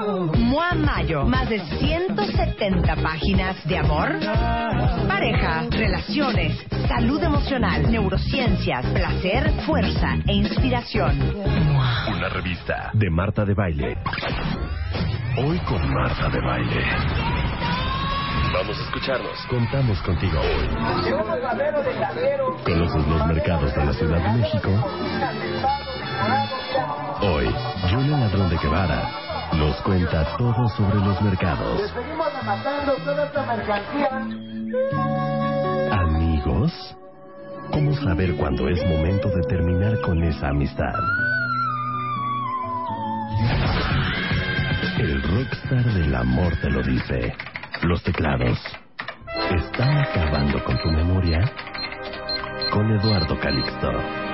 Mua Mayo, más de 170 páginas de amor, pareja, relaciones, salud emocional, neurociencias, placer, fuerza e inspiración. Una revista de Marta de Baile. Hoy con Marta de Baile. Vamos a escucharnos. Contamos contigo hoy. Conoces los mercados de la Ciudad de México. Hoy, Julia Ladrón de Guevara nos cuenta todo sobre los mercados. Amigos, ¿cómo saber cuándo es momento de terminar con esa amistad? El rockstar del amor te lo dice. Los teclados. ¿Están acabando con tu memoria? Con Eduardo Calixto.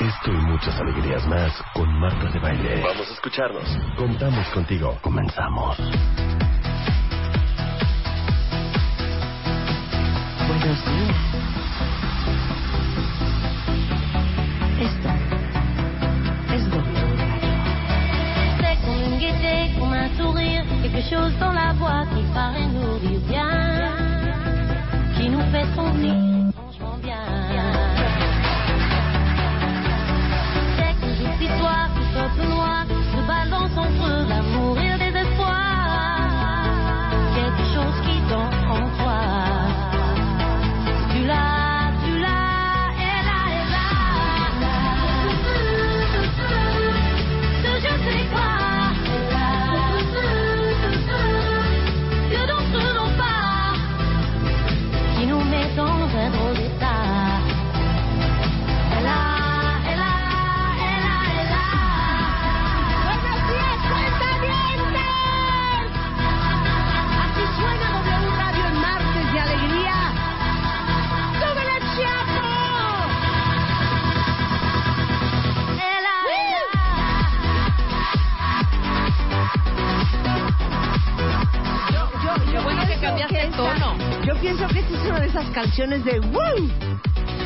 Esto y muchas alegrías más con Marta de Baile. Vamos a escucharnos. Contamos contigo. Comenzamos. Buenos días. Esto es. C'est comme une gaieté, comme un sourire, quelque chose dans la voix qui paraît nous dire bien, qui nous fait sentir noir, ce peuple noir se entre. Cambiaste el tono. Yo pienso que esta es una de esas canciones de ¡Woo!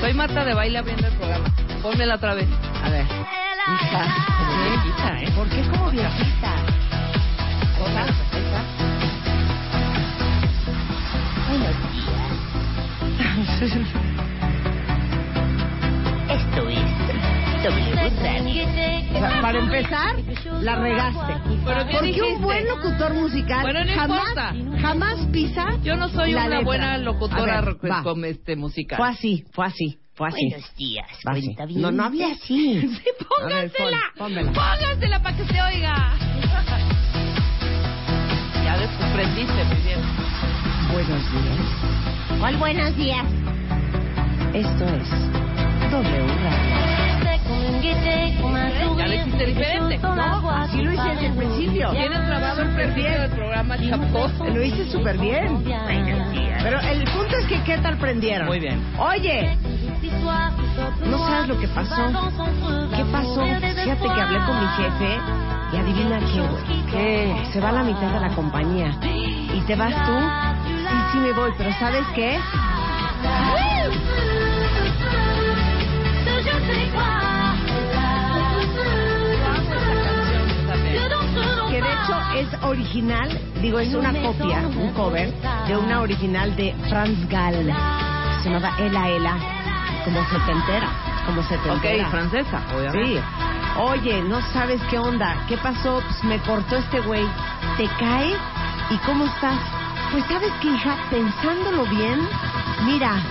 Soy Marta de Baile abriendo el programa. Pónmela otra vez. A ver, hija, viejita, ¿eh? ¿por qué como viejita? Hola. Esto para empezar, la regaste. Pero ¿qué Porque dijiste? un buen locutor musical Bueno, no jamás, importa. jamás pisa Yo no soy la una letra. buena locutora ver, con este musical. Fue así, fue así, fue así. Buenos días, cuenta bien. No, no hable así. Sí, póngasela. Póngasela para que se oiga. ya desprendiste muy bien. Buenos días. ¿Cuál buenos días? Esto es W Radio. Ya hiciste quelque diferente. No, así lo hice desde el principio. ¿Tienes grabado el bien. del programa? Lo hice súper bien. Pero el punto es que ¿qué tal prendieron? Muy bien. Oye, no sabes lo que pasó. ¿Qué pasó? Fíjate que hablé con mi jefe y adivina qué, güey. Que se va la mitad de la compañía. ¿Y te vas tú? Sí, sí me voy, pero ¿sabes qué? Que hecho es original, digo, es una copia, un cover de una original de Franz Gall. Se llamaba Ela Ela, como setentera, como setentera. Ok, francesa, obviamente. Sí. Oye, no sabes qué onda. ¿Qué pasó? Pues me cortó este güey. ¿Te cae? ¿Y cómo estás? Pues sabes que, hija, pensándolo bien, mira,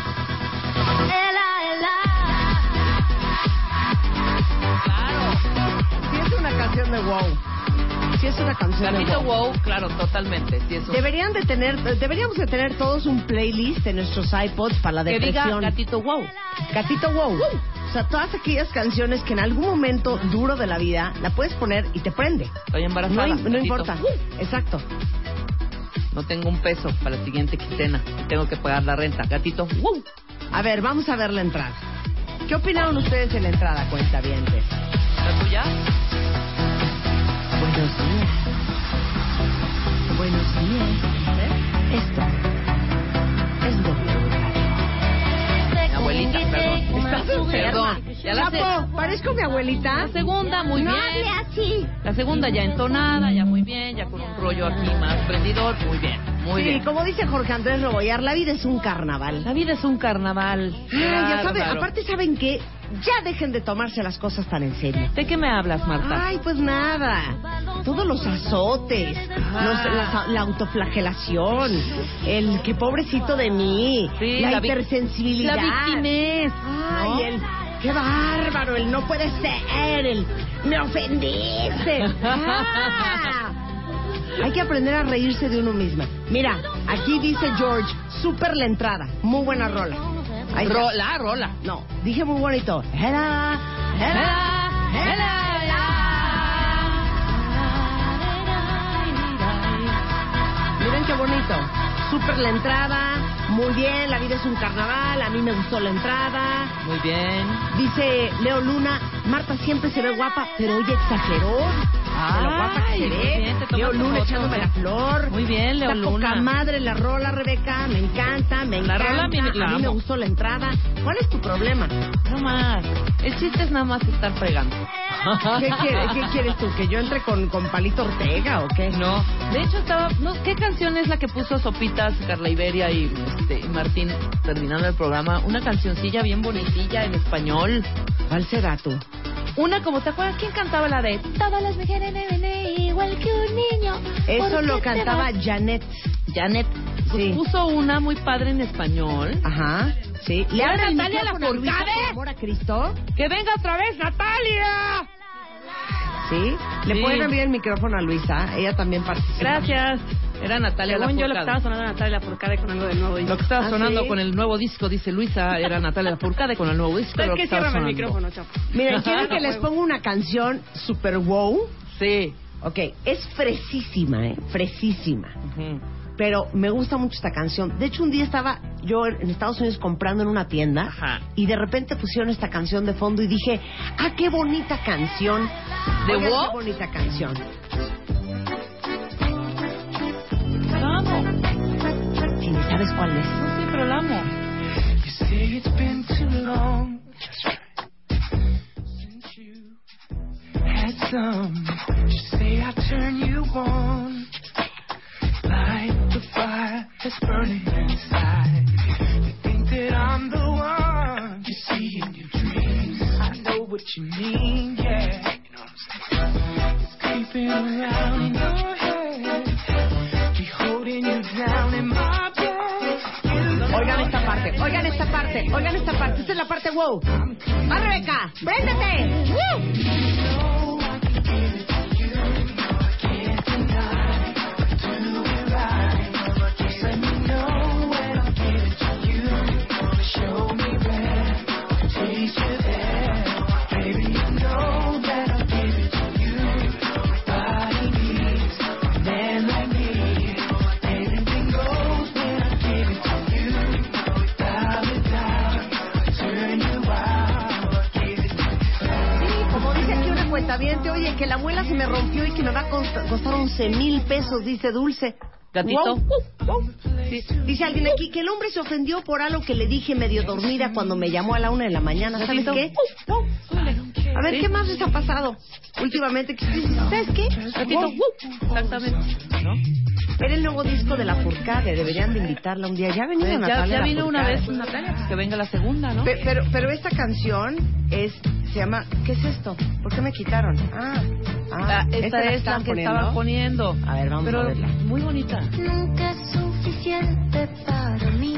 sí es una canción de wow. Sí es una canción de Gatito wow. wow, claro, totalmente. Sí. Deberían de tener, deberíamos de tener todos un playlist en nuestros iPods para la que diga gatito wow. Gatito wow. O sea, todas aquellas canciones que en algún momento duro de la vida la puedes poner y te prende. Estoy embarazada. No, importa. Exacto. No tengo un peso para la siguiente quincena. Tengo que pagar la renta. Gatito, wow. A ver, vamos a ver la entrada. ¿Qué opinaron ustedes de la entrada, cuenta bien? ¿La tuya? Buenos días. Buenos días. Esto es W Radio. Mi abuelita, perdón. ¿Estás? Perdón. Ya la, Chapo, ¿parezco mi abuelita? la segunda, muy no bien. hable así. La segunda ya entonada, ya muy bien, ya con un rollo aquí más prendidor, muy bien, muy sí, bien. como dice Jorge Andrés Rebollar, la vida es un carnaval. La vida es un carnaval. Ya saben, aparte saben que ya dejen de tomarse las cosas tan en serio. ¿De qué me hablas, Marta? Ay, pues nada. Todos los azotes, Ah. los- la, la autoflagelación, el que pobrecito de mí, Sí, la, la hipersensibilidad. La victimez. Ay, ¿no? el qué bárbaro, el no puede ser, el me ofendiste. Ah. Hay que aprender a reírse de uno misma. Mira, aquí dice George, súper la entrada, muy buena rola. Ahí está. Rola, rola. No, dije muy bonito. Hela, hela, hela, Miren qué bonito. Súper la entrada, muy bien, la vida es un carnaval, a mí me gustó la entrada. Muy bien. Dice Leo Luna, Marta siempre se ve guapa, pero hoy exageró. De lo guapa que Ay, se ve. Leo Luna echándome la flor. Muy bien, Leo Está poca Luna. madre la rola, Rebeca, me encanta, me La encanta. rola a mí me- la a mí me gustó la entrada. ¿Cuál es tu problema? No más. El chiste es nada más estar fregando. ¿Qué quieres, qué quieres tú? ¿Que yo entre con, con Palito Ortega o qué? No. De hecho, estaba. No, ¿Qué canción es la que puso Sopitas, Carla Iberia y este, y Martín terminando el programa? Una cancioncilla bien bonitilla en español. ¿Cuál será tú? Una como, ¿te acuerdas quién cantaba la de Todas las mujeres igual que un niño. Eso ¿Por lo cantaba? Janet. Janet? Sí. Puso una muy padre en español. Ajá, sí. ¿Le ¿Era habla Natalia micrófono a Luisa, Lafourcade? por amor a Cristo? ¡Que venga otra vez, Natalia! ¿Sí? ¿Le Sí. pueden abrir el micrófono a Luisa? Ella también participa. Gracias. Era Natalia Según yo lo que Lafourcade. estaba sonando Natalia Lafourcade con algo del nuevo disco. Lo que estaba ¿Ah, sonando sí? con el nuevo disco, dice Luisa, era Natalia Lafourcade con el nuevo disco. ¿Sabes lo qué? que Ciérrame el micrófono, chapo. Miren, quieren que les ponga una canción super wow. Sí. Ok, es fresísima, ¿eh? Fresísima. Ujú. Pero me gusta mucho esta canción. De hecho, un día estaba yo en Estados Unidos comprando en una tienda Ajá. y de repente pusieron esta canción de fondo y dije, ¡ah, qué bonita canción! ¿De Oigan, Wo? qué bonita canción. La amo. Ni sabes cuál es. No, sí, pero la amo. You say it's been too long some. Just say I turn you on, light the fire that's burning inside. You think that I'm the one you see in your dreams. I know what you mean, yeah. You know what I'm saying? It's creeping around your head, be holding you down in my bed. Oigan esta parte, oigan esta parte, oigan esta parte. Esta es la parte wow. ¡Va, Rebeca! ¡Préndete! ¡Woo! Cuentaviente, oye, que la muela se me rompió y que me va a cost- costar 11 mil pesos, dice Dulce. Gatito. Wow, wow, wow. Sí. Dice alguien aquí que el hombre se ofendió por algo que le dije medio dormida cuando me llamó a la una de la mañana. ¿Sabes qué? A ver, Sí. ¿qué más les ha pasado últimamente? ¿Sabes qué? Exactamente. ¿No? Era el nuevo disco de La Furcade. Deberían de invitarla un día. Ya ha venido Pues ya, Natalia ya vino una vez Natalia, pues que venga la segunda, ¿no? Pe- Pero, pero esta canción es, se llama, ¿qué es esto? ¿Por qué me quitaron? Ah, ah Ah, esta ¿esta es la estaban que poniendo? estaban poniendo. A ver, vamos Pero a verla. muy bonita. Nunca es suficiente para mí.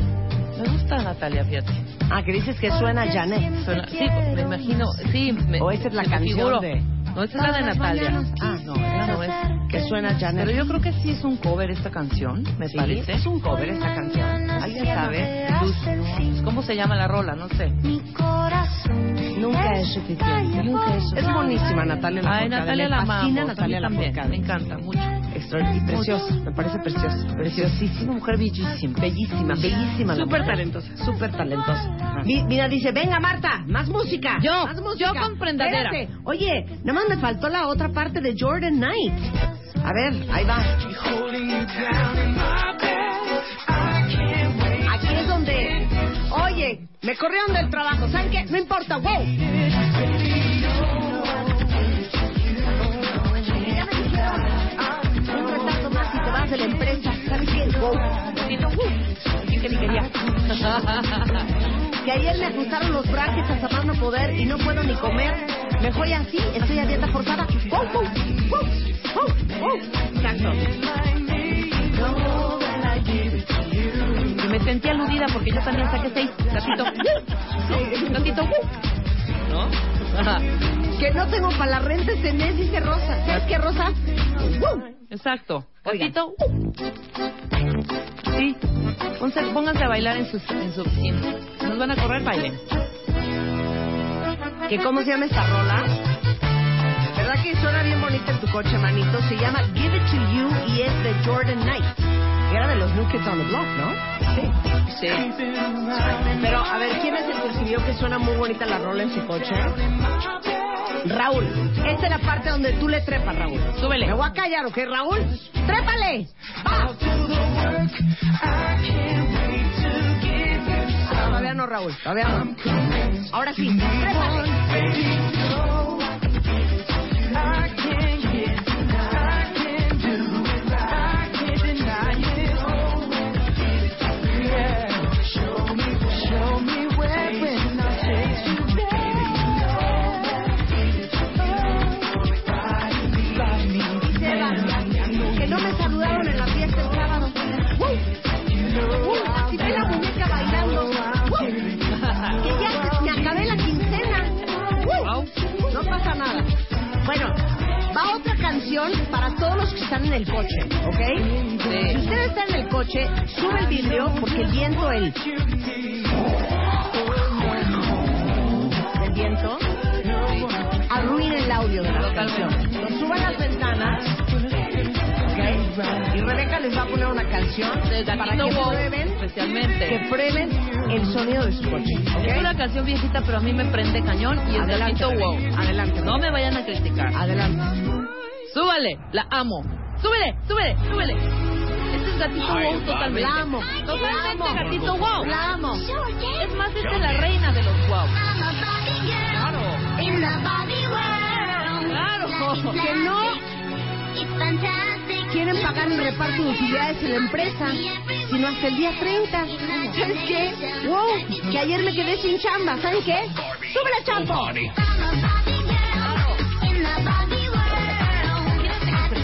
Me gusta Natalia, fíjate. Ah, que dices que suena Janet. Suena- sí, me imagino. Sí, me, O esta es la canción figuro. de- No, esta es la de Natalia. Ah, no, esa no es. Que suena Janet. Pero yo creo que sí es un cover esta canción, me Sí, parece. es un cover esta canción. ¿Alguien sabe? Luz, ¿Cómo se llama la rola? No sé. Mi corazón. Nunca es suficiente. Nunca es Es buenísima Natalia Ay, Lafourcade. Natalia Me la fascina amamos. Natalia. Lafourcade. Me encanta mucho. Y preciosa, me parece preciosa. Preciosísima, mujer bellísima. Bellísima, bellísima. Súper talentosa. Súper talentosa. Mi- Mira, dice, venga Marta, más música. Yo, más música. yo con prendadera. Espérate. Oye, nada más me faltó la otra parte de Jordan Knight. A ver, ahí va. Aquí es donde, oye, me corrieron del trabajo, ¿saben qué? No importa, wow. De la empresa, ¿sabes qué? Wow. Tantito, uh, ¿quién que ni quería? Que ayer me ajustaron los brackets hasta más no poder y no puedo ni comer. Mejor ya así, estoy a dieta forzada. Wow, wow, wow, wow, wow. Exacto. Y me sentí aludida porque yo también saqué seis. Gatito. uh. ¿No? Que no tengo para la renta este mes, dice Rosa. ¿Sabes qué, Rosa? Exacto. Oigan. Sí. Pónganse, a bailar en su, en su oficina. Nos van a correr, bailen. ¿Que cómo se llama esta rola? ¿Verdad que suena bien bonita en tu coche, manito? Se llama Give It To You y es de Jordan Knight. Era de los New Kids on the Block, ¿no? Sí. Sí. Pero, a ver, ¿quién es el que que suena muy bonita la rola en su coche? Raúl. Esta es la parte donde tú le trepas, Raúl. Súbele. Me voy a callar, ¿ok, Raúl? ¡Trépale! ¡Va! Todavía no, Raúl. Todavía no. Ahora sí. ¡Trépale! Bueno, va otra canción para todos los que están en el coche, ¿ok? Si usted está en el coche, sube el vidrio porque el viento, el... El viento arruina el audio de la canción. Suban las ventanas, Y Rebeca les va a poner una canción De para Gatito que Wow, prueben, especialmente. que prueben el sonido de su coche. Es una canción viejita, pero a mí me prende cañón y es Adelante, Gatito Wow. Adelante. No me vayan a criticar. Adelante. Súbale, la amo. Súbele, súbele, súbele. Este es Gatito Wow totalmente. La amo. Totalmente La. Gatito Wow. La amo. Es más, esta es la reina de los Wow. Claro, claro. Que no quieren pagar el reparto de utilidades en la empresa, sino hasta el día 30. ¿Sabes qué? Wow, que ayer me quedé sin chamba. ¿Saben qué? ¡Súbele, champo!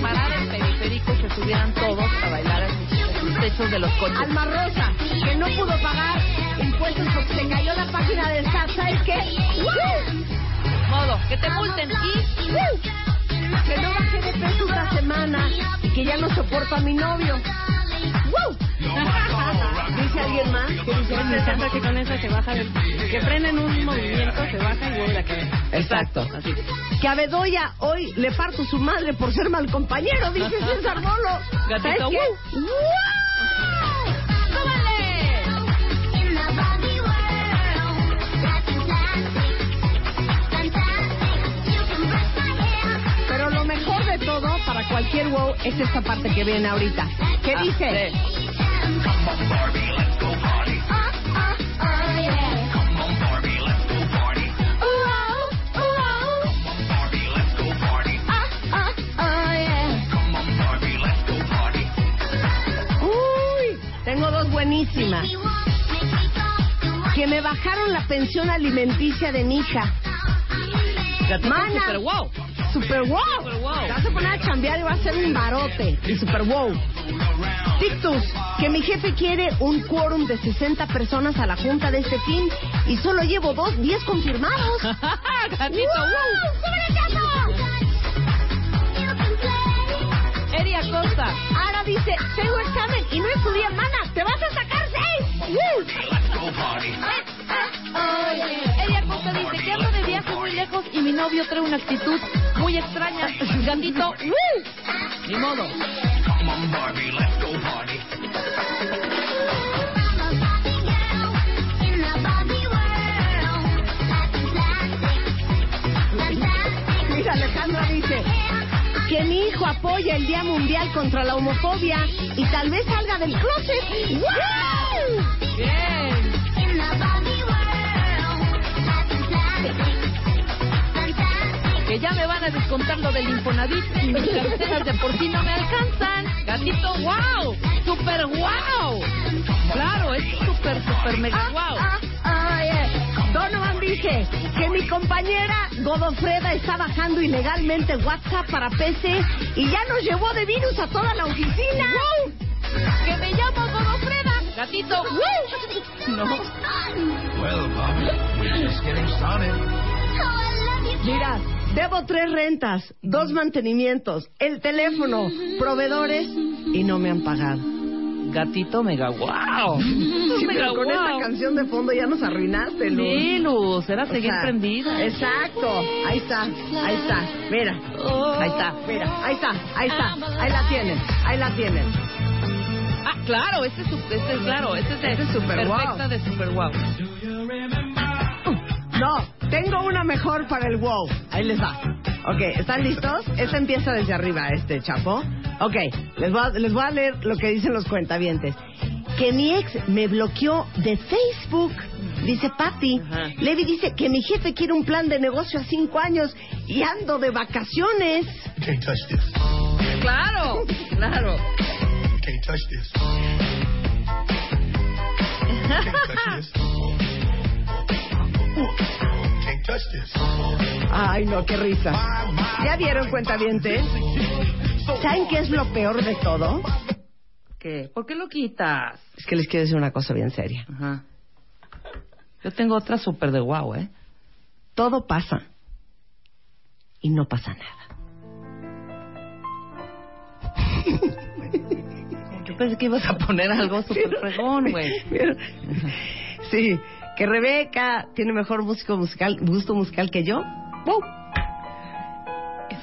Parara el periférico y se subieran todos a bailar en sus techos de los coches. Alma Rosa, que no pudo pagar impuestos porque se cayó la página del SAT. ¿Sabes qué? ¡Wow! Modo, que te multen y... ¡Wow! Que no bajé de peso una semana y que ya no soporto a mi novio. ¡Wow! ¿Dice alguien más? ¿Qué dice Me encanta que con eso se baja del... Que frenen un movimiento, se baja y vuelve a caer. Exacto. Así. Que a Bedoya hoy le parto su madre por ser mal compañero, dice César Bolo. Gatito, ¿Sabes qué? wow. Todo para cualquier wow es esta parte que viene ahorita. ¿Qué Ah, dice? sí. Uy, tengo dos buenísimas. Que me bajaron la pensión alimenticia de mi hija. Gatito Mana. super wow. Super wow. Super wow. Te vas a poner a chambear y va a ser un barote. Y super wow. Tictus, que mi jefe quiere un quórum de 60 personas a la junta de este fin y solo llevo dos, 10 confirmados. Gatito wow. Eri Acosta. Ahora dice, tengo examen y no estudié, mana, te vas a sacar seis. Eri Acosta dice que ando de lejos y mi novio trae una actitud muy extraña. Gatito, ¡uh! Ni modo. Mira, Alejandra dice que mi hijo apoya el Día Mundial contra la Homofobia y tal vez salga del closet. ¡Wow! Bien. Que ya me van a descontar lo del Infonavit y mis carteras de por sí no me alcanzan. Gatito, wow. Super wow. Claro, es super, super mega wow. Ah, ah, eh. Donovan dice que mi compañera Godofreda está bajando ilegalmente WhatsApp para PC y ya nos llevó de virus a toda la oficina. Que me llamo Godofreda. Gatito, wow. No. Well, Bobby, we're just getting started. Mira, debo tres rentas, dos mantenimientos, el teléfono, proveedores y no me han pagado. Gatito mega wow. Sí, mega pero con wow. esta canción de fondo ya nos arruinaste, Luz. Sí, Luz, era O seguir sea, prendida. Exacto. Ahí está, ahí está. Mira, ahí está, mira, ahí está, ahí está. Ahí la tienen, ahí la tienen. Ah, claro, este es, su- este es claro, este es de Este es super perfecta wow. de super wow. No, tengo una mejor para el wow. Ahí les va. Ok, ¿están listos? Esta empieza desde arriba, este chapo. Ok, les voy a, les voy a leer lo que dicen los cuentavientes. Que mi ex me bloqueó de Facebook, dice Patty. Ajá. Levi dice que mi jefe quiere un plan de negocio a cinco años y ando de vacaciones. You can't touch this. Claro, claro. You can't touch this. You can't touch this. Ay, no, qué risa. ¿Ya vieron cuentavientes? ¿Saben qué es lo peor de todo? ¿Qué? ¿Por qué lo quitas? Es que les quiero decir una cosa bien seria. Ajá. Yo tengo otra super de wow, ¿eh? Todo pasa y no pasa nada. Yo pensé que ibas a poner algo super fregón, güey. Sí, que Rebeca tiene mejor músico musical, gusto musical que yo. ¡Wow!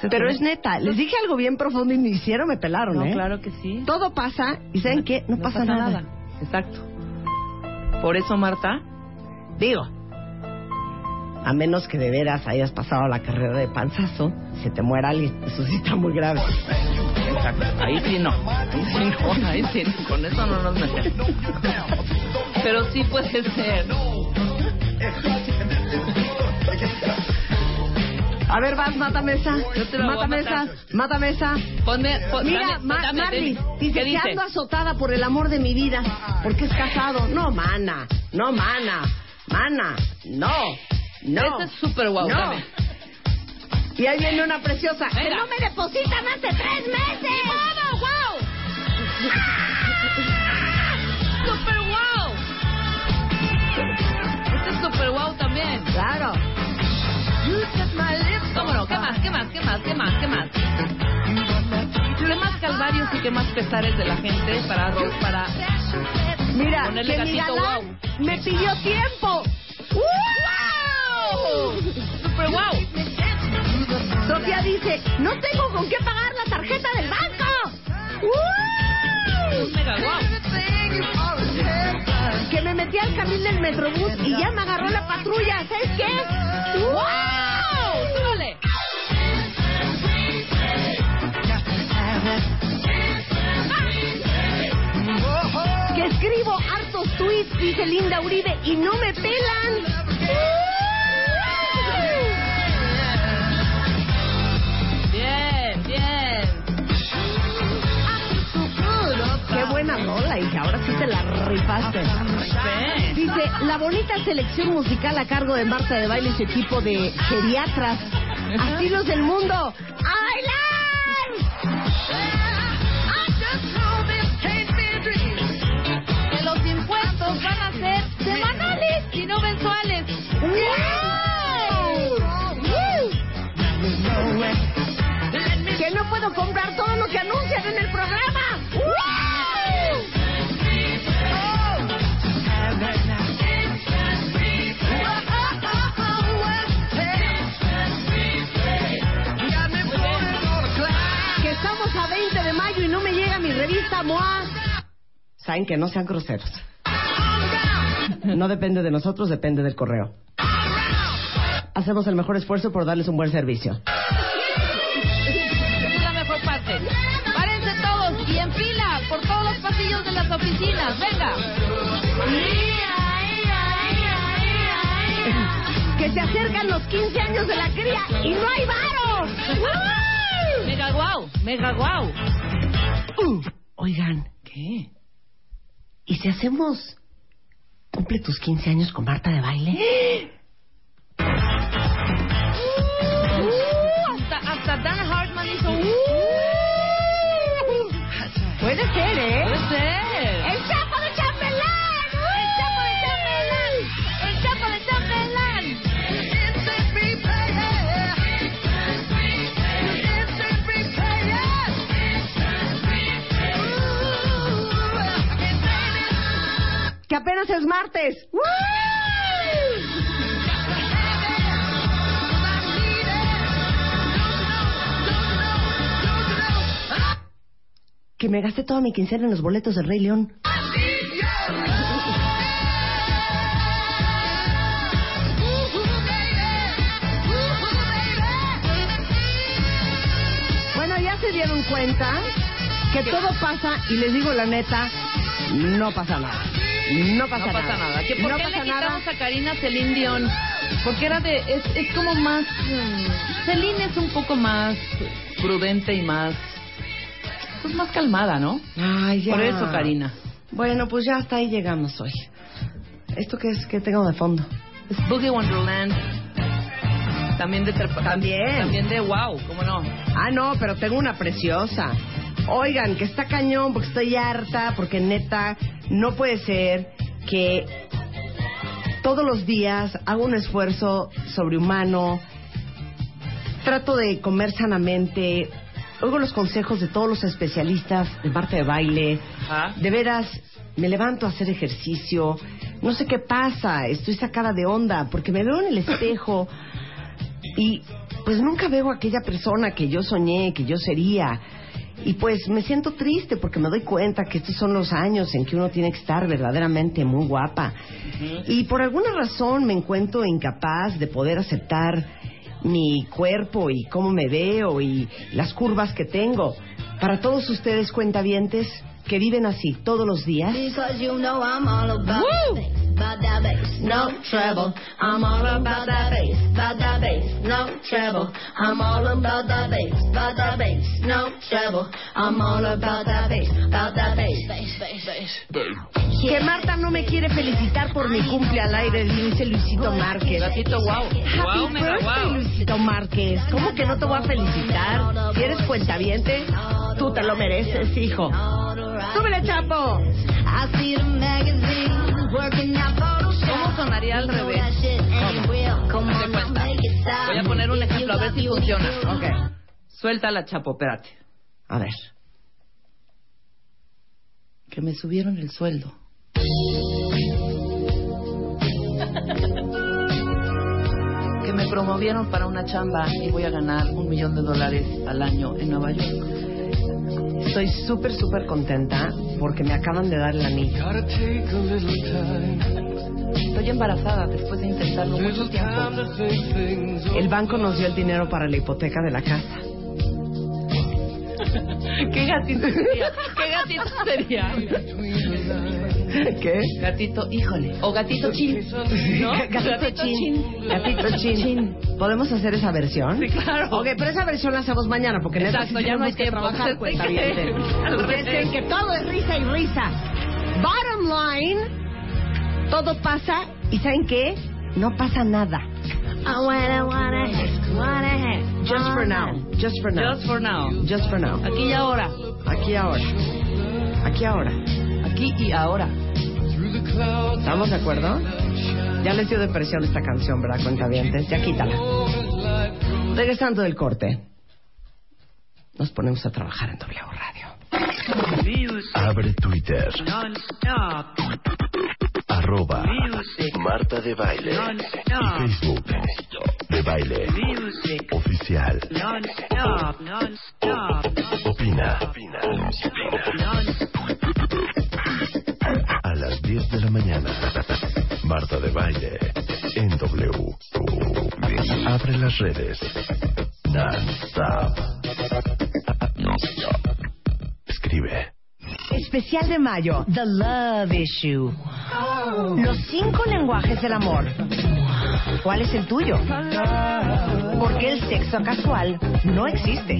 Pero es neta, les dije algo bien profundo y ni hicieron, me pelaron, No, ¿eh? claro que sí. Todo pasa y ¿saben qué? No, pasa, nada. Exacto. Por eso, Marta, Digo, a menos que de veras hayas pasado la carrera de panzazo, se te muera alguien, eso sí está muy grave. ahí sí no. Ahí sí no, ahí sí no. Con eso no nos metemos. Pero sí puede ser. A ver, vas, mátame esa. Yo te la voy a Mátame esa, matar. mátame esa. Ponme, pon- Mira, dame- Ma- dice ¿Qué que dice? ando azotada por el amor de mi vida, porque es casado. No, mana, no, mana, mana, no, no. Este es súper guau, no. dame. Y ahí viene una preciosa. ¡Que no me depositan hace tres meses! ¡Modo, wow! ¡Super wow! Este es super wow también. Claro. ¿Cómo no? ¿Qué más? ¿Qué más? ¿Qué más? ¿Qué más? ¿Qué más? ¿Qué más calvarios y qué más pesares de la gente para, para Mira, Ponerle que mi gatito, galán me pidió tiempo. ¡Wow! Super wow? Sofía dice, no tengo con qué pagar la tarjeta del banco. Mega wow. Que me metí al carril del Metrobús y ya me agarró la patrulla. ¿Sabes qué? ¡Wow! ¡Súbale! Que escribo hartos tweets, dice Linda Uribe, y no me pelan. Buena rola, hija. Ahora sí te la rifaste. Dice, la bonita selección musical a cargo de Marta de Baile y su equipo de geriatras. Asilos del mundo. ¡Bailar! Que los impuestos van a ser semanales y no mensuales. Que no puedo comprar todo lo que anuncian en el programa. Que y no me llega mi revista MOA. Saben que no sean groseros. No depende de nosotros, depende del correo. Hacemos el mejor esfuerzo por darles un buen servicio. Esa es la mejor parte. Párense todos y en fila por todos los pasillos de las oficinas. Venga. Que se acercan los 15 años de la cría y no hay varos. Mega guau, mega guau. Uh, oigan, ¿Qué? ¿y si hacemos cumple tus 15 años con Marta de baile? Que apenas es martes. Que me gasté toda mi quincena en los boletos del Rey León. Bueno, ya se dieron cuenta que todo pasa, y les digo la neta, no pasa nada. No pasa no nada. pasa nada. ¿Que ¿Por no qué pasa le nada. quitamos a Karina Celine Dion? Porque era de... Es, es como más... mm, Celine es un poco más prudente y más... Pues más calmada, ¿no? Ay, ya. Por eso, Karina. Bueno, pues ya hasta ahí llegamos hoy. ¿Esto qué es? ¿Qué tengo de fondo? Es Boogie Wonderland. También de... También. También de wow, ¿cómo no? Ah, no, pero tengo una preciosa. Oigan, que está cañón porque estoy harta, porque neta, no puede ser que todos los días hago un esfuerzo sobrehumano, trato de comer sanamente, oigo los consejos de todos los especialistas de Marta de baile, de veras, me levanto a hacer ejercicio, no sé qué pasa, estoy sacada de onda, porque me veo en el espejo y pues nunca veo a aquella persona que yo soñé, que yo sería. Y pues me siento triste porque me doy cuenta que estos son los años en que uno tiene que estar verdaderamente muy guapa. Y por alguna razón me encuentro incapaz de poder aceptar mi cuerpo y cómo me veo y las curvas que tengo. Para todos ustedes cuentavientes que viven así todos los días, you know que Marta no me quiere felicitar por mi cumple al aire, dice Luisito Márquez. Gatito wow. Wow, Happy mega birthday, wow. Luisito Márquez. ¿Cómo que no te voy a felicitar? Si eres cuentaviente, tú te lo mereces, hijo. ¡Súbele, Chapo! ¿Cómo sonaría al revés? Stop. Voy a poner un ejemplo, a ver si funciona. Ok. Suéltala, Chapo, espérate. A ver. Que me subieron el sueldo. Que me promovieron para una chamba y voy a ganar un millón de dólares al año en Nueva York. Estoy súper, súper contenta porque me acaban de dar el anillo. Estoy embarazada después de intentarlo mucho tiempo. El banco nos dio el dinero para la hipoteca de la casa. ¿Qué gatito sería? ¿Qué gatito sería? ¿Qué? Gatito, híjole. O gatito chin. ¿No? Gatito chin. Gatito chin. ¿Podemos hacer esa versión? Sí, claro. Ok, pero esa versión la hacemos mañana porque Exacto, ya no hay tenemos que trabajar, al Ustedes que todo es risa y risa. Bottom line, todo pasa y ¿saben qué? No pasa nada. I wanna, wanna, wanna, Just for now. Just for now. Just for now. Just for now. Aquí y ahora. Aquí ahora. Aquí ahora. Aquí y ahora. ¿Estamos de acuerdo? Ya les dio depresión esta canción, ¿verdad, cuentavientes? Ya quítala. Regresando del corte, nos ponemos a trabajar en W Radio. Abre Twitter. Arroba Marta de Baile. Y Facebook de Baile. Oficial. Opina. A las 10 de la mañana. Marta de Baile. En W. Abre las redes. Non-stop. Escribe. Especial de mayo, The Love Issue. Los cinco lenguajes del amor. ¿Cuál es el tuyo? Porque el sexo casual no existe.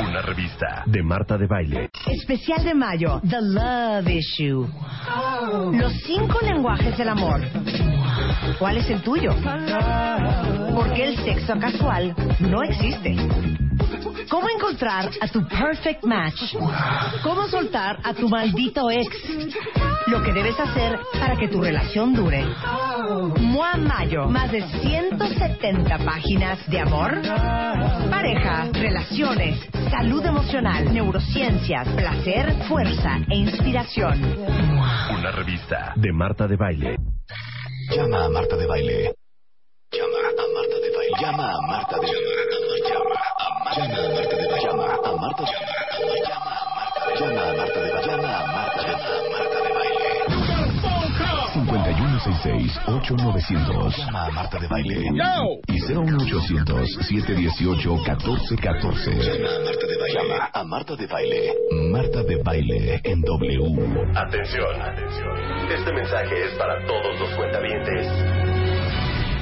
Una revista de Marta de Baile. Especial de mayo, The Love Issue. Los cinco lenguajes del amor. ¿Cuál es el tuyo? Porque el sexo casual no existe. ¿Cómo encontrar a tu perfect match? ¿Cómo soltar a tu maldito ex? Lo que debes hacer para que tu relación dure. Mua Mayo, más de 170 páginas de amor, pareja, relaciones, salud emocional, neurociencias, placer, fuerza e inspiración. Una revista de Marta de Baile. Llama a Marta de Baile. Llama a Marta de Baile. Llama a Marta de Baile. Llama a Marta de Baile. Llama a Marta de Baile. Llama 666-8900. Llama a Marta de Baile. Y 01800-718-1414. Llama a Marta de Baile. Llama a Marta de Baile. Marta de Baile en W. Atención, atención. Este mensaje es para todos los cuentavientes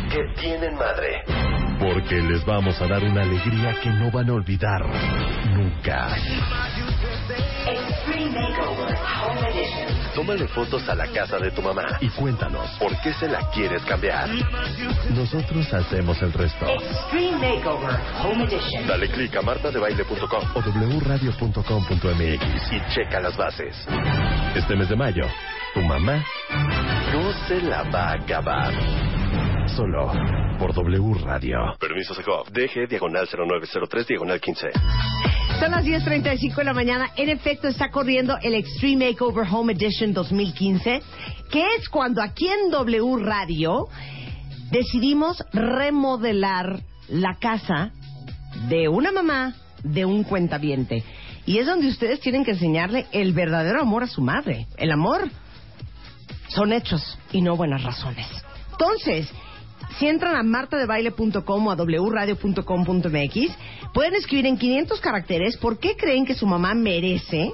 que tienen madre porque les vamos a dar una alegría que no van a olvidar nunca. Tómale fotos a la casa de tu mamá y cuéntanos por qué se la quieres cambiar. Nosotros hacemos el resto. Extreme Makeover Home Edition. Dale clic a martadebaile.com o wradio.com.mx y checa las bases. Este mes de mayo, tu mamá no se la va a acabar. Solo por W Radio. Permiso Segov. DG diagonal 0903 diagonal 15. Son las 10.35 de la mañana. En efecto, está corriendo el Extreme Makeover Home Edition 2015, que es cuando aquí en W Radio decidimos remodelar la casa de una mamá, de un cuentaviente. Y es donde ustedes tienen que enseñarle el verdadero amor a su madre. El amor son hechos y no buenas razones. Entonces, si entran a martadebaile.com o a wradio.com.mx, pueden escribir en 500 caracteres por qué creen que su mamá merece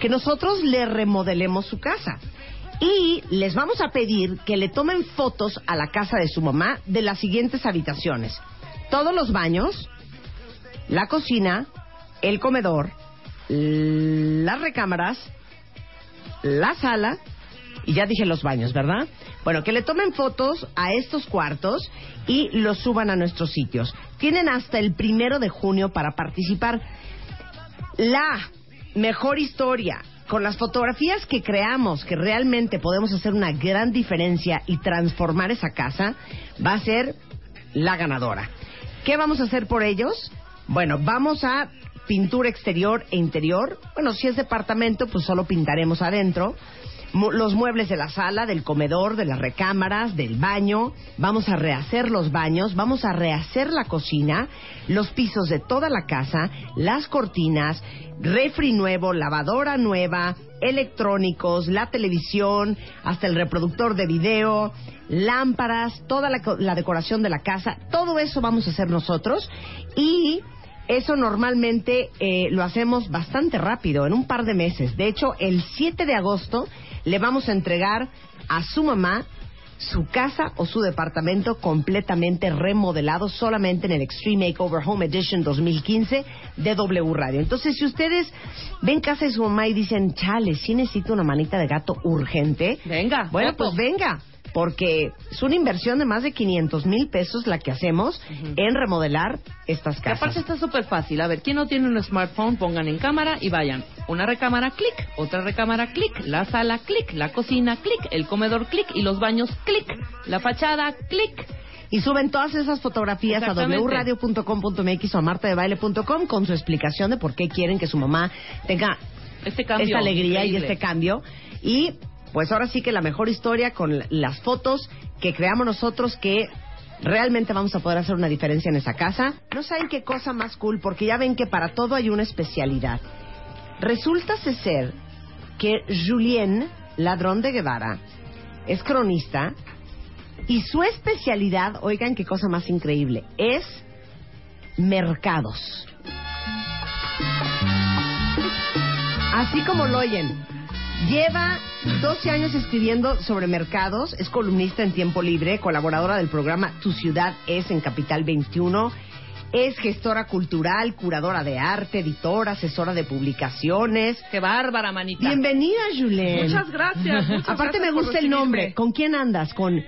que nosotros le remodelemos su casa. Y les vamos a pedir que le tomen fotos a la casa de su mamá de las siguientes habitaciones. Todos los baños, la cocina, el comedor, las recámaras, la sala y ya dije los baños, ¿verdad? Bueno, que le tomen fotos a estos cuartos y los suban a nuestros sitios. Tienen hasta el primero de junio para participar. La mejor historia con las fotografías que creamos que realmente podemos hacer una gran diferencia y transformar esa casa va a ser la ganadora. ¿Qué vamos a hacer por ellos? Bueno, vamos a pintura exterior e interior. Bueno, si es departamento, pues solo pintaremos adentro los muebles de la sala, del comedor, de las recámaras, del baño. Vamos a rehacer los baños, vamos a rehacer la cocina, los pisos de toda la casa, las cortinas, refri nuevo, lavadora nueva, electrónicos, la televisión, hasta el reproductor de video, lámparas, toda la, la decoración de la casa. Todo eso vamos a hacer nosotros y eso normalmente eh, lo hacemos bastante rápido, en un par de meses. De hecho, el 7 de agosto le vamos a entregar a su mamá su casa o su departamento completamente remodelado solamente en el Extreme Makeover Home Edition 2015 de W Radio. Entonces, si ustedes ven casa de su mamá y dicen, chale, sí necesito una manita de gato urgente, Venga, bueno, pues venga. Porque es una inversión de más de 500 mil pesos la que hacemos en remodelar estas Que aparte casas. está súper fácil. A ver, ¿quién no tiene un smartphone? Pongan en cámara y vayan. Una recámara, clic. Otra recámara, clic. La sala, clic. La cocina, clic. El comedor, clic. Y los baños, clic. La fachada, clic. Y suben todas esas fotografías a wradio.com.mx o a martadebaile.com con su explicación de por qué quieren que su mamá tenga Este cambio. esta alegría y este cambio. Y pues ahora sí que la mejor historia con las fotos que creamos nosotros que realmente vamos a poder hacer una diferencia en esa casa. No saben qué cosa más cool, porque ya ven que para todo hay una especialidad. Resulta ser que Julien Ladrón de Guevara es cronista y su especialidad, oigan qué cosa más increíble, es mercados. Así como lo oyen. Lleva 12 años escribiendo sobre mercados, es columnista en tiempo libre, colaboradora del programa Tu Ciudad es en Capital 21, es gestora cultural, curadora de arte, editora, asesora de publicaciones. Qué bárbara, manita. Bienvenida, Julien. Muchas gracias. muchas Aparte me gracias gusta el nombre. ¿Con quién andas? Con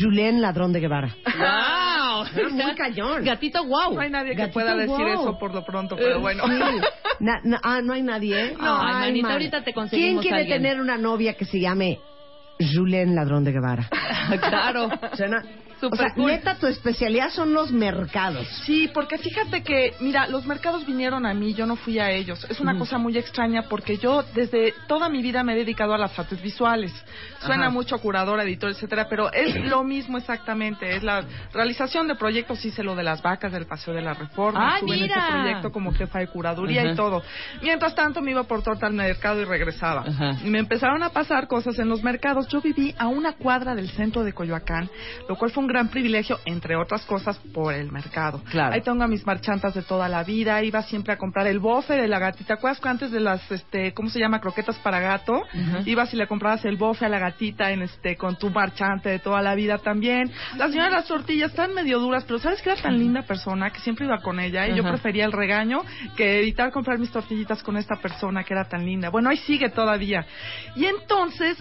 Julien Ladrón de Guevara. ¡Wow! Es muy cañón. Gatito wow. No hay nadie que Gatito pueda decir guau. eso por lo pronto, pero Eh, bueno. sí. Na- na- ah, no hay nadie. No, ay, manita, man. ahorita te ¿Quién conseguimos quiere alguien. tener una novia que se llame Julien Ladrón de Guevara? claro. Suena- o sea, cool. neta, tu especialidad son los mercados. Sí, porque fíjate que, mira, los mercados vinieron a mí, yo no fui a ellos. Es una cosa muy extraña porque yo desde toda mi vida me he dedicado a las artes visuales. Suena Ajá. mucho curador, editor, etcétera, pero es lo mismo exactamente. Es la realización de proyectos, hice lo de las vacas del Paseo de la Reforma, ¡Ay, estuve en este proyecto como jefa de curaduría Ajá. y todo. Mientras tanto me iba por torta al mercado y regresaba. Ajá. Y me empezaron a pasar cosas en los mercados. Yo viví a una cuadra del centro de Coyoacán, lo cual fue un gran privilegio, entre otras cosas, por el mercado. Claro. Ahí tengo a mis marchantas de toda la vida. Iba siempre a comprar el bofe de la gatita. ¿Acuerdas que antes de las, este, ¿cómo se llama? Croquetas para gato. Ibas y le comprabas el bofe a la gatita en este, con tu marchante de toda la vida también. La señora de las tortillas están medio duras, pero ¿sabes que era tan linda persona que siempre iba con ella? Y yo Ajá. prefería el regaño que evitar comprar mis tortillitas con esta persona que era tan linda. Bueno, ahí sigue todavía. Y entonces,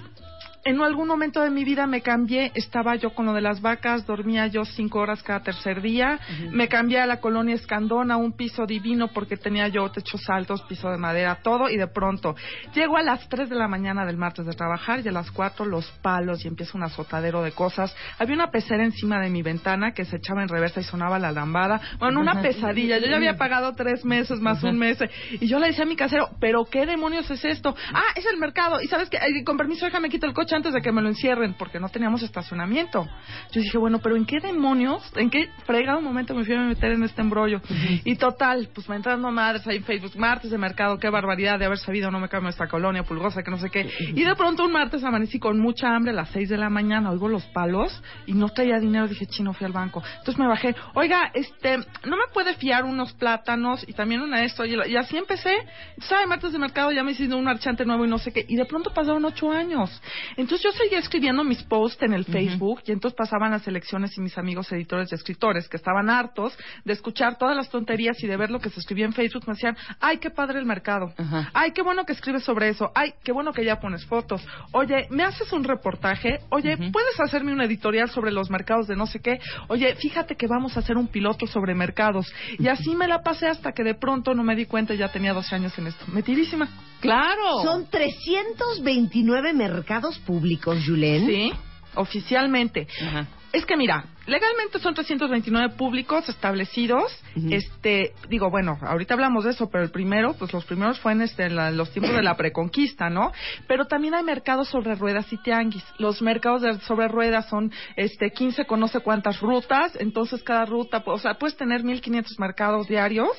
en algún momento de mi vida me cambié, estaba yo con lo de las vacas, dormía yo cinco horas cada tercer día, me cambié a la colonia Escandona, un piso divino porque tenía yo techos altos, piso de madera, todo, y de pronto llego a las 3 de la mañana del martes de trabajar y a las 4 los palos y empieza un azotadero de cosas. Había una pecera encima de mi ventana que se echaba en reversa y sonaba la lambada. Bueno, una pesadilla. Yo ya había pagado tres meses más un mes. Y yo le decía a mi casero, ¿pero qué demonios es esto? Ah, es el mercado. Y sabes que, con permiso, déjame quito el coche antes de que me lo encierren, porque no teníamos estacionamiento. Yo dije, bueno, pero ¿en qué demonios, en qué fregado momento me fui a meter en este embrollo? Y total, pues me entrando madres ahí en Facebook, martes de mercado, qué barbaridad de haber sabido, no me cambio esta colonia pulgosa, que no sé qué. Y de pronto un martes amanecí con mucha hambre a las 6 de la mañana, oigo los palos y no traía dinero, dije, chino, fui al banco. Entonces me bajé, oiga, este, no me puede fiar unos plátanos y también una de esto. Y, y así empecé. ¿Sabe? Martes de mercado ya me hice un marchante nuevo y no sé qué. Y de pronto pasaron ocho años. Entonces yo seguía escribiendo mis posts en el Facebook y entonces pasaban las elecciones y mis amigos editores y escritores que estaban hartos de escuchar todas las tonterías y de ver lo que se escribía en Facebook me decían, ay, qué padre el mercado. Ajá. Ay, qué bueno que escribes sobre eso. Ay, qué bueno que ya pones fotos. Oye, ¿me haces un reportaje? Oye. ¿puedes hacerme un editorial sobre los mercados de no sé qué? Oye, fíjate que vamos a hacer un piloto sobre mercados. Y así me la pasé hasta que de pronto no me di cuenta y ya tenía 12 años en esto. Metidísima. Claro. Son 329 mercados públicos, Julien. Sí, oficialmente. Ajá. Es que mira, legalmente son 329 públicos establecidos. Este, digo, bueno, ahorita hablamos de eso, pero el primero, pues los primeros fue en este, la- los tiempos de la preconquista, ¿no? Pero también hay mercados sobre ruedas y tianguis. Los mercados de- sobre ruedas son, este, 15 con no sé cuántas rutas, entonces cada ruta, o sea, puedes tener 1500 mercados diarios,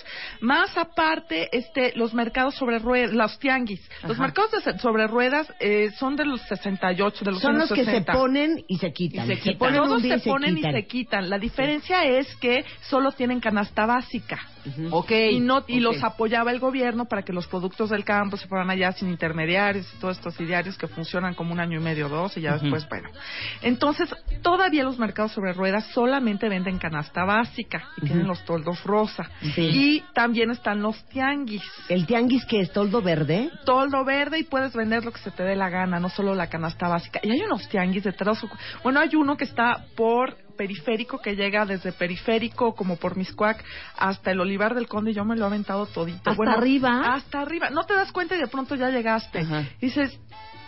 más aparte, este, los mercados sobre ruedas, los tianguis. Los mercados de- sobre ruedas eh, son de los 68, de los Son los que 60. se ponen y se quitan. Y se quitan. ponen un Todos día y se ponen y quitan. Le quitan. La diferencia es que solo tienen canasta básica. Ok. Y, no, y los apoyaba el gobierno para que los productos del campo se fueran allá sin intermediarios y todos estos idearios que funcionan como un año y medio, dos, y ya después, bueno. Entonces, todavía los mercados sobre ruedas solamente venden canasta básica y tienen los toldos rosa. Sí. Y también están los tianguis. ¿El tianguis que es toldo verde? Toldo verde y puedes vender lo que se te dé la gana, no solo la canasta básica. Y hay unos tianguis de tres o Bueno, hay uno que está por periférico que llega desde periférico como por Miscuac hasta el Olivar del Conde y yo me lo he aventado todito. ¿Hasta arriba? Hasta arriba. No te das cuenta y de pronto ya llegaste. Ajá. Dices,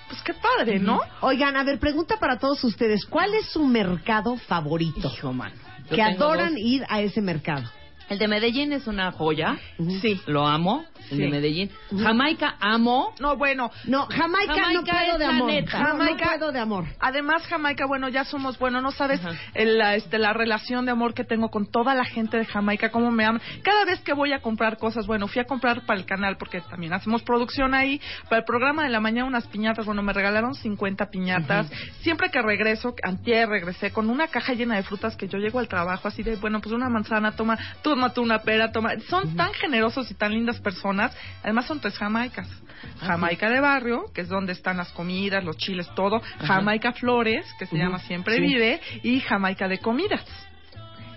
pues qué padre, ¿no? Oigan, a ver, pregunta para todos ustedes. ¿Cuál es su mercado favorito? Hijo, mano. Yo Que adoran dos. ir a ese mercado. El de Medellín es una joya. Sí. Lo amo. El de Medellín. Jamaica amo. No, bueno, No, Jamaica, no Jamaica puedo es de amor. neta. No, no Jamaica- puedo de amor. Además, Jamaica, bueno, ya somos, bueno, no sabes el, la, este, la relación de amor que tengo con toda la gente de Jamaica, cómo me aman. Cada vez que voy a comprar cosas, bueno, fui a comprar para el canal porque también hacemos producción ahí, para el programa de la mañana unas piñatas, bueno, me regalaron 50 piñatas. Siempre que regreso, antier regresé con una caja llena de frutas que yo llego al trabajo así de, bueno, pues una manzana, toma, toma tú una pera, toma. Son tan generosos y tan lindas personas. Además son tres Jamaicas. Jamaica de barrio, que es donde están las comidas, los chiles, todo. Jamaica Flores, que se llama Siempre Sí. Vive. Y Jamaica de comidas.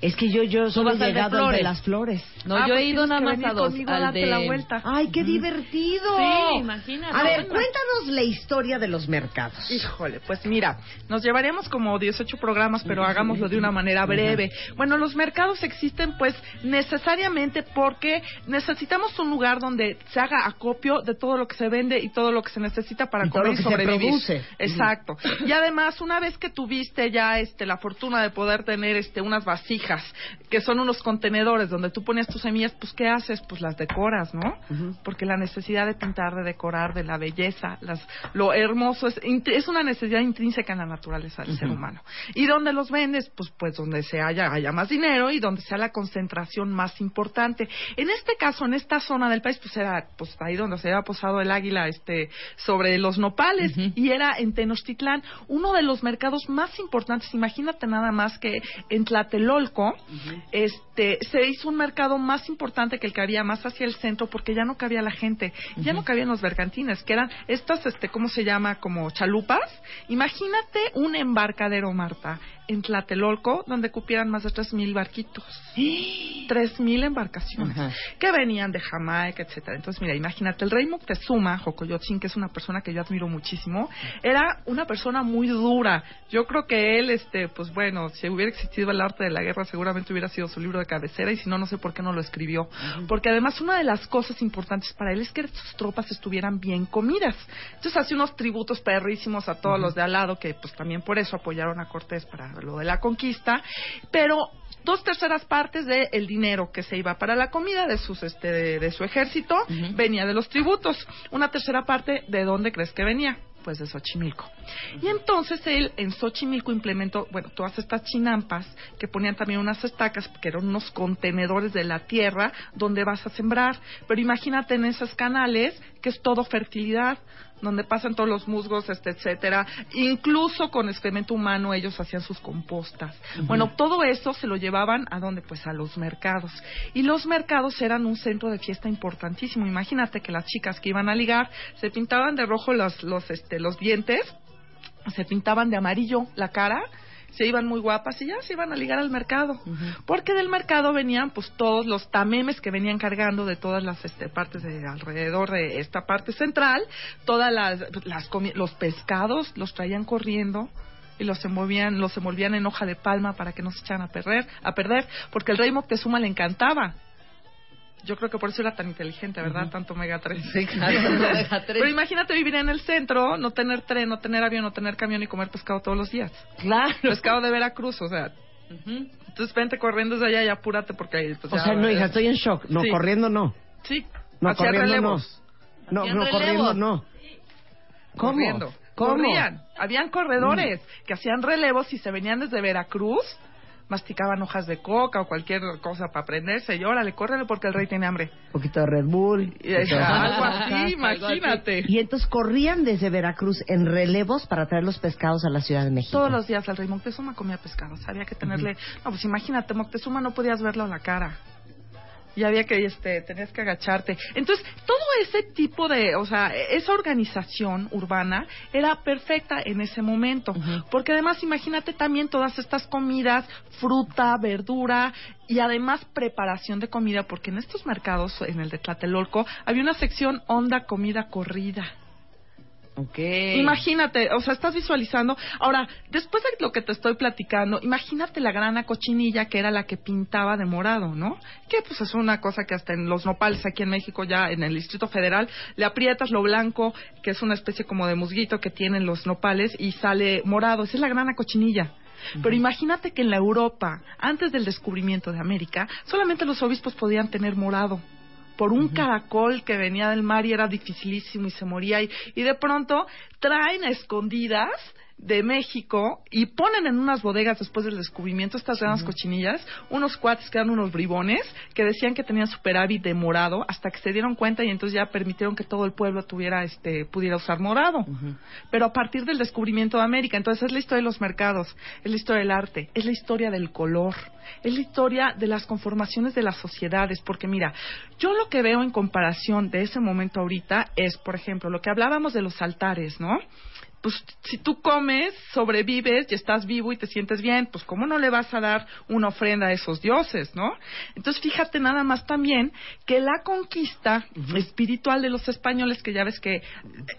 Es que yo, yo solo he llegado al de las flores. No, Ah, yo pues he ido tienes nada más a dos. al darte de... la vuelta. ¡Ay, qué divertido! Sí, imagínate. A ver, Bueno. cuéntanos la historia de los mercados. Híjole, pues mira, nos llevaríamos como 18 programas, pero hagámoslo de una manera breve. Bueno, los mercados existen pues necesariamente porque necesitamos un lugar donde se haga acopio de todo lo que se vende y todo lo que se necesita para Y todo comer y se sobrevivir. produce. Exacto. Y además, una vez que tuviste ya este la fortuna de poder tener este unas vasijas, que son unos contenedores donde tú ponías tus semillas, pues ¿qué haces? Pues las decoras, ¿no? Porque la necesidad de pintar, de decorar, de la belleza, las, lo hermoso es, es una necesidad intrínseca en la naturaleza del ser humano. Y donde los vendes, pues, pues donde se haya, haya más dinero y donde sea la concentración más importante. En este caso, en esta zona del país, pues era pues ahí donde se había posado el águila este sobre los nopales y era en Tenochtitlán, uno de los mercados más importantes. Imagínate nada más que en Tlatelolco, este se hizo un mercado más importante que el que había más hacia el centro porque ya no cabía la gente, ya no cabían los bergantines, que eran estas este ¿cómo se llama? como chalupas. Imagínate un embarcadero, Marta, en Tlatelolco donde cupieran más de tres mil barquitos. Tres mil embarcaciones Ajá. que venían de Jamaica, etcétera. Entonces, mira, imagínate, el rey Moctezuma, Jocoyotzin, que es una persona que yo admiro muchísimo, era una persona muy dura. Yo creo que él, este, pues bueno, si hubiera existido el arte de la guerra, seguramente hubiera sido su libro de cabecera, y si no, no sé por qué no lo escribió. Porque además, una de las cosas importantes para él es que sus tropas estuvieran bien comidas. Entonces, hace unos tributos perrísimos a todos los de al lado, que pues también por eso apoyaron a Cortés para lo de la conquista. Pero dos terceras partes del dinero que se iba para la comida de sus este de, de su ejército venía de los tributos una tercera parte de dónde crees que venía pues de Xochimilco. Y entonces él en Xochimilco implementó, bueno, todas estas chinampas que ponían también unas estacas, que eran unos contenedores de la tierra donde vas a sembrar. Pero imagínate en esos canales que es todo fertilidad, donde pasan todos los musgos, este, etcétera. Incluso con excremento humano ellos hacían sus compostas. Bueno, todo eso se lo llevaban a dónde? Pues a los mercados. Y los mercados eran un centro de fiesta importantísimo. Imagínate que las chicas que iban a ligar se pintaban de rojo los, los, este, los dientes, se pintaban de amarillo la cara se iban muy guapas y ya se iban a ligar al mercado. Porque del mercado venían pues todos los tamemes que venían cargando de todas las este, partes de alrededor de esta parte central, todas las, las los pescados los traían corriendo y los envolvían, los envolvían en hoja de palma para que no se echaran a perder, a perder, porque el rey Moctezuma le encantaba. Yo creo que por eso era tan inteligente, ¿verdad? Tanto Omega 3. Sí, claro, omega. Pero imagínate vivir en el centro, no tener tren, no tener avión, no tener camión y comer pescado todos los días. Claro. Pescado de Veracruz, o sea. Entonces vente corriendo desde allá y apúrate porque ahí. Pues, O ya- sea, no, hija, estoy en shock. No, Sí. corriendo no. Sí, No, hacía corriendo relevos. no. No, no, corriendo no. ¿Cómo? Corriendo. ¿Cómo? Corrían. Habían corredores que hacían relevos y se venían desde Veracruz. Masticaban hojas de coca o cualquier cosa para prenderse. Y órale, córrele porque el rey tiene hambre. Un poquito de Red Bull. Y, o sea, algo así, imagínate. Y entonces corrían desde Veracruz en relevos para traer los pescados a la Ciudad de México. Todos los días el rey Moctezuma comía pescado. Había que tenerle. No, pues imagínate, Moctezuma no podías verlo a la cara. Y había que, este, tenías que agacharte. Entonces, todo ese tipo de, o sea, esa organización urbana era perfecta en ese momento. Porque además, imagínate también todas estas comidas, fruta, verdura y además preparación de comida, porque en estos mercados, en el de Tlatelolco, había una sección onda comida corrida. Okay. Imagínate, o sea, estás visualizando. Ahora, después de lo que te estoy platicando, imagínate la grana cochinilla que era la que pintaba de morado, ¿no? Que pues es una cosa que hasta en los nopales aquí en México, ya en el Distrito Federal, le aprietas lo blanco, que es una especie como de musguito que tienen los nopales, y sale morado. Esa es la grana cochinilla. Pero imagínate que en la Europa, antes del descubrimiento de América, solamente los obispos podían tener morado por un caracol que venía del mar y era dificilísimo y se moría y, y de pronto traen a escondidas de México y ponen en unas bodegas después del descubrimiento estas grandes cochinillas, unos cuates que eran unos bribones que decían que tenían superávit de morado hasta que se dieron cuenta y entonces ya permitieron que todo el pueblo tuviera este pudiera usar morado. Pero a partir del descubrimiento de América, entonces es la historia de los mercados, es la historia del arte, es la historia del color, es la historia de las conformaciones de las sociedades, porque mira, yo lo que veo en comparación de ese momento ahorita es, por ejemplo, lo que hablábamos de los altares, ¿no? Pues si tú comes, sobrevives y estás vivo y te sientes bien, pues cómo no le vas a dar una ofrenda a esos dioses, ¿no? Entonces fíjate nada más también que la conquista espiritual de los españoles, que ya ves que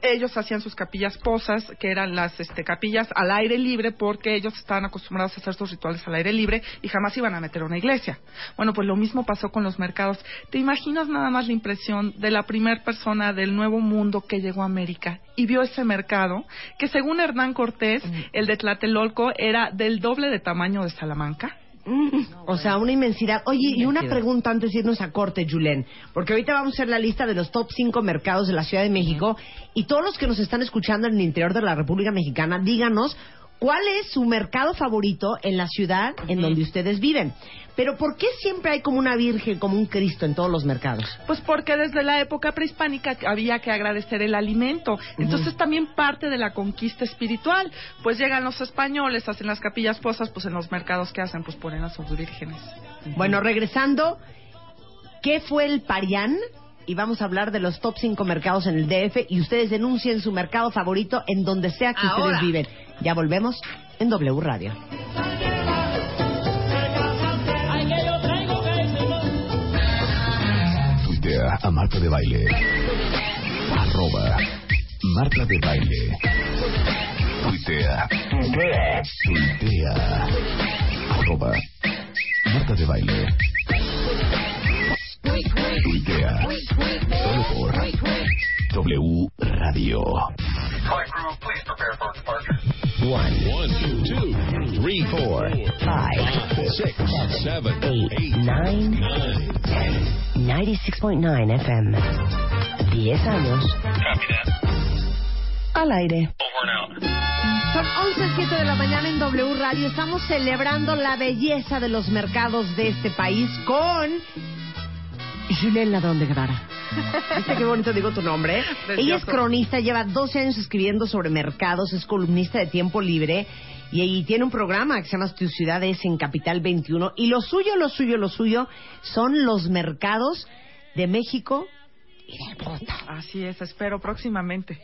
ellos hacían sus capillas posas, que eran las este, capillas al aire libre, porque ellos estaban acostumbrados a hacer sus rituales al aire libre y jamás iban a meter a una iglesia. Bueno, pues lo mismo pasó con los mercados. ¿Te imaginas nada más la impresión de la primera persona del Nuevo Mundo que llegó a América y vio ese mercado? Que según Hernán Cortés, el de Tlatelolco era del doble de tamaño de Salamanca. Mm, o sea, una inmensidad. Oye, y una pregunta antes de irnos a corte, Julen, porque ahorita vamos a hacer la lista de los top 5 mercados de la Ciudad de México y todos los que nos están escuchando en el interior de la República Mexicana, díganos cuál es su mercado favorito en la ciudad en donde ustedes viven. Pero ¿por qué siempre hay como una virgen, como un Cristo en todos los mercados? Pues porque desde la época prehispánica había que agradecer el alimento. Entonces también parte de la conquista espiritual. Pues llegan los españoles, hacen las capillas posas, pues en los mercados que hacen, pues ponen a sus vírgenes. Bueno, regresando, ¿qué fue el Parián? Y vamos a hablar de los top 5 mercados en el DF y ustedes denuncien su mercado favorito en donde sea que Ahora. ustedes viven. Ya volvemos en W Radio. Tuitea a Marta de Baile. Arroba Marta de Baile. Tuitea. Tuitea. Arroba Marta de Baile. Tuitea. Solo por W Radio. One, one, two, two, three, four, Five, six, seven, eight, nine, nine. ten. 96.9 FM. 10 años. Al aire. Son 11.07 de la mañana en W Radio. Estamos celebrando la belleza de los mercados de este país con Julián Ladrón de Guevara. ¿Viste qué bonito digo tu nombre? Ella es cronista, lleva 12 años escribiendo sobre mercados, es columnista de tiempo libre y, y tiene un programa que se llama Tu Ciudad es en Capital 21. Y lo suyo, lo suyo, lo suyo son los mercados de México y del mundo. Así es, espero próximamente.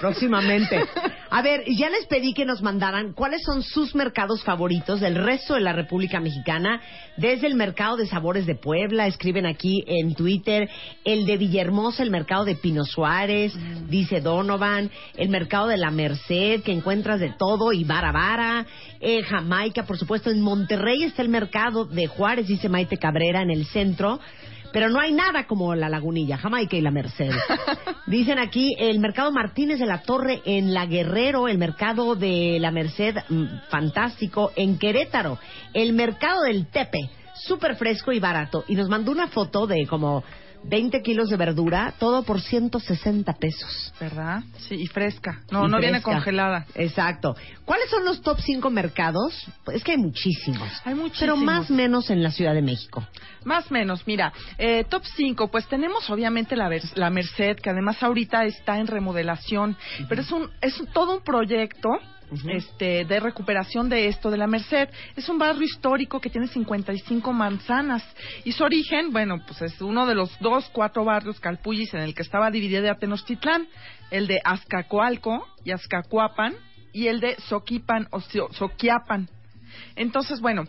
Próximamente. A ver, ya les pedí que nos mandaran cuáles son sus mercados favoritos del resto de la República Mexicana, desde el mercado de sabores de Puebla, escriben aquí en Twitter, el de Villahermosa, el mercado de Pino Suárez, dice Donovan, el mercado de la Merced, que encuentras de todo, y Vara Vara, eh, Jamaica, por supuesto, en Monterrey está el mercado de Juárez, dice Maite Cabrera, en el centro. Pero no hay nada como la Lagunilla, Jamaica y la Merced. Dicen aquí el mercado Martínez de la Torre en La Guerrero, el mercado de la Merced, mm, fantástico, en Querétaro, el mercado del Tepe, súper fresco y barato. Y nos mandó una foto de como 20 kilos de verdura, todo por 160 pesos. ¿Verdad? Sí, y fresca. No, Y no viene congelada. Exacto. ¿Cuáles son los top 5 mercados? Pues es que hay muchísimos. Hay muchísimos. Pero más menos en la Ciudad de México. Más menos, mira, eh, top 5, pues tenemos obviamente la, la Merced, que además ahorita está en remodelación, pero es un es todo un proyecto este de recuperación de esto de la Merced. Es un barrio histórico que tiene 55 manzanas y su origen, bueno, pues es uno de los dos, cuatro barrios calpullis en el que estaba dividida Tenochtitlán, el de Azcacoalco y Azcacuapan y el de Soquipan o Soquiapan. Entonces, bueno,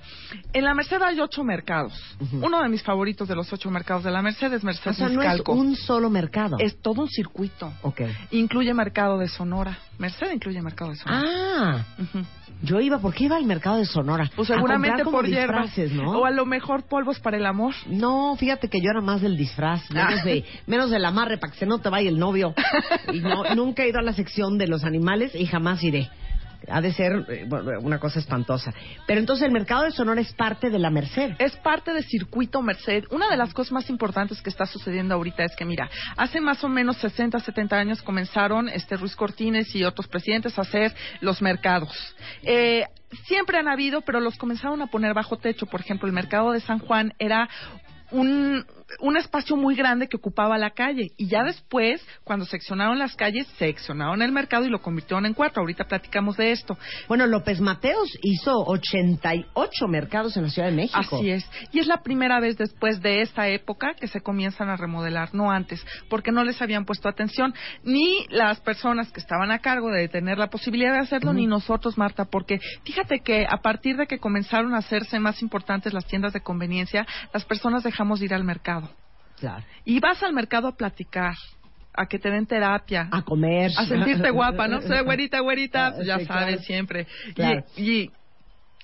en la Merced hay ocho mercados. Uno de mis favoritos de los ocho mercados de la Merced es Merced O sea, no es un solo mercado. Es todo un circuito. Ok. Incluye mercado de Sonora. Merced incluye mercado de Sonora. Ah, yo iba, ¿por qué iba al mercado de Sonora? Pues seguramente como por hierbas. ¿no? O a lo mejor polvos para el amor. No, fíjate que yo era más del disfraz, menos, Ah. de, menos del amarre para que se no te vaya el novio. Y no, nunca he ido a la sección de los animales y jamás iré. Ha de ser eh, una cosa espantosa. Pero entonces el mercado de Sonora es parte de la Merced. Es parte del circuito Merced. Una de las cosas más importantes que está sucediendo ahorita es que, mira, hace más o menos 60, 70 años comenzaron este Ruiz Cortines y otros presidentes a hacer los mercados. Eh, siempre han habido, pero los comenzaron a poner bajo techo. Por ejemplo, el mercado de San Juan era un, un espacio muy grande que ocupaba la calle. Y ya después, cuando seccionaron las calles, seccionaron el mercado y lo convirtieron en cuatro. Ahorita platicamos de esto. Bueno, López Mateos hizo 88 mercados en la Ciudad de México. Así es. Y es la primera vez después de esta época que se comienzan a remodelar, no antes, porque no les habían puesto atención ni las personas que estaban a cargo de tener la posibilidad de hacerlo, ni nosotros, Marta, porque fíjate que a partir de que comenzaron a hacerse más importantes las tiendas de conveniencia, las personas dejamos de ir al mercado. Claro. Y vas al mercado a platicar, a que te den terapia, A comer. a sentirte guapa, ¿no? Sé, güerita, güerita, Ah, ya sí, sabes, claro. siempre. Claro. Y, y,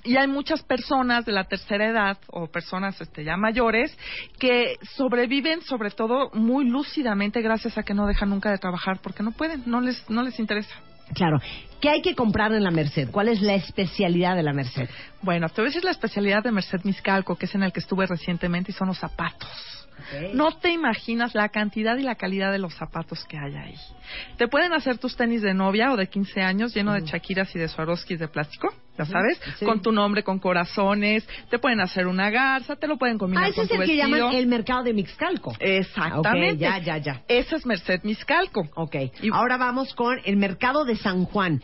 y hay muchas personas de la tercera edad o personas este, ya mayores que sobreviven sobre todo muy lúcidamente gracias a que no dejan nunca de trabajar porque no pueden, no les, no les interesa. Claro. ¿Qué hay que comprar en la Merced? ¿Cuál es la especialidad de la Merced? Bueno, te voy a decir la especialidad de Merced Miscalco, que es en el que estuve recientemente, y son los zapatos. No te imaginas la cantidad y la calidad de los zapatos que hay ahí. Te pueden hacer tus tenis de novia o de 15 años lleno de Shakiras y de Swarovskis de plástico, ya sabes, sí. con tu nombre, con corazones. Te pueden hacer una garza, te lo pueden combinar Ah, ese con es tu el que vestido. llaman el mercado de Mixcalco. Exactamente. Ya, ya, ya. Esa es Merced Miscalco. Ok. Y- Ahora vamos con el mercado de San Juan,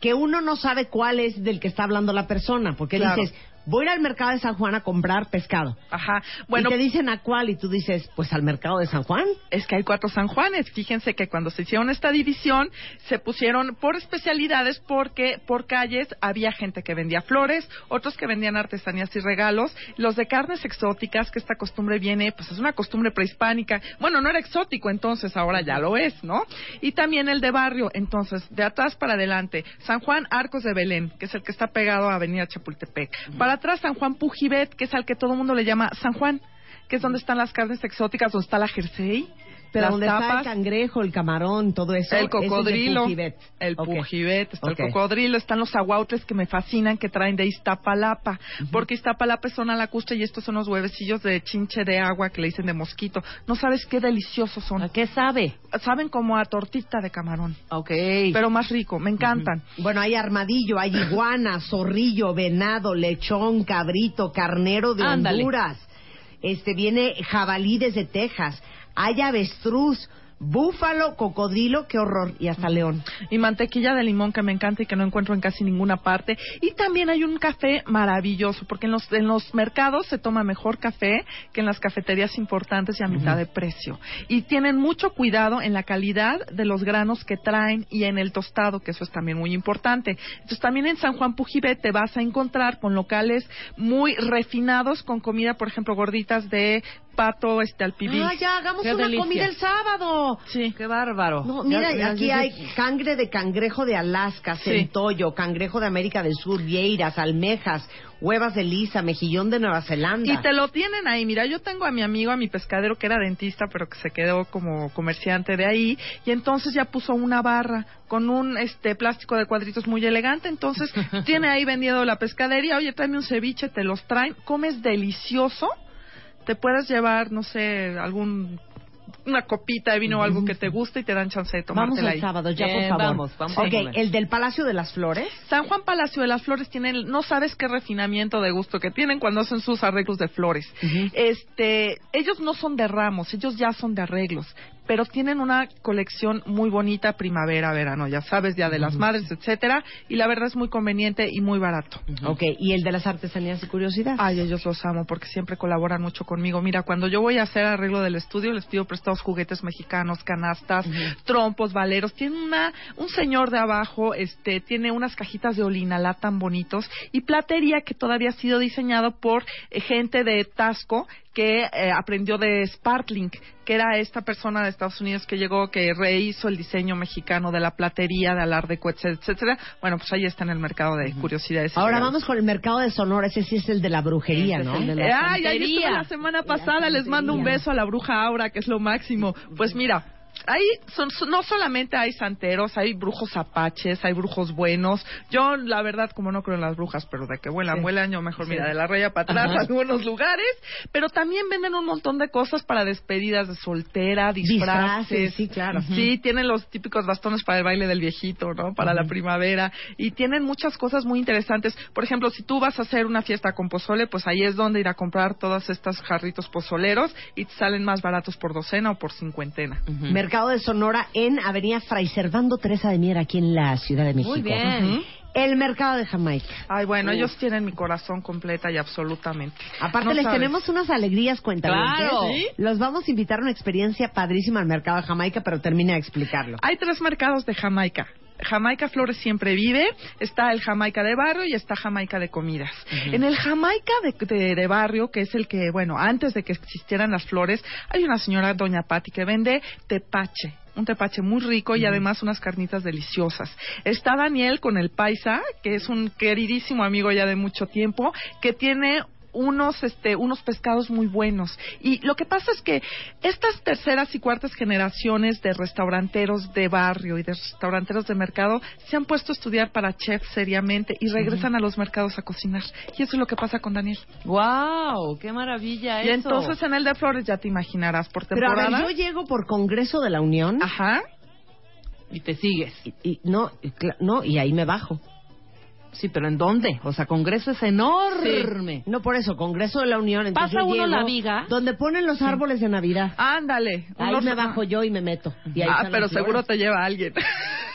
que uno no sabe cuál es del que está hablando la persona, porque Claro. dices, voy a ir al mercado de San Juan a comprar pescado. Ajá. Bueno, y te dicen a cuál y tú dices, pues al mercado de San Juan. Es que hay cuatro San Juanes. Fíjense que cuando se hicieron esta división, se pusieron por especialidades porque por calles había gente que vendía flores, otros que vendían artesanías y regalos, los de carnes exóticas, que esta costumbre viene, pues es una costumbre prehispánica. Bueno, no era exótico entonces, ahora ya lo es, ¿no? Y también el de barrio, entonces, de atrás para adelante, San Juan Arcos de Belén, que es el que está pegado a Avenida Chapultepec. Para atrás San Juan Pujibet, que es al que todo el mundo le llama San Juan, que es donde están las carnes exóticas, donde está la jersey. Pero las donde está el cangrejo, el camarón, todo eso. el es cocodrilo, Pujibet. el Ok. pujibet, está el cocodrilo, están los aguautles que me fascinan que traen de Iztapalapa, porque Iztapalapa es zona lacustre y estos son los huevecillos de chinche de agua que le dicen de mosquito. No sabes qué deliciosos son. ¿A qué sabe? Saben como a tortita de camarón, Ok. pero más rico, me encantan. Bueno, hay armadillo, hay iguana, zorrillo, venado, lechón, cabrito, carnero de Ándale. Honduras. Este viene jabalí desde Texas. Hay avestruz, búfalo, cocodrilo, qué horror, y hasta león. Y mantequilla de limón que me encanta y que no encuentro en casi ninguna parte. Y también hay un café maravilloso, porque en los, en los mercados se toma mejor café que en las cafeterías importantes y a mitad de precio. Y tienen mucho cuidado en la calidad de los granos que traen y en el tostado, que eso es también muy importante. Entonces también en San Juan Pujibet te vas a encontrar con locales muy refinados, con comida, por ejemplo, gorditas de pato este al pibil. Ah, ya, hagamos Qué una delicia. comida el sábado. Sí. Qué bárbaro. No, mira, Ya- aquí ya- hay cangre de cangrejo de Alaska, Sí. centollo, cangrejo de América del Sur, vieiras, almejas, huevas de lisa, mejillón de Nueva Zelanda. Y te lo tienen ahí. Mira, yo tengo a mi amigo, a mi pescadero, que era dentista, pero que se quedó como comerciante de ahí. Y entonces ya puso una barra con un este plástico de cuadritos muy elegante. Entonces tiene ahí vendiendo la pescadería. Oye, tráeme un ceviche, te los traen. Comes delicioso. Te puedes llevar, no sé, algún una copita de vino o algo que te guste y te dan chance de Vamos tomártela al ahí. sábado, ya Bien, por favor. vamos, vamos ok, comer. el del Palacio de las Flores. San Juan Palacio de las Flores tienen, no sabes qué refinamiento de gusto que tienen cuando hacen sus arreglos de flores. Este, ellos no son de ramos, ellos ya son de arreglos, pero tienen una colección muy bonita primavera, verano, ya sabes, Día de las Madres, etcétera, y la verdad es muy conveniente y muy barato. Ok, y el de las artesanías y curiosidad. Ay, ellos los amo porque siempre colaboran mucho conmigo. Mira, cuando yo voy a hacer arreglo del estudio, les pido prestados juguetes mexicanos, canastas, trompos, valeros. Tiene una, un señor de abajo, este, tiene unas cajitas de olinalá tan bonitos y platería que todavía ha sido diseñado por eh, gente de Tasco que eh, aprendió de Sparkling, que era esta persona de Estados Unidos que llegó, que rehizo el diseño mexicano de la platería, de alar de cohetes, etcétera. Bueno, pues ahí está en el mercado de curiosidades. Ahora vamos con el mercado de Sonora, ese sí es el de la brujería, es ¿no? el de la Ay, ahí santería. estuve la semana pasada. Les mando un beso a la bruja Aura, que es lo máximo. Pues mira. Ahí son, son- no solamente hay santeros, hay brujos apaches, hay brujos buenos. Yo, la verdad, como no creo en las brujas, pero de que vuelan, vuelan, yo mejor, mira, de la raya para atrás a algunos lugares. Pero también venden un montón de cosas para despedidas de soltera, disfraces. Disfraces, sí, claro. Sí, tienen los típicos bastones para el baile del viejito, ¿no? Para la primavera. Y tienen muchas cosas muy interesantes. Por ejemplo, si tú vas a hacer una fiesta con pozole, pues ahí es donde ir a comprar todas estas jarritos pozoleros y te salen más baratos por docena o por cincuentena. Mercado de Sonora en Avenida Fray Servando Teresa de Mier, aquí en la Ciudad de México. Muy bien. El mercado de Jamaica. Ay, bueno, ellos tienen mi corazón completa y absolutamente. Aparte No les sabes. tenemos unas alegrías cuentavientes. Claro. ¿Sí? Los vamos a invitar a una experiencia padrísima al mercado de Jamaica, pero termina de explicarlo. Hay tres mercados de Jamaica. Jamaica Flores siempre vive, está el Jamaica de barrio y está Jamaica de comidas. En el Jamaica de, de- de barrio, que es el que, bueno, antes de que existieran las flores, hay una señora, doña Patti, que vende tepache. Un tepache muy rico y además unas carnitas deliciosas. Está Daniel con el paisa, que es un queridísimo amigo ya de mucho tiempo, que tiene unos este unos pescados muy buenos y lo que pasa es que estas terceras y cuartas generaciones de restauranteros de barrio y de restauranteros de mercado se han puesto a estudiar para chef seriamente y regresan a los mercados a cocinar y eso es lo que pasa con Daniel ¡Wow! ¡Qué maravilla y eso! entonces en el de Flores ya te imaginarás por Pero a temporada ver, yo llego por Congreso de la Unión ajá Y te sigues. y, y- no, no, y ahí me bajo. Sí, pero ¿en dónde? O sea, Congreso es enorme. No por eso, Congreso de la Unión. Entonces Pasa uno llego la viga. Donde ponen los árboles de Navidad. ándale Ahí unos- me bajo yo y me meto. Y ahí ah pero seguro te lleva alguien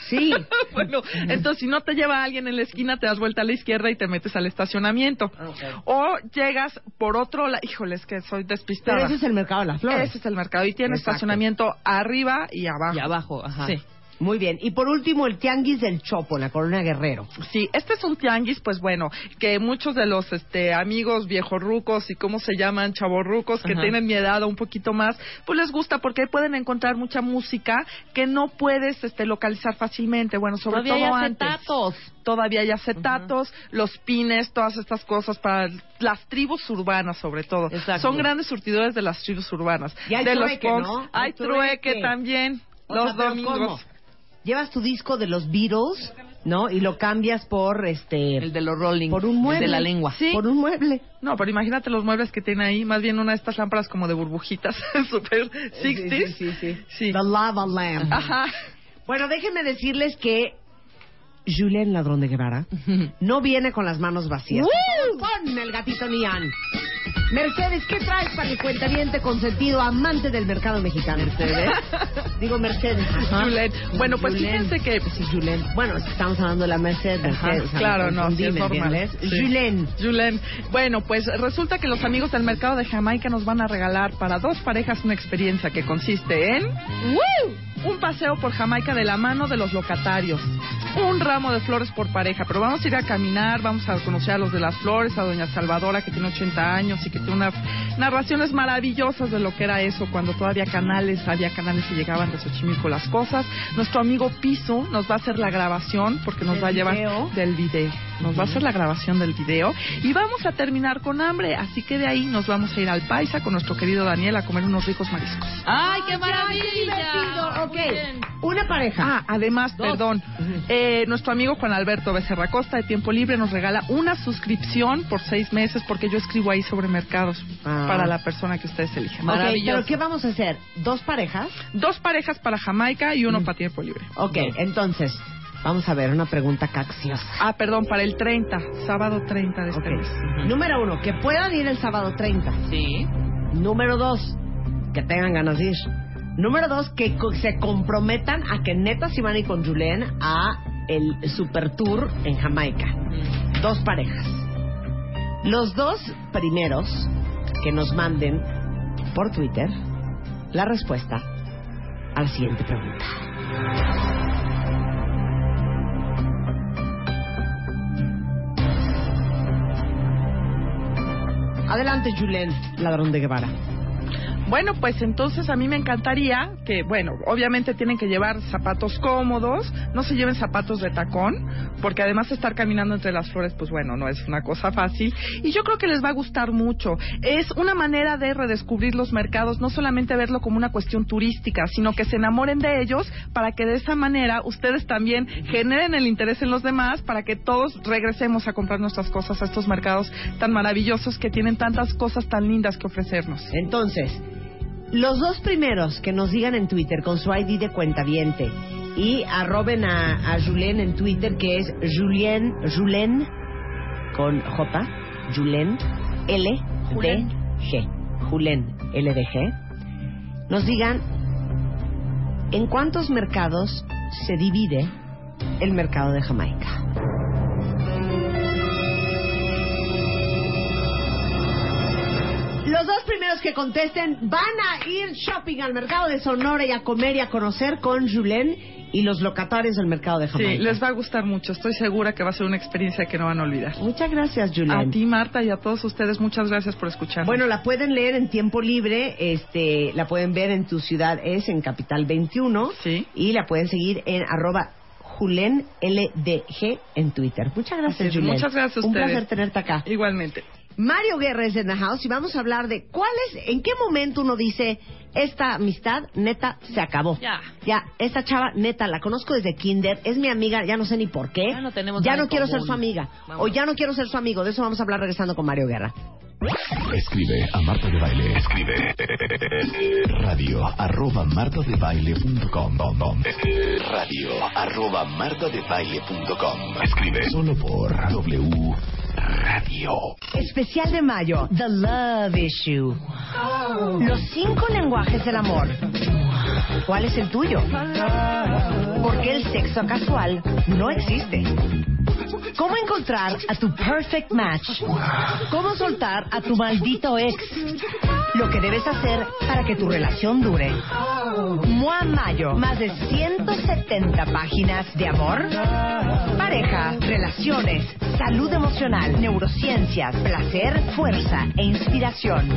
Sí. bueno, entonces si no te lleva alguien en la esquina, te das vuelta a la izquierda y te metes al estacionamiento. O llegas por otro lado. Híjole, es que soy despistada. Pero ese es el mercado de las flores. Ese es el mercado. Y tiene Exacto. estacionamiento arriba y abajo. Y abajo, ajá. Sí. Muy bien. Y por último, el Tianguis del Chopo, la Colonia Guerrero. Sí, este es un tianguis, pues bueno, que muchos de los este, amigos viejorrucos y cómo se llaman chavorrucos que Ajá. tienen mi edad o un poquito más, pues les gusta porque pueden encontrar mucha música que no puedes este, localizar fácilmente. Bueno, sobre Todavía hay todo antes. acetatos. todavía hay acetatos, los pines, todas estas cosas para las tribus urbanas sobre todo. Exacto. Son grandes surtidores de las tribus urbanas. Y hay de trueque, los. ¿no? Hay Hay trueque, trueque. también. O los sea, ¿pero domingos. cómo? Llevas tu disco de los Beatles, ¿no? Y lo cambias por este El de los Rolling. por un mueble De la lengua. Sí. Por un mueble. No, pero imagínate los muebles que tiene ahí, más bien una de estas lámparas como de burbujitas, super 60s. Sí, sí, Sí. The Lava Lamp. Ajá. Bueno, déjenme decirles que Julien Ladrón de Guevara no viene con las manos vacías. Con el gatito Nian. Mercedes, ¿qué traes para el cuentaviente consentido amante del mercado mexicano? Mercedes. Digo Mercedes. ajá. Julen. Bueno, pues Julen. fíjense que Sí, Julen. Bueno, es que estamos hablando de la Mercedes. Mercedes, o sea, claro, no, sí es ¿me normal. Sí. Julen. Julen. Bueno, pues resulta que los amigos del mercado de Jamaica nos van a regalar para dos parejas una experiencia que consiste en un paseo por Jamaica de la mano de los locatarios, un ramo de flores por pareja, pero vamos a ir a caminar, vamos a conocer a los de las flores, a doña Salvadora que tiene 80 años y que tiene unas narraciones maravillosas de lo que era eso cuando todavía canales, había canales y llegaban de Xochimilco las cosas. Nuestro amigo Piso nos va a hacer la grabación porque nos ¿Del va a llevar video? del video. Nos va a hacer la grabación del video y vamos a terminar con hambre, así que de ahí nos vamos a ir al Paisa con nuestro querido Daniel a comer unos ricos mariscos. ¡Ay, qué maravilla! divertido. Ok. Muy bien. Una pareja. Ah, además, perdón, eh, nuestro amigo Juan Alberto Becerra Costa de Tiempo Libre nos regala una suscripción por seis meses porque yo escribo ahí sobre mercado mercados Ah. para la persona que ustedes elijan. Ok, pero ¿qué vamos a hacer? ¿Dos parejas? Dos parejas para Jamaica y uno para tiempo libre. Ok, entonces, vamos a ver una pregunta caxiosa. Ah, perdón, para el 30, sábado 30 de este mes. Número uno, que puedan ir el sábado 30. Sí. Número dos, que tengan ganas de ir. Número dos, que co- se comprometan a que neta si van a ir con Julen a el Super Tour en Jamaica. Dos parejas. Los dos primeros que nos manden por Twitter la respuesta a la siguiente pregunta. Adelante, Julen, ladrón de Guevara. Bueno, pues entonces a mí me encantaría que, bueno, obviamente tienen que llevar zapatos cómodos, no se lleven zapatos de tacón, porque además estar caminando entre las flores, pues bueno, no es una cosa fácil. Y yo creo que les va a gustar mucho. Es una manera de redescubrir los mercados, no solamente verlo como una cuestión turística, sino que se enamoren de ellos para que de esa manera ustedes también generen el interés en los demás, para que todos regresemos a comprar nuestras cosas a estos mercados tan maravillosos que tienen tantas cosas tan lindas que ofrecernos. Entonces, los dos primeros que nos digan en Twitter con su ID de cuenta y arroben a, a Julien en Twitter que es Julien, Julien con J, Julien L D G, Julien L D G, nos digan en cuántos mercados se divide el mercado de Jamaica. Los dos primeros que contesten van a ir shopping al mercado de Sonora y a comer y a conocer con Julen y los locatarios del mercado de Jamaica. Sí, les va a gustar mucho. Estoy segura que va a ser una experiencia que no van a olvidar. Muchas gracias, Julen. A ti, Marta, y a todos ustedes, muchas gracias por escucharnos. Bueno, la pueden leer en tiempo libre, este, la pueden ver en tu ciudad es en Capital 21 Sí. y la pueden seguir en arroba Julen LDG en Twitter. Muchas gracias, Julen. muchas gracias a Un ustedes. placer tenerte acá. Igualmente. Mario Guerra es en the house y vamos a hablar de cuál es, en qué momento uno dice esta amistad neta se acabó. Ya. Ya, esta chava neta la conozco desde kinder, es mi amiga, ya no sé ni por qué. Ya no tenemos Ya nada no en quiero común. ser su amiga Vamos. o ya no quiero ser su amigo. De eso vamos a hablar regresando con Mario Guerra. Escribe a Marta de Baile. Escribe radio arroba martadebaile.com radio arroba martadebaile.com Escribe solo por W Radio. Especial de mayo, The Love Issue. Los cinco lenguajes del amor. ¿Cuál es el tuyo? Porque el sexo casual no existe. ¿Cómo encontrar a tu perfect match? ¿Cómo soltar a tu maldito ex? Lo que debes hacer para que tu relación dure. Mua Mayo, más de 170 páginas de amor, pareja, relaciones, salud emocional, neurociencias, placer, fuerza e inspiración.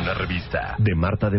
Una revista de Marta de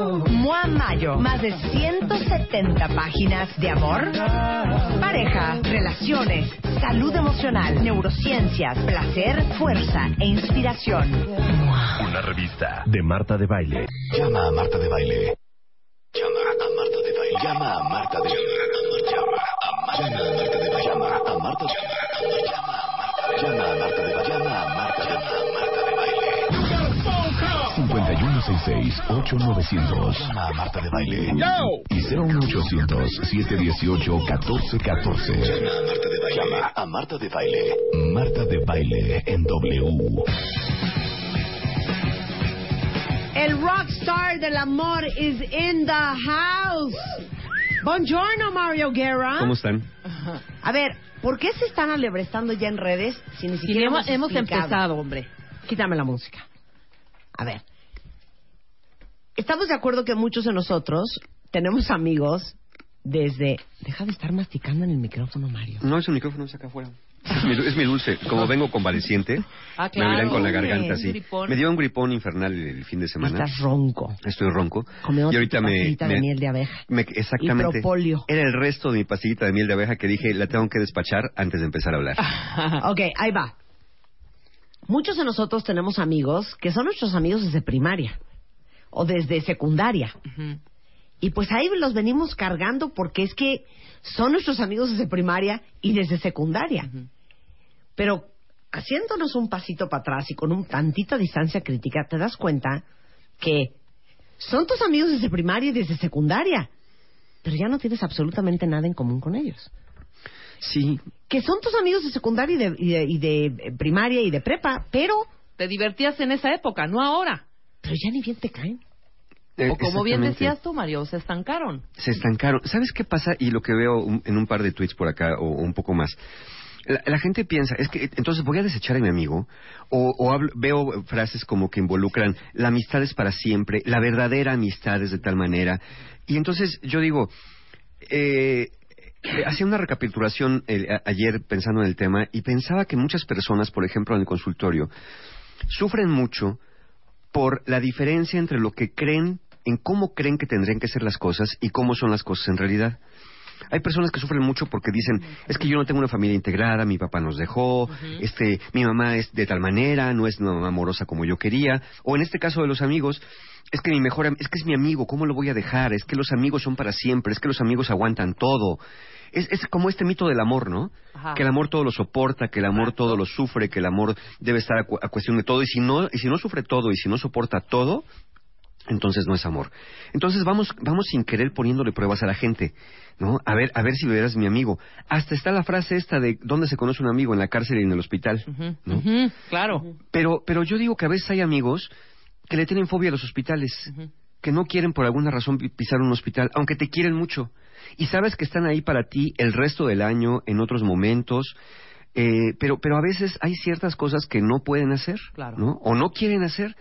Mua Mayo, más de 170 páginas de amor, pareja, relaciones, salud emocional, neurociencias, placer, fuerza e inspiración. Una revista de Marta de Baile. Llama a Marta de Baile. Llama a Marta de Baile. Llama a Marta de Baile. Llama a Marta de Llama a Marta 5166-8900. Llama a Marta de Baile. Y 01800-718-1414. Llama a Marta de Baile. Llama a Marta de Baile. Marta de Baile en W. El rockstar del amor is in the house. Buongiorno, Mario Guerra. ¿Cómo están? A ver, ¿por qué se están alebrestando ya en redes si ni siquiera hemos, hemos explicado? empezado, hombre. Quítame la música. A ver. Estamos de acuerdo que muchos de nosotros tenemos amigos desde... Deja de estar masticando en el micrófono, Mario. No, es un micrófono, es acá afuera. Es mi, es mi dulce. Como vengo convaleciente, Ah, me miran con la garganta así. Me dio un gripón infernal el, el fin de semana. Estás ronco. Estoy ronco. Comemos y ahorita me, pastillita de me- miel de abeja. me- exactamente. Y. Era el resto de mi pastillita de miel de abeja que dije, la tengo que despachar antes de empezar a hablar. Ok, ahí va. Muchos de nosotros tenemos amigos que son nuestros amigos desde primaria o desde secundaria. Y pues ahí los venimos cargando porque es que son nuestros amigos desde primaria y desde secundaria. Pero haciéndonos un pasito para atrás y con un tantita distancia crítica, te das cuenta que son tus amigos desde primaria y desde secundaria, pero ya no tienes absolutamente nada en común con ellos. Sí, Que son tus amigos de secundaria y de, y de- y de, eh, primaria y de prepa, pero, Te divertías en esa época, no ahora. Pero ya ni bien te caen. eh, O como bien decías tú, Mario, se estancaron. se estancaron. ¿Sabes qué pasa? Y lo que veo un- en un par de tweets por acá o, o un poco más. La, la gente piensa, es que entonces voy a desechar a mi amigo o, o hablo- veo frases como que involucran la amistad es para siempre, la verdadera amistad es de tal manera. Y entonces yo digo, eh, eh, hacía una recapitulación el- a- ayer pensando en el tema y pensaba que muchas personas, por ejemplo en el consultorio, sufren mucho por la diferencia entre lo que creen, en cómo creen que tendrían que ser las cosas y cómo son las cosas en realidad. Hay personas que sufren mucho porque dicen, es que yo no tengo una familia integrada, mi papá nos dejó, este, mi mamá es de tal manera, no es una mamá amorosa como yo quería, o en este caso de los amigos, es que mi mejor, es que es mi amigo, ¿cómo lo voy a dejar? Es que los amigos son para siempre, es que los amigos aguantan todo. Es, es como este mito del amor, ¿no? Ajá. Que el amor todo lo soporta, que el amor todo lo sufre, que el amor debe estar a, cu- a cuestión de todo, y si no, y si no sufre todo, y si no soporta todo, entonces no es amor. Entonces vamos, vamos sin querer poniéndole pruebas a la gente, ¿no? A ver, a ver si verás mi amigo. Hasta está la frase esta de dónde se conoce un amigo, en la cárcel y en el hospital, ¿no? claro. Pero, pero yo digo que a veces hay amigos que le tienen fobia a los hospitales, que no quieren por alguna razón pi- pisar un hospital, aunque te quieren mucho. Y sabes que están ahí para ti el resto del año, en otros momentos, eh, pero, pero a veces hay ciertas cosas que no pueden hacer, Claro. ¿no? O no quieren hacer.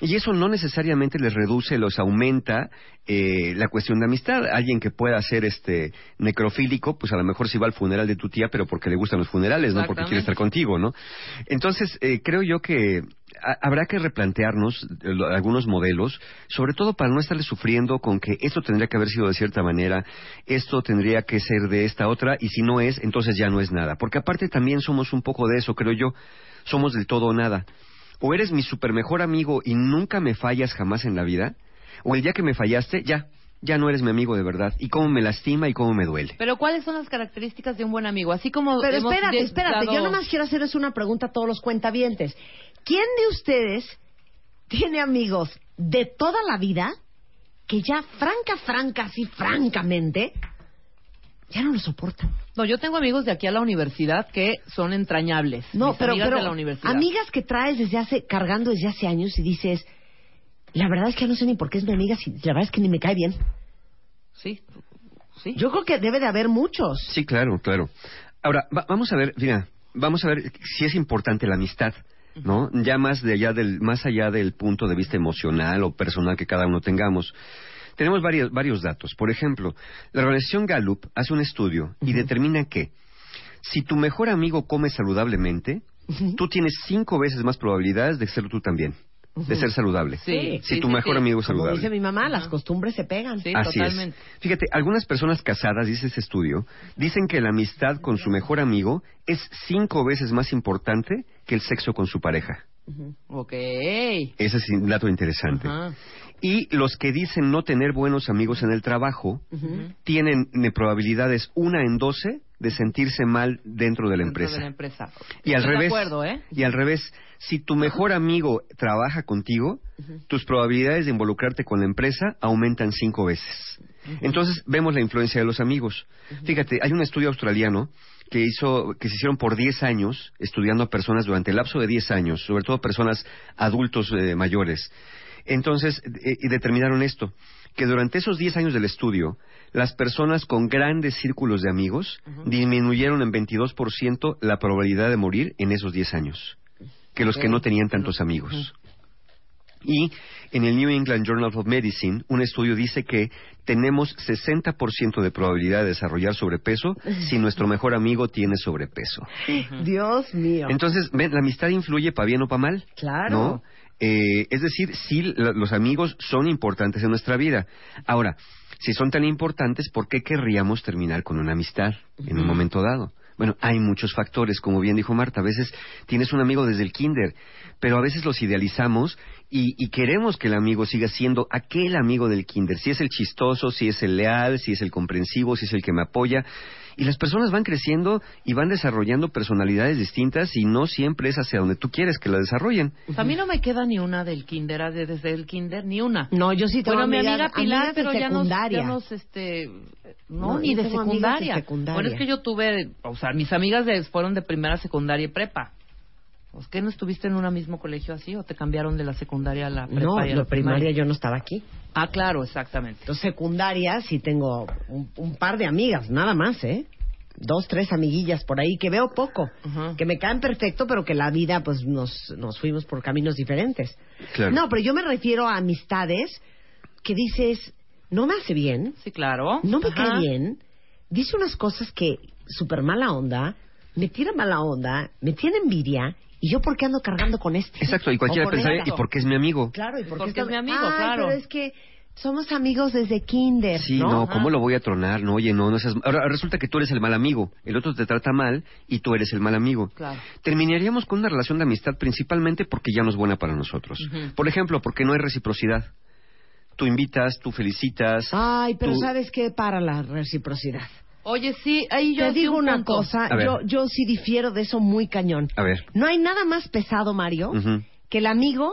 Y eso no necesariamente les reduce, los aumenta eh, la cuestión de amistad. Alguien que pueda ser este necrofílico, pues a lo mejor sí va al funeral de tu tía, pero porque le gustan los funerales, no porque quiere estar contigo, ¿no? Entonces, eh, creo yo que habrá que replantearnos eh, algunos modelos, sobre todo para no estarle sufriendo con que esto tendría que haber sido de cierta manera, esto tendría que ser de esta otra, y si no es, entonces ya no es nada. Porque aparte también somos un poco de eso, creo yo. Somos del todo o nada. O eres mi super mejor amigo y nunca me fallas jamás en la vida, o el día que me fallaste, ya, ya no eres mi amigo de verdad. Y cómo me lastima y cómo me duele. Pero ¿cuáles son las características de un buen amigo? Así como Pero hemos espérate, espérate, dado- yo nomás quiero hacerles una pregunta a todos los cuentavientes. ¿Quién de ustedes tiene amigos de toda la vida que ya franca, franca, así francamente, ya no lo soportan? No, yo tengo amigos de aquí a la universidad que son entrañables. No, Mis pero, amigas pero de la universidad. amigas que traes desde hace, cargando desde hace años y dices, la verdad es que ya no sé ni por qué es mi amiga, si la verdad es que ni me cae bien. Sí, sí. Yo creo que debe de haber muchos. Sí, claro, claro. Ahora, va- vamos a ver, mira, vamos a ver si es importante la amistad, ¿no? Ya más de allá del, más allá del punto de vista emocional o personal que cada uno tengamos. Tenemos varios, varios datos. Por ejemplo, la organización Gallup hace un estudio y determina que si tu mejor amigo come saludablemente, tú tienes cinco veces más probabilidades de ser tú también, de ser saludable. Sí, si sí, tu sí, mejor sí. amigo es Como saludable. dice mi mamá, las costumbres se pegan. Sí, Así totalmente. es. Fíjate, algunas personas casadas, dice este estudio, dicen que la amistad con su mejor amigo es cinco veces más importante que el sexo con su pareja. Ok. Ese es un dato interesante. Ajá. Y los que dicen no tener buenos amigos en el trabajo tienen probabilidades una en doce de sentirse mal dentro de la Dentro empresa. de la empresa. Y al Estoy revés, acuerdo, ¿eh? y al revés, si tu mejor amigo trabaja contigo, tus probabilidades de involucrarte con la empresa aumentan cinco veces. Entonces vemos la influencia de los amigos. Fíjate, hay un estudio australiano que hizo, que se hicieron por 10 años, estudiando a personas durante el lapso de 10 años, sobre todo personas adultos eh, mayores. Entonces, eh, y determinaron esto, que durante esos 10 años del estudio, las personas con grandes círculos de amigos disminuyeron en 22% la probabilidad de morir en esos 10 años, que los que no tenían tantos amigos. Y en el New England Journal of Medicine, un estudio dice que tenemos 60% de probabilidad de desarrollar sobrepeso si nuestro mejor amigo tiene sobrepeso. Dios mío. Entonces, ven, la amistad influye para bien o para mal. Claro. ¿no? Eh, es decir, sí, la- los amigos son importantes en nuestra vida. Ahora, si son tan importantes, ¿por qué querríamos terminar con una amistad en un momento dado? Bueno, hay muchos factores, como bien dijo Marta. A veces tienes un amigo desde el kinder, pero a veces los idealizamos y, y queremos que el amigo siga siendo aquel amigo del kinder. Si es el chistoso, si es el leal, si es el comprensivo, si es el que me apoya. Y las personas van creciendo y van desarrollando personalidades distintas y no siempre es hacia donde tú quieres que la desarrollen. Pues a mí no me queda ni una del kinder, de- desde el kinder, ni una. No, yo sí tengo Bueno, mi amiga Pilar, amigas de pero ya nos, secundaria. ya nos, este, no, No, ni de de secundaria. secundaria. Bueno, es que yo tuve, o sea, mis amigas de- fueron de primera, secundaria y prepa. ¿Pues qué no estuviste en un mismo colegio así o te cambiaron de la secundaria a la prepa? No, y a la la primaria yo no estaba aquí. Ah, claro, exactamente. Entonces, secundaria sí tengo un, un par de amigas, nada más, ¿eh? Dos, tres amiguillas por ahí que veo poco, Ajá. que me caen perfecto, pero que la vida, pues, nos, nos fuimos por caminos diferentes. Claro. No, pero yo me refiero a amistades que dices, no me hace bien, Sí, claro. no me Ajá. cae bien, dice unas cosas que súper mala onda, me tira mala onda, me tiene envidia, y yo por qué ando cargando con este. Exacto, y cualquiera pensaría, esta. ¿y por qué es mi amigo? Claro, y por qué es mi amigo, Ay, claro. pero es que somos amigos desde kinder, Sí, ¿no? no, ¿cómo lo voy a tronar? No, oye, no, no seas... Ahora resulta que tú eres el mal amigo, el otro te trata mal y tú eres el mal amigo. Claro. Terminaríamos con una relación de amistad principalmente porque ya no es buena para nosotros. Por ejemplo, porque no hay reciprocidad. Tú invitas, tú felicitas. Ay, pero tú- ¿sabes qué? Para la reciprocidad. Oye, sí, ahí yo Te sí digo un una punto. cosa, A ver. yo, yo sí difiero de eso muy cañón. A ver. No hay nada más pesado, Mario, Ujú. que el amigo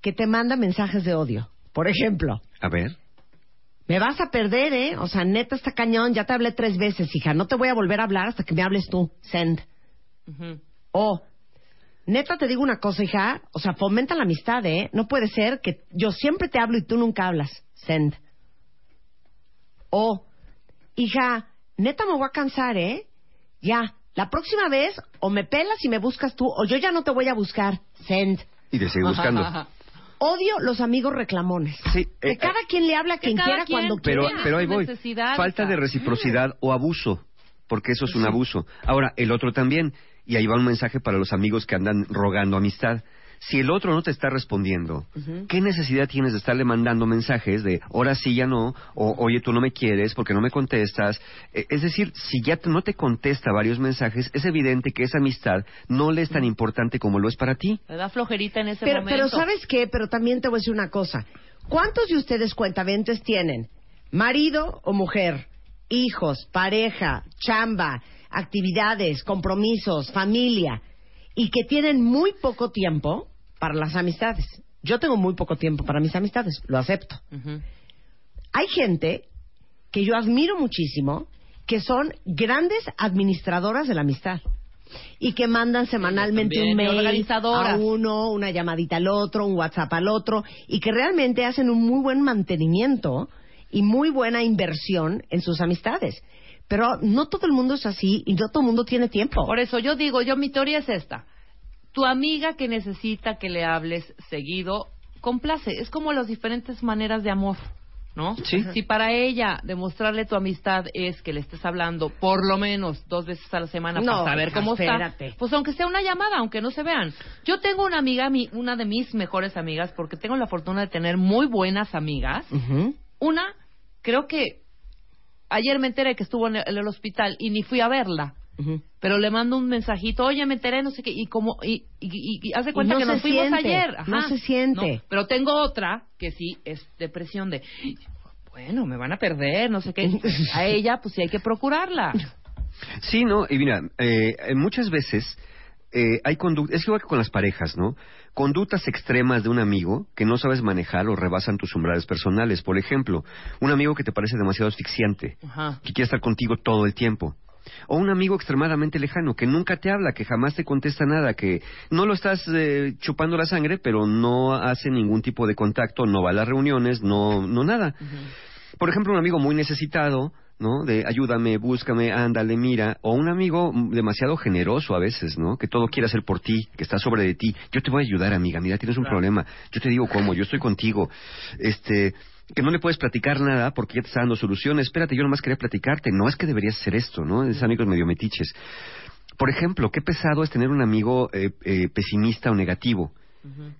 que te manda mensajes de odio. Por ejemplo, A ver. me vas a perder, ¿eh? O sea, neta está cañón, ya te hablé tres veces, hija, no te voy a volver a hablar hasta que me hables tú. Send. O, neta te digo una cosa, hija, o sea, fomenta la amistad, ¿eh? No puede ser que yo siempre te hablo y tú nunca hablas. Send. O, hija, neta me voy a cansar, ¿eh? Ya, la próxima vez o me pelas y me buscas tú o yo ya no te voy a buscar. Send. Y te sigue buscando. Odio los amigos reclamones. Sí, Que eh, cada quien le habla a quien cada quiera quien cuando pero, quiera. tiene pero ahí voy. Falta de reciprocidad o abuso, porque eso es un abuso. Ahora, el otro también, y ahí va un mensaje para los amigos que andan rogando amistad. Si el otro no te está respondiendo, ¿qué necesidad tienes de estarle mandando mensajes de ahora sí, ya no, o oye, tú no me quieres porque no me contestas? Eh, es decir, si ya no te contesta varios mensajes, es evidente que esa amistad no le es tan importante como lo es para ti. Me da flojerita en ese Pero, momento. pero ¿sabes qué? Pero también te voy a decir una cosa. ¿Cuántos de ustedes cuentaventes tienen marido o mujer, hijos, pareja, chamba, actividades, compromisos, familia, y que tienen muy poco tiempo para las amistades? Yo tengo muy poco tiempo para mis amistades, lo acepto. Hay gente que yo admiro muchísimo que son grandes administradoras de la amistad y que mandan semanalmente también, un mail a uno, una llamadita al otro, un WhatsApp al otro y que realmente hacen un muy buen mantenimiento y muy buena inversión en sus amistades. Pero no todo el mundo es así y no todo el mundo tiene tiempo. Por eso yo digo, yo mi teoría es esta. Tu amiga que necesita que le hables seguido, complace. Es como las diferentes maneras de amor, ¿no? Sí. Si para ella demostrarle tu amistad es que le estés hablando por lo menos dos veces a la semana No, para saber cómo espérate. está, pues aunque sea una llamada, aunque no se vean. Yo tengo una amiga, mi- una de mis mejores amigas, porque tengo la fortuna de tener muy buenas amigas. Una, creo que ayer me enteré que estuvo en el, en el hospital y ni fui a verla. Pero le mando un mensajito, oye, me enteré, no sé qué, y como, y, y, y- y haz de cuenta no que se nos fuimos siente, ayer. no se siente. No, pero tengo otra que sí es depresión de, bueno, me van a perder, no sé qué. A ella, pues sí hay que procurarla. Sí, no, y mira, eh, muchas veces eh, hay conductas, es igual que con las parejas, ¿no? Conductas extremas de un amigo que no sabes manejar o rebasan tus umbrales personales. Por ejemplo, un amigo que te parece demasiado asfixiante, Ajá. que quiere estar contigo todo el tiempo. O un amigo extremadamente lejano, que nunca te habla, que jamás te contesta nada, que no lo estás eh, chupando la sangre, pero no hace ningún tipo de contacto, no va a las reuniones, no, no nada. Por ejemplo, un amigo muy necesitado, ¿no? De ayúdame, búscame, ándale, mira. O un amigo demasiado generoso a veces, ¿no? Que todo quiere hacer por ti, que está sobre de ti. Yo te voy a ayudar, amiga. Mira, tienes un problema. Yo te digo cómo. Yo estoy contigo. Este que no le puedes platicar nada porque ya te está dando soluciones. Espérate, yo nomás quería platicarte. No es que deberías hacer esto, ¿no? Esos amigos medio metiches. Por ejemplo, qué pesado es tener un amigo eh, eh, pesimista o negativo.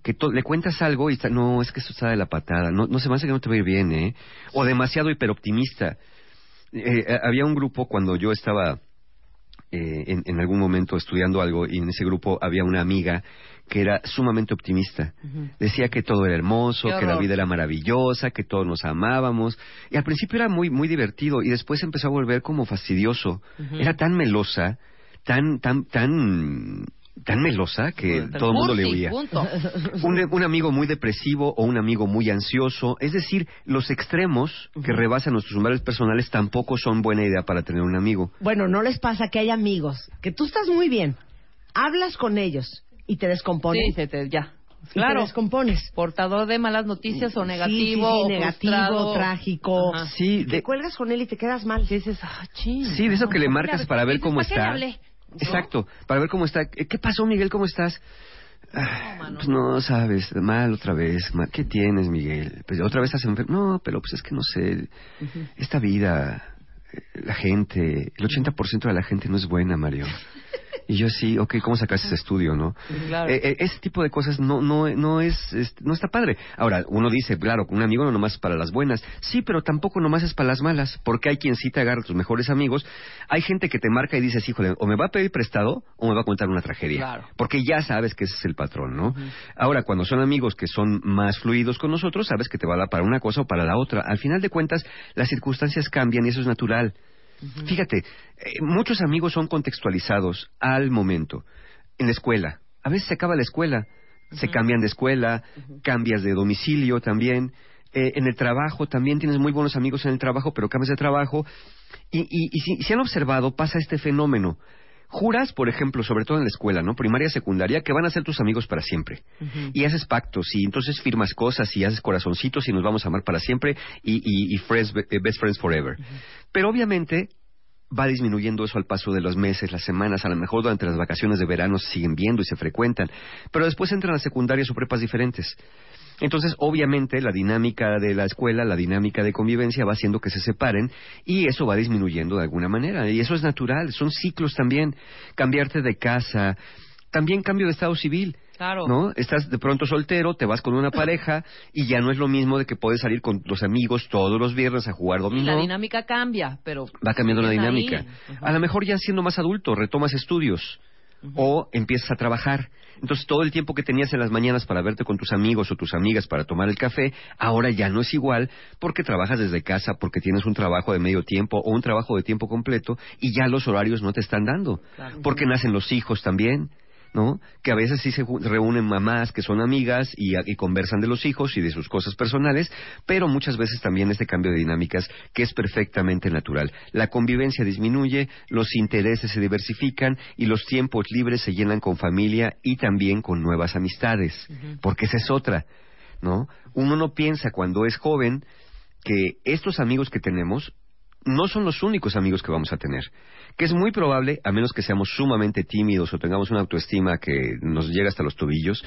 Que le cuentas algo y está, no, es que esto está de la patada, no, no se me hace que no te va a ir bien, ¿eh? O demasiado hiperoptimista. Eh, eh, había un grupo cuando yo estaba eh, en, en algún momento estudiando algo y en ese grupo había una amiga que era sumamente optimista. Decía que todo era hermoso, que la vida era maravillosa, que todos nos amábamos. Y al principio era muy, muy divertido y después empezó a volver como fastidioso. Era tan melosa, tan, tan, tan, tan melosa que todo el mundo le huía. Un, un amigo muy depresivo o un amigo muy ansioso. Es decir, los extremos que rebasan nuestros umbrales personales tampoco son buena idea para tener un amigo. Bueno, ¿no les pasa que hay amigos que tú estás muy bien, hablas con ellos y te descompones? Sí, se te- ya. Y te Claro. descompones. Portador de malas noticias o negativo. sí, sí, o negativo, frustrado. trágico. Ajá. Sí, Te de, cuelgas con él y te quedas mal. Y dices, ah, sí, de eso que le marcas para ver cómo ¿Para qué le está. Exacto, para ver cómo está. Eh, ¿Qué pasó, Miguel? ¿Cómo estás? Ah, pues no, sabes, mal otra vez. mal. ¿Qué tienes, Miguel? Pues otra vez estás enfermo. No, pero pues es que no sé. Esta vida, eh, la gente, el 80% de la gente no es buena, Mario. Y yo sí, ok, ¿cómo sacaste ese estudio, no? Claro. Eh, eh, ese tipo de cosas no no no es, es- no está padre. Ahora, uno dice, claro, un amigo no nomás es para las buenas. Sí, pero tampoco nomás es para las malas, porque hay quien sí te agarra a tus mejores amigos. Hay gente que te marca y dices, híjole, o me va a pedir prestado o me va a contar una tragedia. Claro. Porque ya sabes que ese es el patrón, ¿no? Ahora, cuando son amigos que son más fluidos con nosotros, sabes que te va a dar para una cosa o para la otra. Al final de cuentas, las circunstancias cambian y eso es natural. Fíjate, eh, muchos amigos son contextualizados al momento. En la escuela, a veces se acaba la escuela, se cambian de escuela, cambias de domicilio también. Eh, en el trabajo también tienes muy buenos amigos en el trabajo, pero cambias de trabajo. Y, y, y si, si han observado, pasa este fenómeno. Juras, por ejemplo, sobre todo en la escuela, ¿no? Primaria, secundaria, que van a ser tus amigos para siempre. Y haces pactos, y entonces firmas cosas, y haces corazoncitos, y nos vamos a amar para siempre, y, y, y friends- eh, best friends forever. Pero obviamente va disminuyendo eso al paso de los meses, las semanas, a lo mejor durante las vacaciones de verano se siguen viendo y se frecuentan, pero después entran a secundarias o prepas diferentes. Entonces, obviamente, la dinámica de la escuela, la dinámica de convivencia va haciendo que se separen y eso va disminuyendo de alguna manera. Y eso es natural, son ciclos también. Cambiarte de casa, también cambio de estado civil. Claro. ¿No? Estás de pronto soltero, te vas con una pareja y ya no es lo mismo de que puedes salir con los amigos todos los viernes a jugar dominó. la dinámica cambia, pero... Va cambiando la dinámica. A lo mejor ya siendo más adulto, retomas estudios o empiezas a trabajar. Entonces todo el tiempo que tenías en las mañanas para verte con tus amigos o tus amigas para tomar el café, ahora ya no es igual porque trabajas desde casa, porque tienes un trabajo de medio tiempo o un trabajo de tiempo completo y ya los horarios no te están dando. Claro. Porque nacen los hijos también. ¿No? Que a veces sí se reúnen mamás que son amigas y, y conversan de los hijos y de sus cosas personales, pero muchas veces también este cambio de dinámicas que es perfectamente natural. La convivencia disminuye, los intereses se diversifican y los tiempos libres se llenan con familia y también con nuevas amistades, porque esa es otra, ¿no? Uno no piensa cuando es joven que estos amigos que tenemos no son los únicos amigos que vamos a tener. Que es muy probable, a menos que seamos sumamente tímidos o tengamos una autoestima que nos llega hasta los tobillos,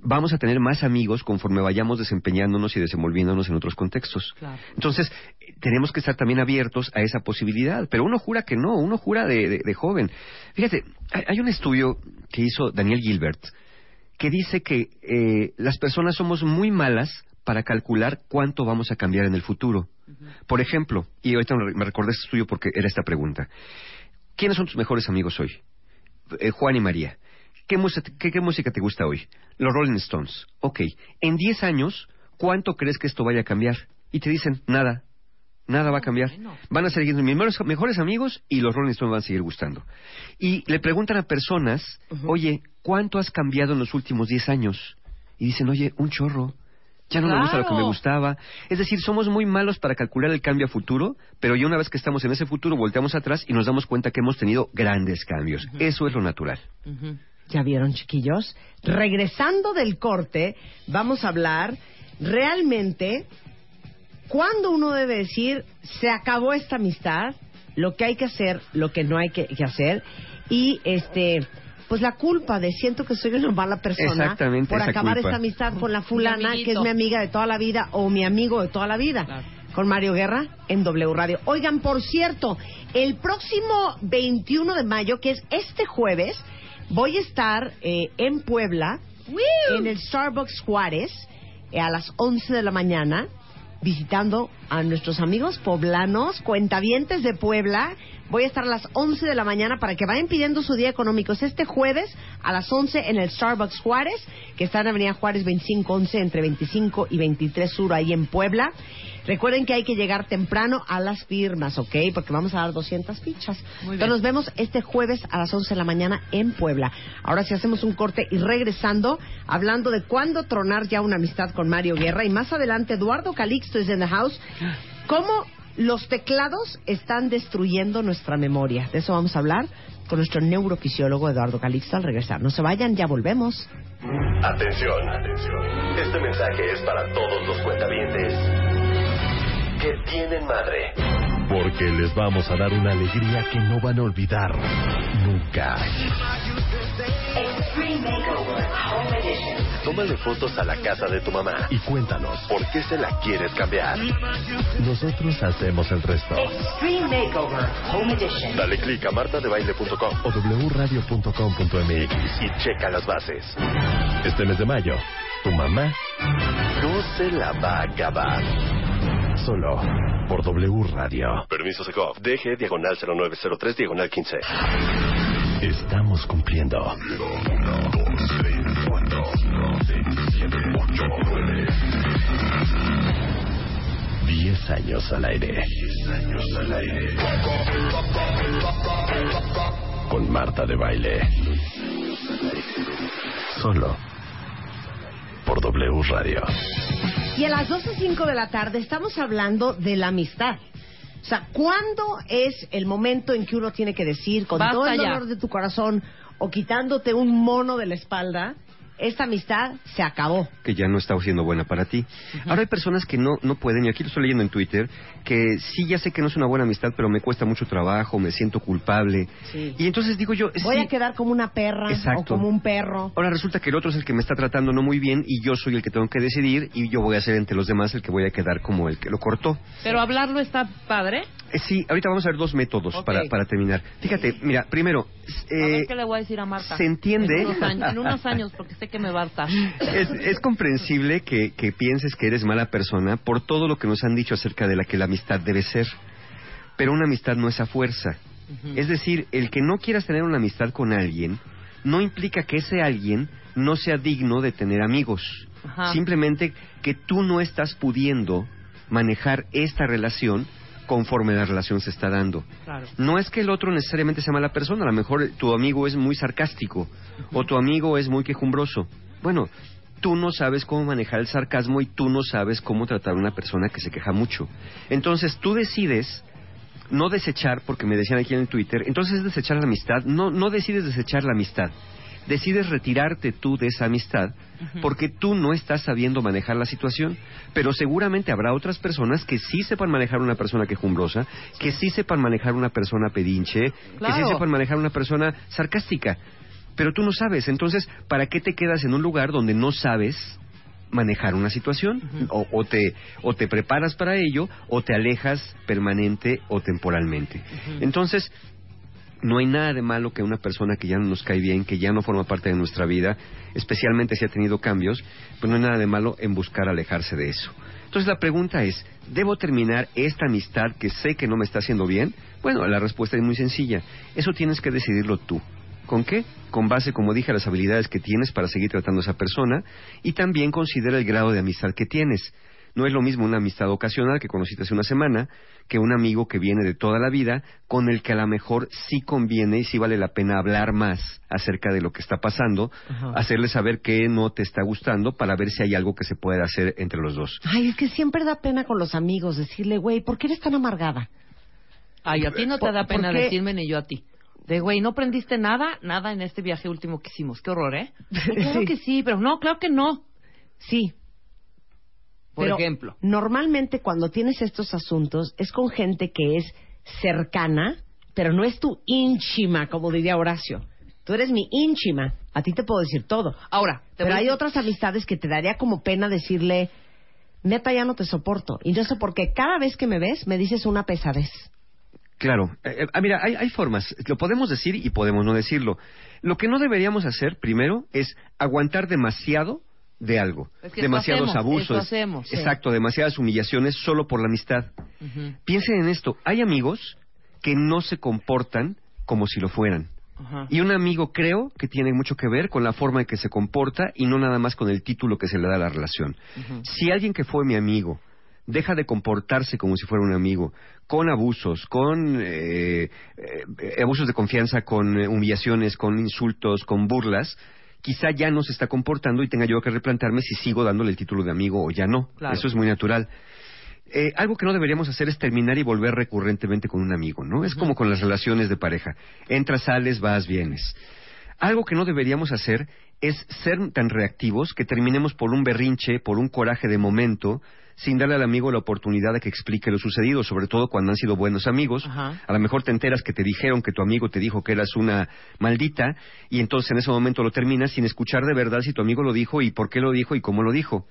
vamos a tener más amigos conforme vayamos desempeñándonos y desenvolviéndonos en otros contextos. Claro. Entonces, tenemos que estar también abiertos a esa posibilidad. Pero uno jura que no, uno jura de, de- de joven. Fíjate, hay, hay un estudio que hizo Daniel Gilbert que dice que eh, las personas somos muy malas para calcular cuánto vamos a cambiar en el futuro. Por ejemplo, y ahorita me recordé este estudio porque era esta pregunta. ¿Quiénes son tus mejores amigos hoy? Eh, Juan y María. ¿Qué, música- qué- qué música te gusta hoy? Los Rolling Stones. Ok. En 10 años, ¿cuánto crees que esto vaya a cambiar? Y te dicen, nada. Nada va a cambiar. Van a seguir mis mejores, mejores amigos y los Rolling Stones van a seguir gustando. Y le preguntan a personas, oye, ¿cuánto has cambiado en los últimos 10 años? Y dicen, oye, un chorro. Ya no me gusta lo que me Claro. gustaba. Es decir, somos muy malos para calcular el cambio a futuro, pero ya una vez que estamos en ese futuro, volteamos atrás y nos damos cuenta que hemos tenido grandes cambios. Eso es lo natural. ¿Ya vieron, chiquillos? Regresando del corte, vamos a hablar realmente cuándo uno debe decir, se acabó esta amistad, lo que hay que hacer, lo que no hay que, que hacer, y este pues la culpa de siento que soy una mala persona por acabar culpa. esta amistad con la fulana que es mi amiga de toda la vida o mi amigo de toda la vida. Claro. Con Mario Guerra en W Radio. Oigan, por cierto, el próximo 21 de mayo, que es este jueves, voy a estar eh, en Puebla, en el Starbucks Juárez, eh, a las 11 de la mañana, visitando a nuestros amigos poblanos, cuentavientes de Puebla. Voy a estar a las 11 de la mañana para que vayan pidiendo su día económico. Es este jueves a las 11 en el Starbucks Juárez, que está en Avenida Juárez 2511 entre 25 y 23 Sur, ahí en Puebla. Recuerden que hay que llegar temprano a las firmas, ¿ok? Porque vamos a dar 200 fichas. Muy Entonces nos vemos este jueves a las 11 de la mañana en Puebla. Ahora sí hacemos un corte y regresando, hablando de cuándo tronar ya una amistad con Mario Guerra. Y más adelante, Eduardo Calixto es en the house. ¿Cómo los teclados están destruyendo nuestra memoria? De eso vamos a hablar con nuestro neurofisiólogo Eduardo Calixto al regresar. No se vayan, ya volvemos. Atención, atención. Este mensaje es para todos los cuentavientes que tienen madre. Porque les vamos a dar una alegría que no van a olvidar nunca. Tómale fotos a la casa de tu mamá y cuéntanos por qué se la quieres cambiar. Nosotros hacemos el resto. Dale clic a martadebaile.com o wradio.com.mx y checa las bases. Este mes de mayo, tu mamá no se la va a acabar. Solo por W Radio. Permiso Secov. DG diagonal 0903 diagonal 15. Estamos cumpliendo. 10 años al aire. 10 años al aire. Con Marta de Baile. Solo por W Radio. Y a las 12.05 de la tarde estamos hablando de la amistad. O sea, ¿cuándo es el momento en que uno tiene que decir, con Basta todo el ya. dolor de tu corazón o quitándote un mono de la espalda, esta amistad se acabó? que ya no está siendo buena para ti. Ahora hay personas que no, no pueden, y aquí lo estoy leyendo en Twitter, que sí, ya sé que no es una buena amistad, pero me cuesta mucho trabajo, me siento culpable. Sí. Y entonces digo yo, Voy sí, a quedar como una perra o Exacto. como un perro. ahora resulta que el otro es el que me está tratando no muy bien y yo soy el que tengo que decidir y yo voy a ser entre los demás el que voy a quedar como el que lo cortó. Pero hablarlo está padre. Eh, sí, ahorita vamos a ver dos métodos Ok. para, para terminar. Fíjate, mira, primero, A ver eh, qué le voy a decir a Marta. se entiende. En unos años, en unos años, porque sé que me va a hartar. es, es comprensible que, que pienses que eres mala persona por todo lo que nos han dicho acerca de la que la amistad debe ser. Pero una amistad no es a fuerza. Es decir, el que no quieras tener una amistad con alguien no implica que ese alguien no sea digno de tener amigos. Ajá. Simplemente que tú no estás pudiendo manejar esta relación conforme la relación se está dando. Claro. No es que el otro necesariamente sea mala persona, a lo mejor tu amigo es muy sarcástico o tu amigo es muy quejumbroso. Bueno, tú no sabes cómo manejar el sarcasmo y tú no sabes cómo tratar a una persona que se queja mucho. Entonces tú decides no desechar, porque me decían aquí en el Twitter, entonces es desechar la amistad. No, no decides desechar la amistad. Decides retirarte tú de esa amistad porque tú no estás sabiendo manejar la situación. Pero seguramente habrá otras personas que sí sepan manejar una persona quejumbrosa, que sí sepan manejar una persona pedinche, que sí sepan manejar una persona sarcástica. Pero tú no sabes. Entonces, ¿para qué te quedas en un lugar donde no sabes manejar una situación? o, o te, o te preparas para ello o te alejas permanente o temporalmente. Entonces, no hay nada de malo que una persona que ya no nos cae bien, que ya no forma parte de nuestra vida, especialmente si ha tenido cambios, pues no hay nada de malo en buscar alejarse de eso. Entonces la pregunta es, ¿debo terminar esta amistad que sé que no me está haciendo bien? Bueno, la respuesta es muy sencilla. Eso tienes que decidirlo tú. ¿Con qué? Con base, como dije, a las habilidades que tienes para seguir tratando a esa persona y también considera el grado de amistad que tienes. No es lo mismo una amistad ocasional que conociste hace una semana que un amigo que viene de toda la vida con el que a lo mejor sí conviene y sí vale la pena hablar más acerca de lo que está pasando, hacerle saber que no te está gustando para ver si hay algo que se puede hacer entre los dos. Ay, es que siempre da pena con los amigos decirle, güey, ¿por qué eres tan amargada? Ay, a ti no te ¿Por- da pena decirme ni yo a ti. De güey, no aprendiste nada, nada en este viaje último que hicimos. Qué horror, ¿eh? Ay, Claro Sí. que sí, pero no, claro que no. Sí. Por Pero ejemplo. Normalmente cuando tienes estos asuntos es con gente que es cercana, pero no es tu ínchima, como diría Horacio. Tú eres mi ínchima. A ti te puedo decir todo. Ahora, te Pero voy hay otras amistades que te daría como pena decirle, neta, ya no te soporto. Y no sé por qué cada vez que me ves me dices una pesadez. Claro. Eh, eh, ah, mira, hay, hay formas. Lo podemos decir y podemos no decirlo. Lo que no deberíamos hacer, primero, es aguantar demasiado de algo. Es que eso Demasiados hacemos, abusos. hacemos, sí. Exacto, demasiadas humillaciones solo por la amistad. Piensen en esto. Hay amigos que no se comportan como si lo fueran. ajá. Y un amigo creo que tiene mucho que ver con la forma en que se comporta y no nada más con el título que se le da a la relación. Si alguien que fue mi amigo deja de comportarse como si fuera un amigo, con abusos, con eh, eh, abusos de confianza, con eh, humillaciones, con insultos, con burlas, quizá ya no se está comportando y tenga yo que replantearme si sigo dándole el título de amigo o ya no. Claro. Eso es muy natural. Eh, algo que no deberíamos hacer es terminar y volver recurrentemente con un amigo, ¿no? Es como con las relaciones de pareja. Entras, sales, vas, vienes. Algo que no deberíamos hacer es ser tan reactivos que terminemos por un berrinche, por un coraje de momento, sin darle al amigo la oportunidad de que explique lo sucedido, sobre todo cuando han sido buenos amigos. Ajá. A lo mejor te enteras que te dijeron que tu amigo te dijo que eras una maldita y entonces en ese momento lo terminas sin escuchar de verdad si tu amigo lo dijo y por qué lo dijo y cómo lo dijo.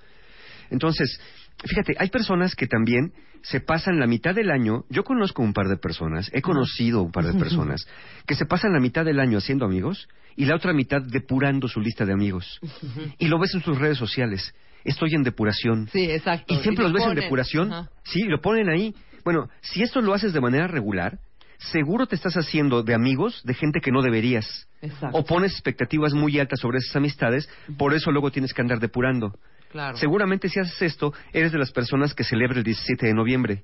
Entonces, fíjate, hay personas que también se pasan la mitad del año, yo conozco un par de personas, he conocido un par de personas, que se pasan la mitad del año haciendo amigos y la otra mitad depurando su lista de amigos. Y lo ves en sus redes sociales. Estoy en depuración. Sí, exacto. Y siempre lo los ves en depuración. Ajá. Sí, lo ponen ahí. Bueno, si esto lo haces de manera regular, seguro te estás haciendo de amigos de gente que no deberías. Exacto. O pones expectativas muy altas sobre esas amistades, por eso luego tienes que andar depurando. Claro. Seguramente si haces esto, eres de las personas que celebra el 17 de noviembre.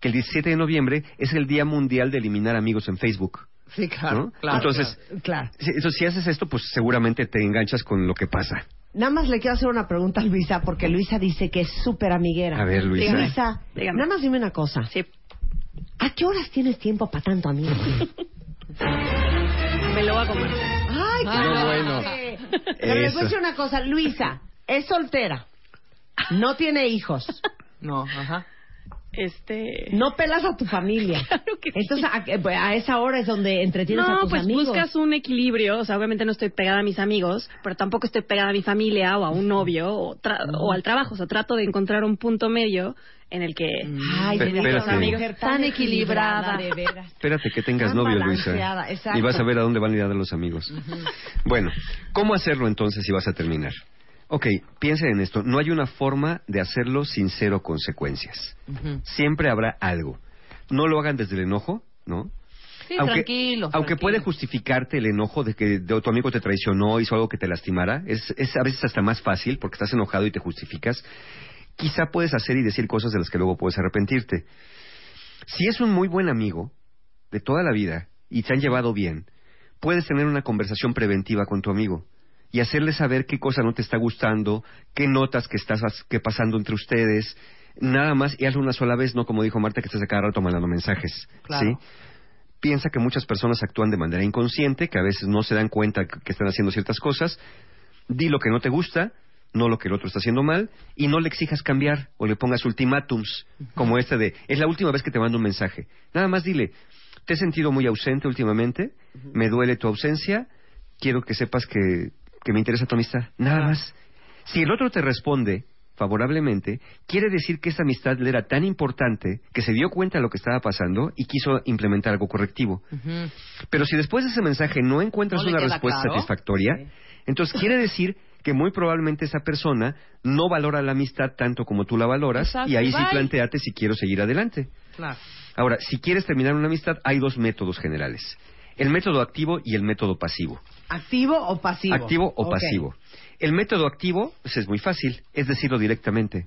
Que el 17 de noviembre es el Día Mundial de Eliminar Amigos en Facebook. Sí, claro. ¿no? claro, Entonces, Claro. si- entonces, si haces esto, pues seguramente te enganchas con lo que pasa. Nada más le quiero hacer una pregunta a Luisa, porque Luisa dice que es súper amiguera. A ver, Luisa. Luisa, Dígame. nada más dime una cosa. Sí. ¿A qué horas tienes tiempo para tanto amigo? Me lo voy a comer. Ay, qué Ah, bueno. Pero les voy a Eso. decir una cosa. Luisa es soltera. No tiene hijos. No, ajá. Este. No pelas a tu familia. Claro que sí. Entonces, a, a esa hora es donde entretienes a No, tus pues amigos. buscas un equilibrio. O sea, obviamente no estoy pegada a mis amigos, pero tampoco estoy pegada a mi familia o a un novio o, tra- o al trabajo. O sea, trato de encontrar un punto medio en el que. Ay, espérate. esa mujer Tan equilibrada. de veras. Espérate que tengas Tan novio, Luisa. exacto. Y vas a ver a dónde van a ir a dar los amigos. Bueno, ¿cómo hacerlo entonces si vas a terminar? Ok, piensen en esto. No hay una forma de hacerlo sin cero consecuencias. Siempre habrá algo. No lo hagan desde el enojo, ¿no? Sí, aunque, tranquilo. aunque tranquilo. puede justificarte el enojo de que de- tu amigo te traicionó, hizo algo que te lastimara, es, es a veces hasta más fácil porque estás enojado y te justificas. Quizá puedes hacer y decir cosas de las que luego puedes arrepentirte. Si es un muy buen amigo de toda la vida y te han llevado bien, puedes tener una conversación preventiva con tu amigo y hacerle saber qué cosa no te está gustando, qué notas que estás que pasando entre ustedes, nada más y hazlo una sola vez, no como dijo Marta que estás a cada rato mandando mensajes, Claro. ¿sí? Piensa que muchas personas actúan de manera inconsciente, que a veces no se dan cuenta que están haciendo ciertas cosas. Di lo que no te gusta, no lo que el otro está haciendo mal, y no le exijas cambiar o le pongas ultimátums, como este de, es la última vez que te mando un mensaje. Nada más dile, te he sentido muy ausente últimamente, me duele tu ausencia, quiero que sepas que, que me interesa tu amistad. Nada más. Si el otro te responde favorablemente, quiere decir que esa amistad le era tan importante que se dio cuenta de lo que estaba pasando y quiso implementar algo correctivo. Pero si después de ese mensaje no encuentras No una respuesta claro. satisfactoria, entonces quiere decir que muy probablemente esa persona no valora la amistad tanto como tú la valoras Exacto, y ahí sí planteate si quiero seguir adelante. Claro. Ahora, si quieres terminar una amistad, hay dos métodos generales. El método activo y el método pasivo. ¿Activo o pasivo? Activo o pasivo. El método activo pues, es muy fácil, es decirlo directamente.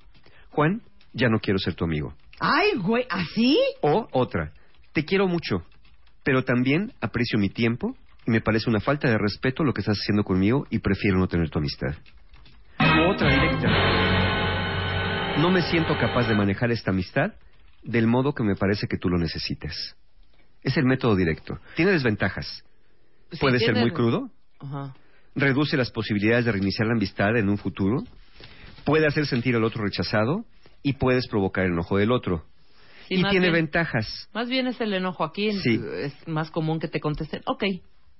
Juan, ya no quiero ser tu amigo. Ay, güey, ¿así? O otra, te quiero mucho, pero también aprecio mi tiempo y me parece una falta de respeto lo que estás haciendo conmigo y prefiero no tener tu amistad. O otra directa, no me siento capaz de manejar esta amistad del modo que me parece que tú lo necesites. Es el método directo. Tiene desventajas. Sí, Puede ser tiene- muy crudo, Ajá. reduce las posibilidades de reiniciar la amistad en un futuro, puede hacer sentir al otro rechazado y puedes provocar el enojo del otro. Sí, y tiene bien- ventajas. Más bien es el enojo aquí. Sí. Es más común que te contesten, ok.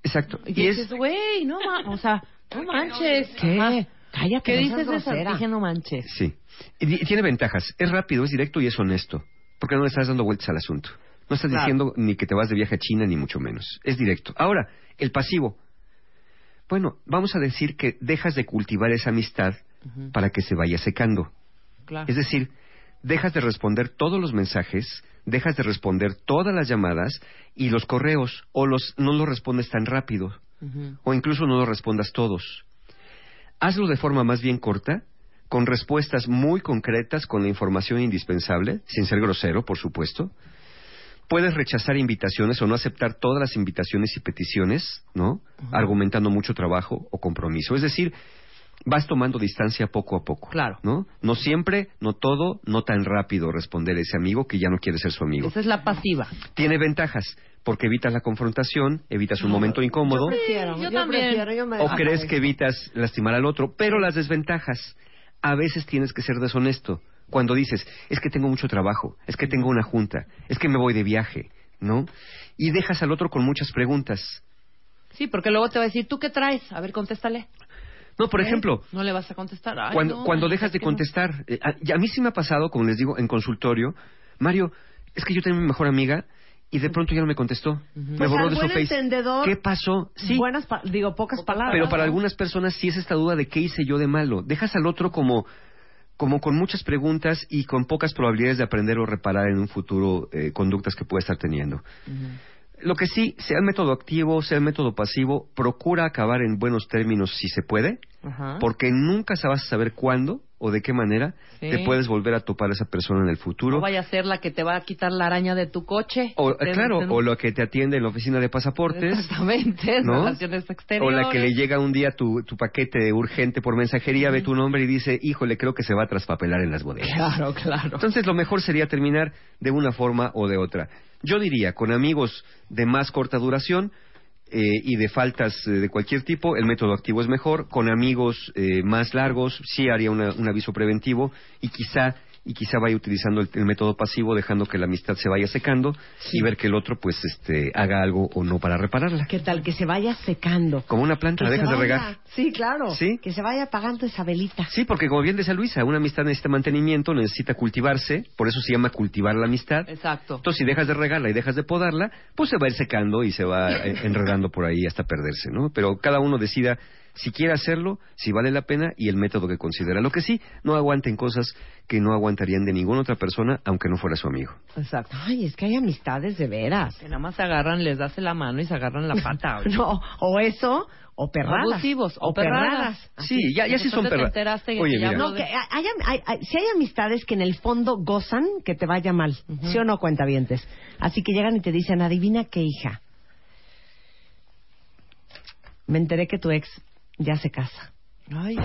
Exacto. Y, Y es, dices, güey, no ma- o sea, no manches. ¿Qué? Cállate, ¿Qué no dices de esa? Dije, no manches. sí. Y tiene ventajas. Es rápido, es directo y es honesto. Porque no le estás dando vueltas al asunto. No estás Claro. diciendo ni que te vas de viaje a China, ni mucho menos. Es directo. Ahora, el pasivo. Bueno, vamos a decir que dejas de cultivar esa amistad para que se vaya secando. claro. Es decir, dejas de responder todos los mensajes, dejas de responder todas las llamadas y los correos, o los no los respondes tan rápido, o incluso no los respondas todos. Hazlo de forma más bien corta, con respuestas muy concretas, con la información indispensable, sin ser grosero, por supuesto. Puedes rechazar invitaciones o no aceptar todas las invitaciones y peticiones, ¿no? Argumentando mucho trabajo o compromiso. Es decir, vas tomando distancia poco a poco. Claro. ¿No? No siempre, no todo, no tan rápido responder a ese amigo que ya no quiere ser su amigo. Esa es la pasiva. Tiene ventajas, porque evitas la confrontación, evitas un momento incómodo. Yo prefiero, yo yo, también. prefiero, yo me O crees que evitas lastimar al otro, pero las desventajas. A veces tienes que ser deshonesto. Cuando dices, es que tengo mucho trabajo, es que tengo una junta, es que me voy de viaje, ¿no? Y dejas al otro con muchas preguntas. Sí, porque luego te va a decir, ¿tú qué traes? A ver, contéstale. No, por ¿Eh? ejemplo, No le vas a contestar. Ay, cuando, no, cuando dejas de que no. contestar, eh, a, y a mí sí me ha pasado, como les digo, en consultorio, Mario, es que yo tengo mi mejor amiga y de pronto ya no me contestó. Me Pues borró de su face. entendedor, ¿Qué pasó? Sí, Buenas, pa- digo, pocas palabras. pero para algunas personas sí es esta duda de qué hice yo de malo. Dejas al otro como, como con muchas preguntas y con pocas probabilidades de aprender o reparar en un futuro eh, conductas que puede estar teniendo. Lo que sí, sea el método activo, sea el método pasivo, procura acabar en buenos términos si se puede, porque nunca vas a saber cuándo o de qué manera Sí. te puedes volver a topar a esa persona en el futuro. No vaya a ser la que te va a quitar la araña de tu coche. O, claro, o lo que te atiende en la oficina de pasaportes. Exactamente, ¿no? relaciones O exteriores. la que le llega un día tu, tu paquete urgente por mensajería, ve tu nombre y dice, híjole, creo que se va a traspapelar en las bodegas. Claro, claro. Entonces lo mejor sería terminar de una forma o de otra. Yo diría, con amigos de más corta duración eh, y de faltas eh, de cualquier tipo, el método activo es mejor. Con amigos eh, más largos, sí haría una- un aviso preventivo y quizá y quizá vaya utilizando el, el método pasivo, dejando que la amistad se vaya secando y ver que el otro, pues, este, haga algo o no para repararla. ¿Qué tal? Que se vaya secando. Como una planta, Que la dejas de regar. Sí, claro. Sí. Que se vaya apagando esa velita. Sí, porque como bien decía Luisa, una amistad necesita mantenimiento, necesita cultivarse, por eso se llama cultivar la amistad. Exacto. Entonces, si dejas de regarla y dejas de podarla, pues se va a ir secando y se va eh, enredando por ahí hasta perderse, ¿no? Pero cada uno decida si quiere hacerlo, si vale la pena y el método que considera. Lo que sí, no aguanten cosas que no aguantarían de ninguna otra persona, aunque no fuera su amigo. Exacto. Ay, es que hay amistades de veras. Que nada más se agarran, les das la mano y se agarran la pata. No, o eso, o perradas. Abusivos, o perradas. Sí, ya, ya sí son que Oye, ya mira, No, que hay, hay- hay- si hay amistades que en el fondo gozan que te vaya mal, ¿sí o no, cuentavientes? Así que llegan y te dicen, adivina qué hija. Me enteré que tu ex ya se casa. Ay,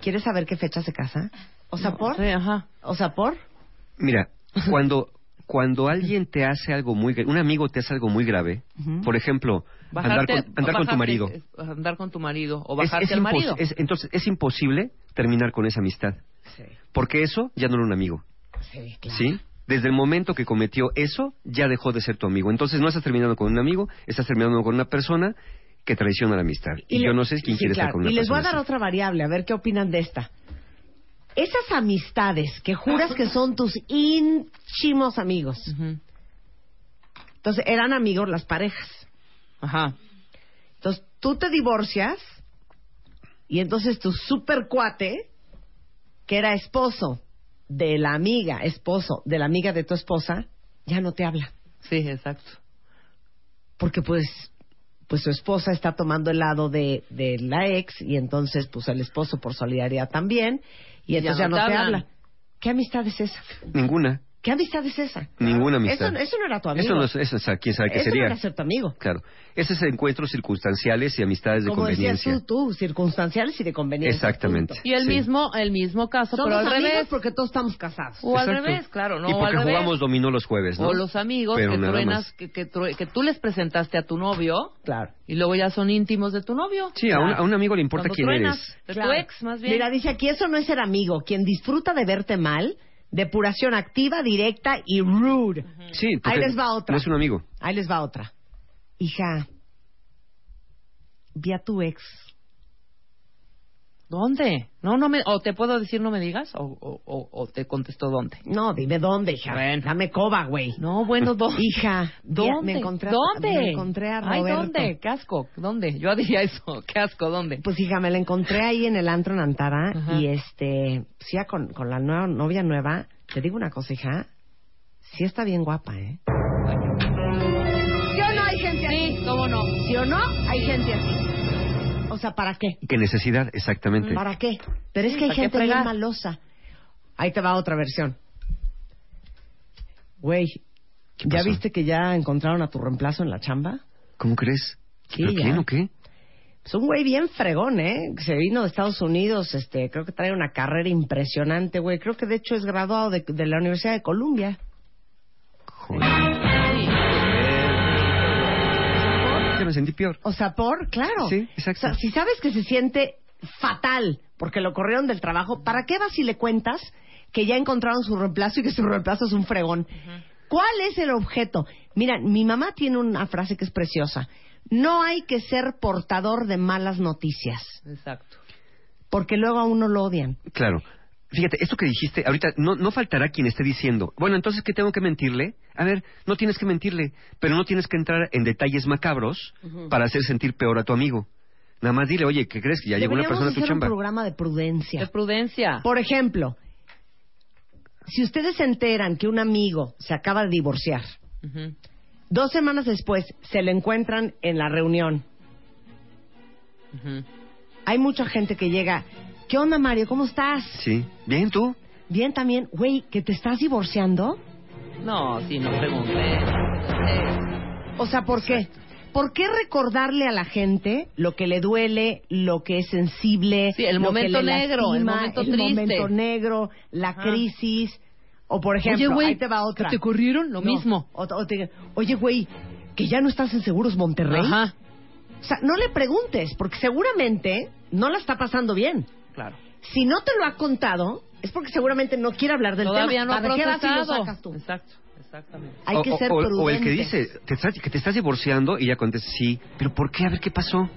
¿Quieres saber qué fecha se casa? O sea, no por. ajá. O sea, por. Mira, cuando, cuando alguien te hace algo muy un amigo te hace algo muy grave, por ejemplo, andar con, andar con tu marido. es- Andar con tu marido. O Es- bajarte es al impos- marido. es- entonces, es imposible terminar con esa amistad. Sí, Porque eso ya no era un amigo. sí, claro. ¿Sí? Desde el momento que cometió eso, ya dejó de ser tu amigo. Entonces no estás terminando con un amigo, estás terminando con una persona que traiciona la amistad. Y, le- yo no sé quién sí, quiere estar claro. con una Y les voy a dar así. otra variable, a ver qué opinan de esta. Esas amistades que juras que son tus íntimos amigos. Entonces, eran amigos las parejas. Ajá. Entonces, tú te divorcias y entonces tu super cuate, que era esposo de la amiga, esposo de la amiga de tu esposa, ya no te habla. Sí, exacto. Porque pues, pues su esposa está tomando el lado de, de la ex y entonces pues el esposo por solidaridad también y entonces ya no no, te habla. ¿Qué amistad es esa? Ninguna. ¿Qué amistad es esa? Ninguna amistad. Eso, eso no era tu amigo. Eso no es, eso es- quién sabe qué Eso sería. no era ser tu amigo. Claro. Ese es encuentros circunstanciales y amistades de Como decías conveniencia. tú, tú, circunstanciales y de conveniencia. Exactamente. punto. Y el Sí. mismo, el mismo caso, Somos pero al amigos revés. porque todos estamos casados. O al Exacto. revés, claro, no, y o porque al revés. jugamos dominó los jueves, ¿no? O los amigos Pero que truenas, que, que, que tú les presentaste a tu novio Claro. y luego ya son íntimos de tu novio. Sí, a un, a un amigo le importa Cuando quién truenas, eres. De Claro. tu ex, más bien. Mira, dice aquí, eso no es ser amigo. Quien disfruta de verte mal, depuración activa, directa y rude. Sí, porque Ahí les va otra. No es un amigo. Ahí les va otra. Hija, vi a tu ex. ¿Dónde? No, no me, o te puedo decir no me digas, o, o, o, o te contesto dónde. No, dime dónde, hija. Bueno. Dame coba, güey. No, bueno, ¿dónde? Hija, ¿Dónde? me encontré a, ¿Dónde? me encontré a Ay, Roberto. ¿dónde? Qué asco. ¿Dónde? Yo diría eso. Qué asco. ¿Dónde? Pues hija, me la encontré ahí en el antro en Antara Ajá. y este, sí, ya con, con la nueva novia nueva, te digo una cosa, hija, sí está bien guapa, ¿eh? ¿Sí o no hay gente así? Sí, cómo no. ¿Sí o no hay gente así? Sea, ¿para qué? ¿Qué necesidad? Exactamente. ¿Para qué? Pero es que hay ¿para qué gente bien malosa. Ahí te va otra versión. Güey, ¿Qué ¿ya viste que ya encontraron a tu reemplazo en la chamba? ¿Cómo crees? Sí, ¿Pero ya. quién o qué? Es un güey bien fregón, ¿eh? Se vino de Estados Unidos, este, creo que trae una carrera impresionante, güey. Creo que de hecho es graduado de, de la Universidad de Columbia. Joder. Me sentí peor. O sea, por, claro. Sí, exacto. O sea, si sabes que se siente fatal porque lo corrieron del trabajo, ¿para qué vas y le cuentas que ya encontraron su reemplazo y que su reemplazo es un fregón? ¿Cuál es el objeto? Mira, mi mamá tiene una frase que es preciosa. No hay que ser portador de malas noticias, Exacto. porque luego a uno lo odian. Claro. Fíjate, esto que dijiste, ahorita no, no faltará quien esté diciendo, bueno, entonces, ¿qué tengo que mentirle? A ver, no tienes que mentirle, pero no tienes que entrar en detalles macabros para hacer sentir peor a tu amigo. Nada más dile, oye, ¿qué crees? Que ya llegó una persona a tu hacer un chamba. programa de prudencia. De prudencia. Por ejemplo, si ustedes se enteran que un amigo se acaba de divorciar, Ujú. dos semanas después se le encuentran en la reunión, Ujú. hay mucha gente que llega, ¿qué onda Mario? ¿Cómo estás? Sí. Bien, tú. Bien también, güey, ¿que te estás divorciando? No, sí, no pregunté. O sea, ¿por qué? ¿Por qué recordarle a la gente lo que le duele, lo que es sensible, Sí, el lo que momento le negro, el momento el triste. momento negro, la Ajá. crisis? O por ejemplo, Oye, güey, ahí te va otra. ¿que te corrieron? Lo No, mismo. o- o te- Oye, güey, que ya no estás en Seguros Monterrey. Ajá. O sea, no le preguntes, porque seguramente no la está pasando bien. Claro. Si no te lo ha contado, es porque seguramente no quiere hablar del Todavía tema. no ha ¿Para qué vas y lo procesado. sacas tú? Exacto, exactamente. Hay o, que ser o- prudente. o el que dice te estás- que te estás divorciando y ya contesta, sí, pero ¿por qué? A ver qué pasó.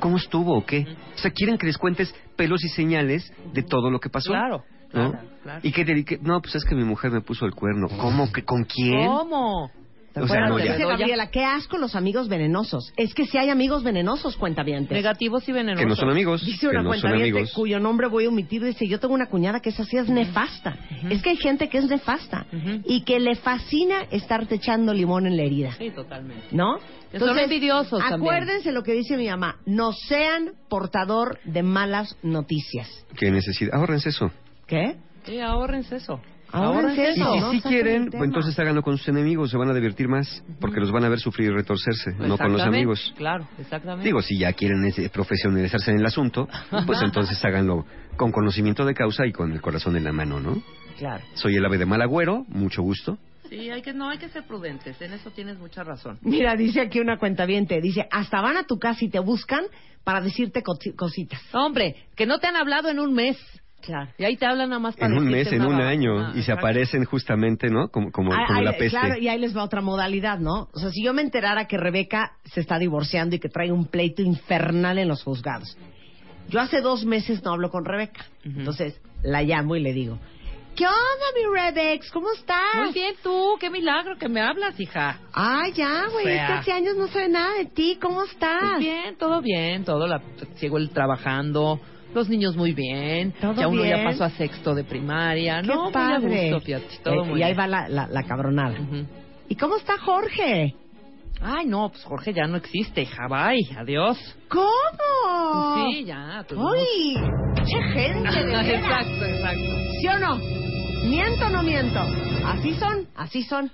¿Cómo estuvo o qué? O sea, quieren que les cuentes pelos y señales de todo lo que pasó. Claro, ¿no? claro, claro. Y que, te- que- no, pues es que mi mujer me puso el cuerno. ¿Cómo? que ¿Con quién? ¿Cómo? O sea, no, ya. dice Gabriela, qué asco los amigos venenosos. Es que si hay amigos venenosos, cuentavientes. Negativos y venenosos. Que no son amigos. Dice que una no son amigos. cuyo nombre voy a omitir, dice, yo tengo una cuñada que es así, es nefasta. Es que hay gente que es nefasta y que le fascina estarte echando limón en la herida, Sí, totalmente. ¿no? Que son envidiosos también. Acuérdense lo que dice mi mamá, no sean portador de malas noticias. ¿Qué necesidad? Ahórrense eso. ¿Qué? Sí, ahórrense eso. Ahórrense Y eso. si no sí quieren, pues entonces háganlo con sus enemigos, se van a divertir más, porque los van a ver sufrir y retorcerse, no con los amigos. Claro, exactamente. Digo, si ya quieren ese- profesionalizarse en el asunto, pues entonces háganlo con conocimiento de causa y con el corazón en la mano, ¿no? Claro. Soy el ave de mal agüero, mucho gusto. Sí, hay que, no, hay que ser prudentes. En eso tienes mucha razón. Mira, dice aquí una cuentaviente, dice, hasta van a tu casa y te buscan para decirte cosi- cositas. Hombre, que no te han hablado en un mes. Claro. Y ahí te hablan nada más para En un mes, en un año, Ah, y se aparecen justamente, ¿no? Como, como, Ay, como la peste. Claro, y ahí les va otra modalidad, ¿no? O sea, si yo me enterara que Rebeca se está divorciando y que trae un pleito infernal en los juzgados. Yo hace dos meses no hablo con Rebeca. Entonces la llamo y le digo, ¿qué onda, mi Rebex? ¿Cómo estás? Muy bien, tú. Qué milagro que me hablas, hija. Ay, ya, güey, O es sea. que hace años no sé nada de ti. ¿Cómo estás? Pues bien, todo bien. Todo la, sigo el trabajando. Los niños muy bien. Todo ya uno bien. ya pasó a sexto de primaria. Qué no, padre. gusto, fíjate. Todo Eh, muy y ahí bien. va la, la, la cabronada. ¿Y cómo está Jorge? Ay, no, pues Jorge ya no existe. Bye, adiós. ¿Cómo? Pues sí, ya. tuvimos- ¡Uy! ¡Qué gente! de exacto, exacto. ¿Sí o no? ¿Miento o no miento? Así son, así son.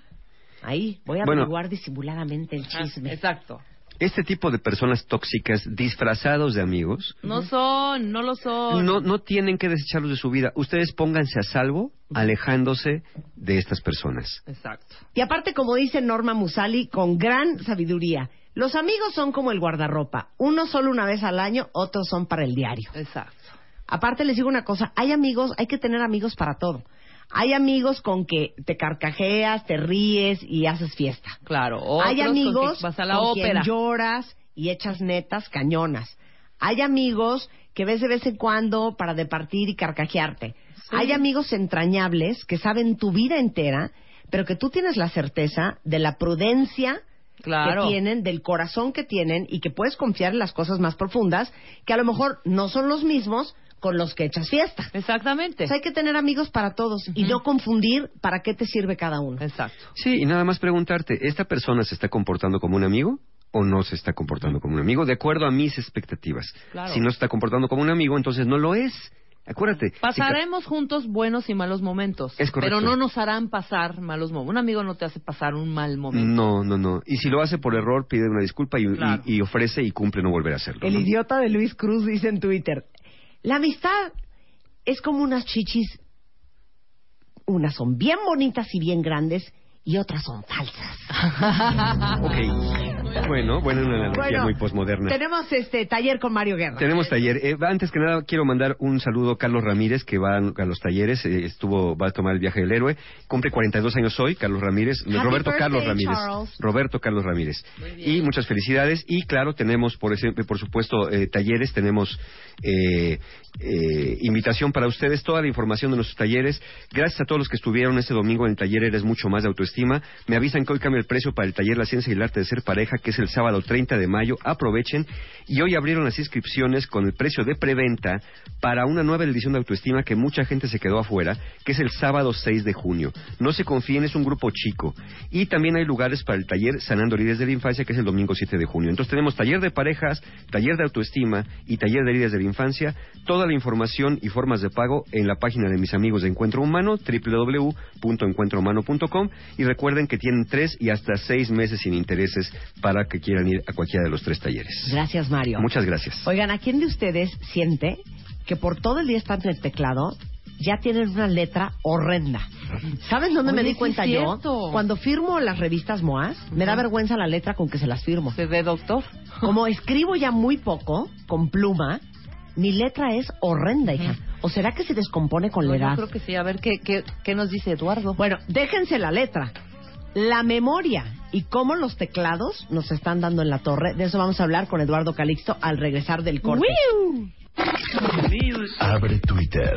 Ahí, voy a Bueno. averiguar disimuladamente el chisme. Exacto. Este tipo de personas tóxicas disfrazados de amigos No son, no lo son. no, no tienen que desecharlos de su vida. Ustedes pónganse a salvo alejándose de estas personas. Exacto. Y aparte, como dice Norma Musali, con gran sabiduría, los amigos son como el guardarropa. Uno solo una vez al año, otros son para el diario. Exacto. Aparte, les digo una cosa, hay amigos, hay que tener amigos para todo. Hay amigos con que te carcajeas, te ríes y haces fiesta. Claro. hay Otros con amigos que vas a la con ópera. quien lloras y echas netas cañonas. Hay amigos que ves de vez en cuando para departir y carcajearte. Hay amigos entrañables que saben tu vida entera, pero que tú tienes la certeza de la prudencia Claro. que tienen, del corazón que tienen y que puedes confiar en las cosas más profundas, que a lo mejor no son los mismos con los que echas fiesta. Exactamente. O sea, hay que tener amigos para todos y no confundir para qué te sirve cada uno. Exacto. Sí, y nada más preguntarte, ¿esta persona se está comportando como un amigo o no se está comportando como un amigo? De acuerdo a mis expectativas. Claro. Si no se está comportando como un amigo, entonces no lo es. Acuérdate. si Pasaremos juntos buenos y malos momentos. Es correcto. Pero no nos harán pasar malos momentos. Un amigo no te hace pasar un mal momento. No, no, no. Y si lo hace por error, pide una disculpa y, y- Claro. y ofrece y cumple no volver a hacerlo. El ¿no? idiota de Luis Cruz dice en Twitter, la amistad es como unas chichis, unas son bien bonitas y bien grandes y otras son falsas. Ok. Bueno, bueno, una analogía Bueno, muy posmoderna. Tenemos este taller con Mario Guerra. Tenemos taller. Eh, antes que nada, quiero mandar un saludo a Carlos Ramírez, que va a los talleres. eh, estuvo, va a tomar el viaje del héroe. Cumple 42 años hoy, Carlos Ramírez. Happy Roberto birthday, Carlos Ramírez. Charles. Roberto Carlos Ramírez. Y muchas felicidades. Y claro, tenemos, por, ese- por supuesto, eh, talleres. Tenemos eh, eh, invitación para ustedes. Toda la información de nuestros talleres. Gracias a todos los que estuvieron este domingo en el taller Eres Mucho Más de Autoestima. Me avisan que hoy cambia el precio para el taller La Ciencia y el Arte de Ser Pareja, que es el sábado 30 de mayo. Aprovechen. Y hoy abrieron las inscripciones con el precio de preventa para una nueva edición de Autoestima que mucha gente se quedó afuera, que es el sábado 6 de junio. No se confíen, es un grupo chico. Y también hay lugares para el taller Sanando Heridas de la Infancia, que es el domingo 7 de junio. Entonces tenemos taller de parejas, taller de autoestima y taller de heridas de la infancia. Toda la información y formas de pago en la página de mis amigos de Encuentro Humano, www.encuentrohumano.com. Y recuerden que tienen tres y hasta seis meses sin intereses para que quieran ir a cualquiera de los tres talleres. Gracias, Mario. Muchas gracias. Oigan, ¿a quién de ustedes siente que por todo el día están en el teclado ya tienen una letra horrenda? ¿Saben dónde me di cuenta yo? Cuando firmo las revistas MOAS, me da vergüenza la letra con que se las firmo. ¿Se ve, doctor? Como escribo ya muy poco, con pluma, mi letra es horrenda, hija. ¿O será que se descompone con No, la yo edad? creo que sí. A ver, ¿qué, qué, qué nos dice Eduardo? Bueno, déjense la letra. La memoria y cómo los teclados nos están dando en la torre. De eso vamos a hablar con Eduardo Calixto al regresar del corte. Abre Twitter.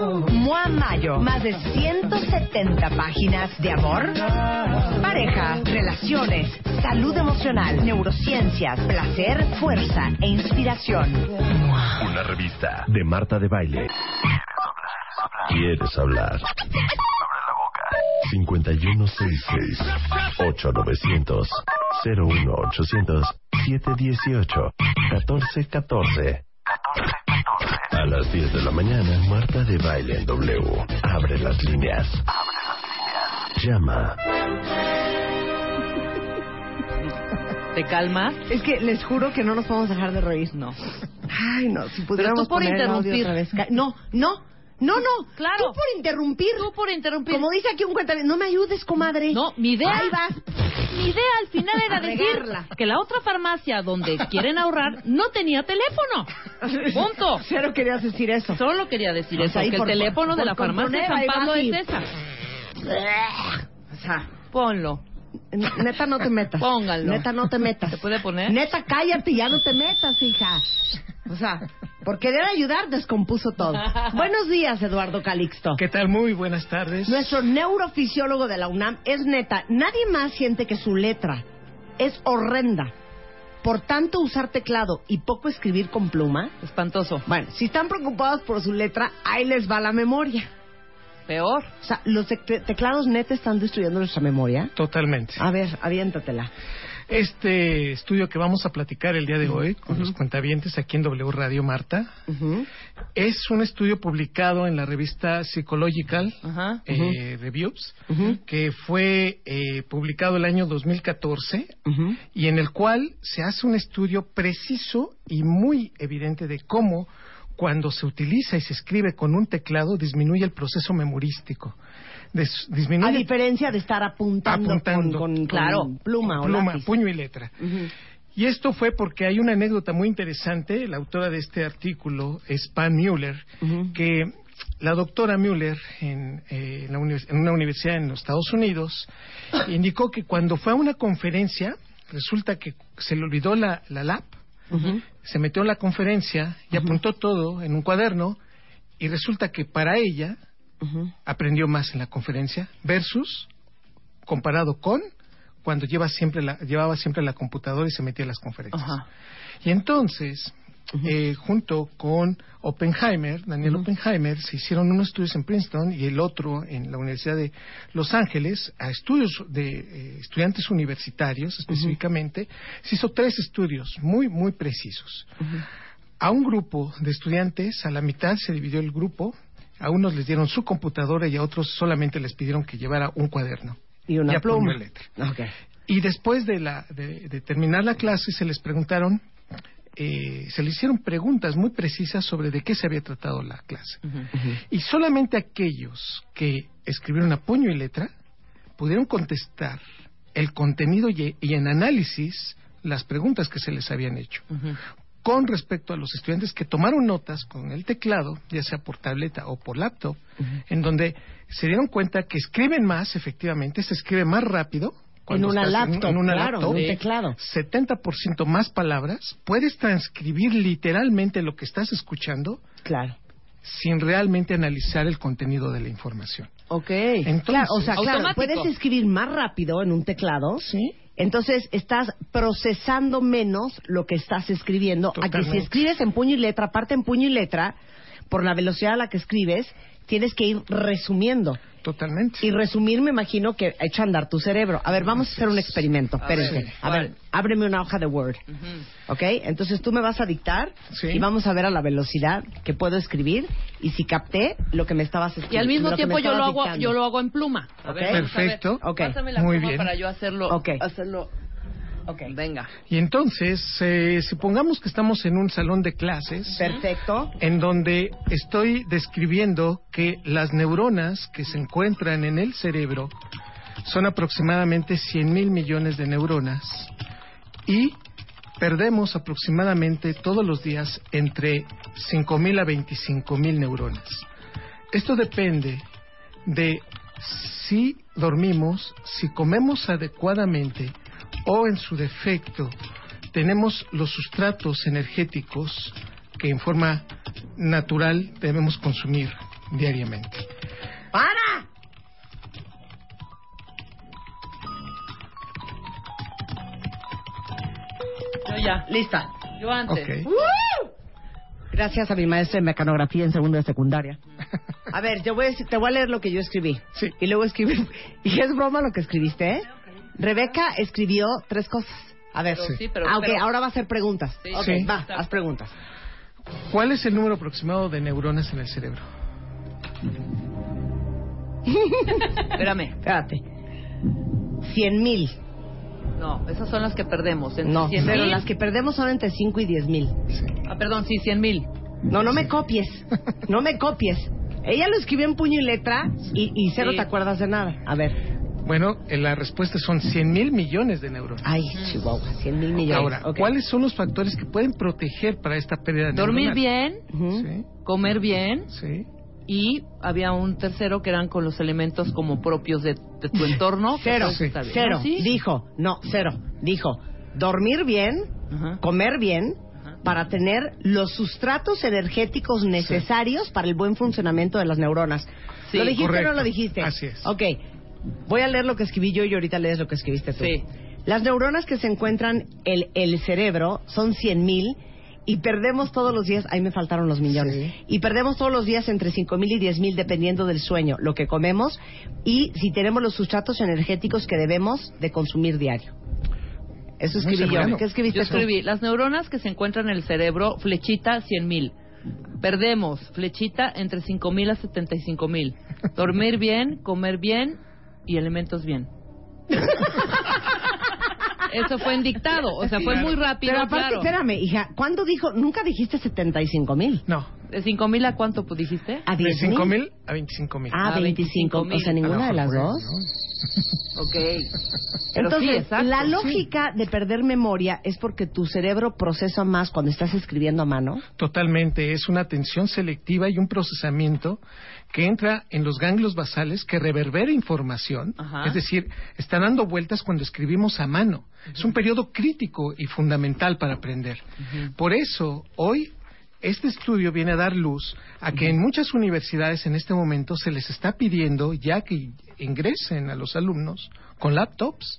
Mua Mayo, más de 170 páginas de amor, pareja, relaciones, salud emocional, neurociencias, placer, fuerza e inspiración. Una revista de Marta de Baile. ¿Quieres hablar? 5166 8900 01800 718 1414 A las 10 de la mañana, Marta de Baile en W. Abre las líneas. Llama. ¿Te calmas? Es que les juro que no nos podemos dejar de reír. No. Ay, no, si pudiéramos tú por poner el audio interrumpir. otra vez. Ca- No, no, no, no. Claro. Tú por interrumpir. Tú por interrumpir. Como dice aquí un cuentaviente, no me ayudes, comadre. No, mi idea. Ahí vas. mi idea al final era decir que la otra farmacia donde quieren ahorrar no tenía teléfono. Punto. Cero querías decir eso. Solo quería decir eso, ahí que el por- teléfono de la farmacia componer, San Pablo es esa. O sea, Ponlo. neta no te metas. Pónganlo. Neta no te metas. ¿Se puede poner? Neta cállate y ya no te metas, hija. O sea, por querer ayudar descompuso todo. Buenos días, Eduardo Calixto. ¿Qué tal? Muy buenas tardes. Nuestro neurofisiólogo de la UNAM es neta. Nadie más siente que su letra es horrenda. Por tanto, usar teclado y poco escribir con pluma. Espantoso. Bueno, si están preocupados por su letra, ahí les va la memoria. Peor. O sea, los te- teclados neta están destruyendo nuestra memoria. Totalmente. A ver, aviéntatela. Este estudio que vamos a platicar el día de hoy con los cuentavientes aquí en W Radio Marta es un estudio publicado en la revista Psychological eh, Reviews Ujú. que fue eh, publicado el año 2014 Ujú. y en el cual se hace un estudio preciso y muy evidente de cómo cuando se utiliza y se escribe con un teclado disminuye el proceso memorístico. A diferencia de estar apuntando, Apuntando. Con, con- Claro. con pluma o pluma, lápiz. puño y letra. Y esto fue porque hay una anécdota muy interesante. La autora de este artículo es Pam Mueller, que la doctora Mueller en, eh, en la en una universidad en los Estados Unidos indicó que cuando fue a una conferencia, resulta que se le olvidó la, la lap, se metió en la conferencia y apuntó todo en un cuaderno y resulta que para ella Aprendió más en la conferencia versus comparado con cuando lleva siempre la, llevaba siempre la computadora y se metía a las conferencias. Y entonces, eh, junto con Oppenheimer, Daniel Oppenheimer, se hicieron unos estudios en Princeton y el otro en la Universidad de Los Ángeles, a estudios de eh, estudiantes universitarios específicamente, se hizo tres estudios muy, muy precisos. A un grupo de estudiantes, a la mitad se dividió el grupo, a unos les dieron su computadora y a otros solamente les pidieron que llevara un cuaderno. Y una pluma. y letra. Y después de, la, de, de terminar la clase se les preguntaron, eh, se les hicieron preguntas muy precisas sobre de qué se había tratado la clase. Y solamente aquellos que escribieron a puño y letra pudieron contestar el contenido y, y en análisis las preguntas que se les habían hecho. Con respecto a los estudiantes que tomaron notas con el teclado, ya sea por tableta o por laptop, en donde se dieron cuenta que escriben más, efectivamente, se escribe más rápido. En una estás laptop, en una claro, laptop, en un teclado. 70% más palabras, puedes transcribir literalmente lo que estás escuchando Claro. sin realmente analizar el contenido de la información. Ok. Entonces- Claro, o sea, claro, puedes escribir más rápido en un teclado. Sí. Entonces estás procesando menos lo que estás escribiendo. A que si escribes en puño y letra, aparte en puño y letra, por la velocidad a la que escribes, tienes que ir resumiendo. Totalmente. Y resumir, me imagino que echa a andar tu cerebro. A ver, vamos a hacer un experimento. Espérense. ver, A ver, ábreme una hoja de Word. ¿Ok? Entonces tú me vas a dictar Sí. y vamos a ver a la velocidad que puedo escribir y si capté lo que me estabas escribiendo. Y al mismo tiempo yo lo hago, dictando. yo lo hago en pluma. A Ok. ver, vamos a ver. Perfecto. Pásame la Muy pluma bien. para yo hacerlo. Ok. Hacerlo. Ok. Venga. Y entonces, eh, supongamos que estamos en un salón de clases Perfecto. en donde estoy describiendo que las neuronas que se encuentran en el cerebro son aproximadamente 100 mil millones de neuronas y perdemos aproximadamente todos los días entre 5 mil a 25 mil neuronas. Esto depende de si dormimos, si comemos adecuadamente o en su defecto tenemos los sustratos energéticos que en forma natural debemos consumir diariamente. ¡Para! Yo ya. Lista. Yo antes. Ok. Gracias a mi maestra de mecanografía en segundo de secundaria. A ver, yo voy a te voy a leer lo que yo escribí. Sí. Y luego escribí. Y es broma lo que escribiste, ¿eh? Rebeca escribió tres cosas. A ver. Sí, pero- ah, ok, pero- ahora va a hacer preguntas. Sí. Ok, Sí. va, haz preguntas. ¿Cuál es el número aproximado de neuronas en el cerebro? Espérame. Espérate. Cien mil. No, esas son las que perdemos. Entre No, 100 pero mil- las que perdemos son entre cinco y diez mil. Ah, perdón, sí, 100 mil. No, no me copies. No me copies. Ella lo escribió en puño y letra y, y cero Sí. te acuerdas de nada. A ver. Bueno, eh, la respuesta son 100 mil millones de neuronas. Ay, Chihuahua, 100 mil millones. Ahora. ¿cuáles son los factores que pueden proteger para esta pérdida Dormir neuronal? bien, Sí, comer bien sí. y había un tercero que eran con los elementos como propios de, de tu entorno. Cero, bien. cero. Dijo, no, cero. Dijo, dormir bien, Ajá. comer bien, para tener los sustratos energéticos necesarios para el buen funcionamiento de las neuronas. Sí, ¿Lo dijiste o no lo dijiste? Así es. Ok, voy a leer lo que escribí yo y ahorita lees lo que escribiste tú. Sí. Las neuronas que se encuentran en el cerebro son 100 mil y perdemos todos los días, ahí me faltaron los millones, Sí. y perdemos todos los días entre 5 mil y 10 mil dependiendo del sueño, lo que comemos y si tenemos los sustratos energéticos que debemos de consumir diario. Eso Muy escribí yo. ¿Qué escribiste Yo tú? escribí, las neuronas que se encuentran en el cerebro, flechita, 100 mil. Perdemos, flechita, entre 5 mil a 75 mil. Dormir bien, comer bien y elementos bien. Eso fue en dictado, o sea, fue muy rápido, Pero aparte, claro. espérame, hija, ¿cuándo dijo? Nunca dijiste 75 mil. No, ¿De 5 mil a cuánto pues, dijiste? ¿A de 10 5 mil a 25 mil. Ah, A 25 25,000. O sea, ninguna de las dos. Ok. Pero Entonces, sí, exacto, la sí. lógica de perder memoria es porque tu cerebro procesa más cuando estás escribiendo a mano. Totalmente, es una atención selectiva y un procesamiento que entra en los ganglios basales que reverbera información, Ajá. es decir, está dando vueltas cuando escribimos a mano. Es un periodo crítico y fundamental para aprender. Por eso, hoy este estudio viene a dar luz a que en muchas universidades en este momento se les está pidiendo ya que ingresen a los alumnos con laptops.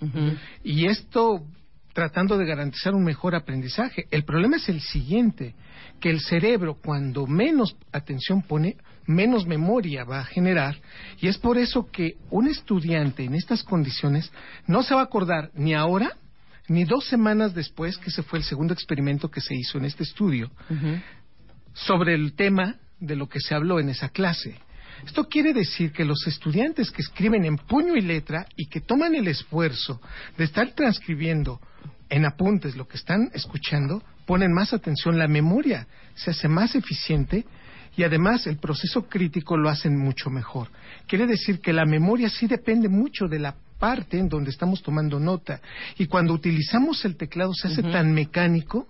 Y esto tratando de garantizar un mejor aprendizaje. El problema es el siguiente, que el cerebro cuando menos atención pone, menos memoria va a generar. Y es por eso que un estudiante en estas condiciones no se va a acordar ni ahora ni dos semanas después, que ese fue el segundo experimento que se hizo en este estudio, sobre el tema de lo que se habló en esa clase. Esto quiere decir que los estudiantes que escriben en puño y letra y que toman el esfuerzo de estar transcribiendo en apuntes lo que están escuchando, ponen más atención, la memoria se hace más eficiente y además el proceso crítico lo hacen mucho mejor. Quiere decir que la memoria sí depende mucho de la parte en donde estamos tomando nota y cuando utilizamos el teclado se hace tan mecánico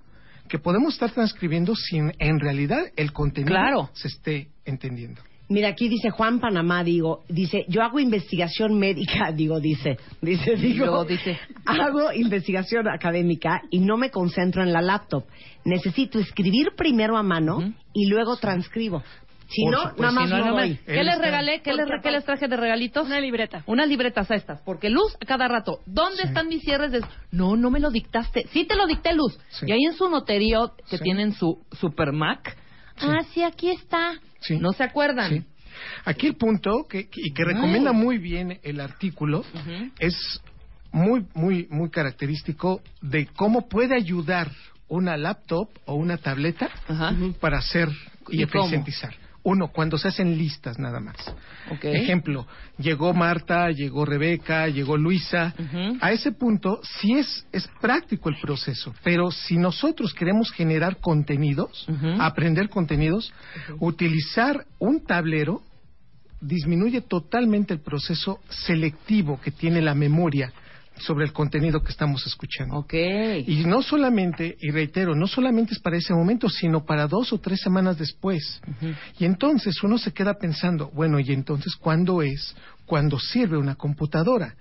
que podemos estar transcribiendo sin en realidad el contenido Claro. se esté entendiendo. Mira, aquí dice Juan Panamá, digo, dice, yo hago investigación médica, digo, dice, dice, digo, dice. hago investigación académica y no me concentro en la laptop. Necesito escribir primero a mano y luego transcribo. Si Por no, supuesto. nada más Si no, no, no me- doy. ¿Qué les regalé? ¿Qué les, ¿Qué les traje de regalitos? Una libreta. Unas libretas a estas, porque Luz a cada rato, ¿dónde están mis cierres? de- No, no me lo dictaste. Sí te lo dicté, Luz. Sí. Y ahí en su noterío, que Sí. tienen su Super Mac, ah, sí, aquí está. ¿No se acuerdan? Aquí el punto que, y que recomienda muy bien el artículo es muy muy muy característico de cómo puede ayudar una laptop o una tableta Ajá. para hacer y, ¿Y cómo? Uno, cuando se hacen listas nada más. Ejemplo, llegó Marta, llegó Rebeca, llegó Luisa. A ese punto sí es, es práctico el proceso, pero si nosotros queremos generar contenidos, aprender contenidos, utilizar un tablero disminuye totalmente el proceso selectivo que tiene la memoria sobre el contenido que estamos escuchando. Ok. Y no solamente, y reitero, no solamente es para ese momento, sino para dos o tres semanas después. Y entonces uno se queda pensando, bueno, ¿y entonces cuándo es? Cuando sirve una computadora.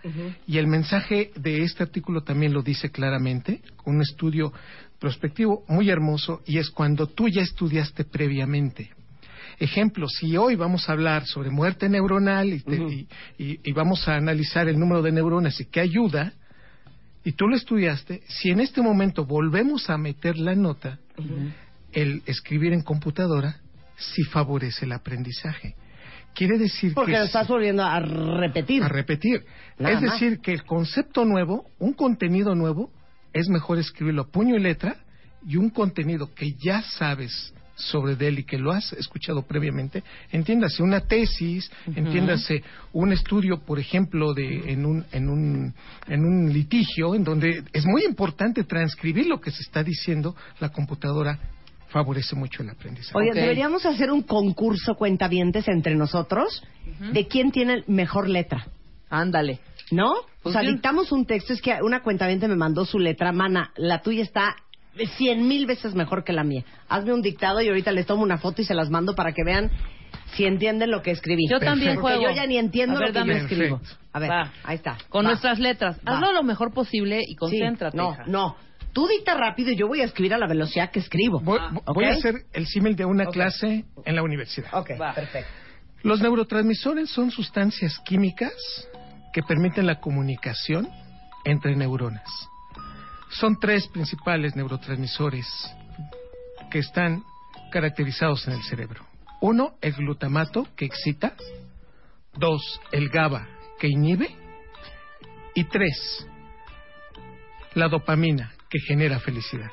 Y el mensaje de este artículo también lo dice claramente, un estudio prospectivo muy hermoso, y es cuando tú ya estudiaste previamente. Ejemplo, si hoy vamos a hablar sobre muerte neuronal y, te- y- y- y vamos a analizar el número de neuronas y qué ayuda, y tú lo estudiaste, si en este momento volvemos a meter la nota, el escribir en computadora sí favorece el aprendizaje. Quiere decir Porque que lo estás volviendo a repetir. a repetir. Nada es más. decir, que el concepto nuevo, un contenido nuevo, es mejor escribirlo puño y letra y un contenido que ya sabes sobre él y que lo has escuchado previamente, entiéndase una tesis, entiéndase un estudio, por ejemplo, de en un en un en un litigio en donde es muy importante transcribir lo que se está diciendo, la computadora favorece mucho el aprendizaje. Oye, deberíamos hacer un concurso cuentavientes entre nosotros de quién tiene mejor letra. Ándale. ¿No? O Pues sea, bien. dictamos un texto, es que una cuentamiento me mandó su letra, mana, la tuya está cien mil veces mejor que la mía. Hazme un dictado y ahorita les tomo una foto y se las mando para que vean si entienden lo que escribí. Yo también Porque juego. yo ya ni entiendo A ver, lo que yo dame. escribo. Perfecto. A ver, Va. ahí está. Con Va. nuestras letras. Va. Hazlo lo mejor posible y Sí, concéntrate. No, hija. no. Tú dicta rápido y yo voy a escribir a la velocidad que escribo. Voy, voy a hacer el símil de una clase en la universidad. Ok, Va. perfecto. Los neurotransmisores son sustancias químicas que permiten la comunicación entre neuronas. Son tres principales neurotransmisores que están caracterizados en el cerebro. Uno, el glutamato, que excita. Dos, el GABA, que inhibe. Y tres, la dopamina, que genera felicidad.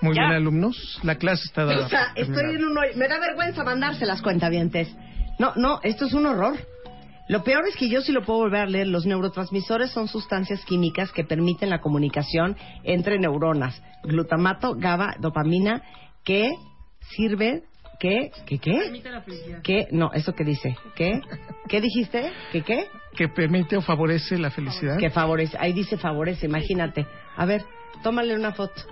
Muy Ya. bien, alumnos. La clase está dada. O sea, estoy en un Me da vergüenza mandarse las cuentavientes. No, no, esto es un horror. Lo peor es que yo sí lo puedo volver a leer. Los neurotransmisores son sustancias químicas que permiten la comunicación entre neuronas. Glutamato, GABA, dopamina, que sirve... ¿Qué? ¿Qué qué? ¿Qué? No, ¿eso qué dice? ¿Qué? ¿Qué dijiste? ¿Qué qué? que permite o favorece la felicidad. Que favorece. Ahí dice favorece, imagínate. A ver, tómale una foto.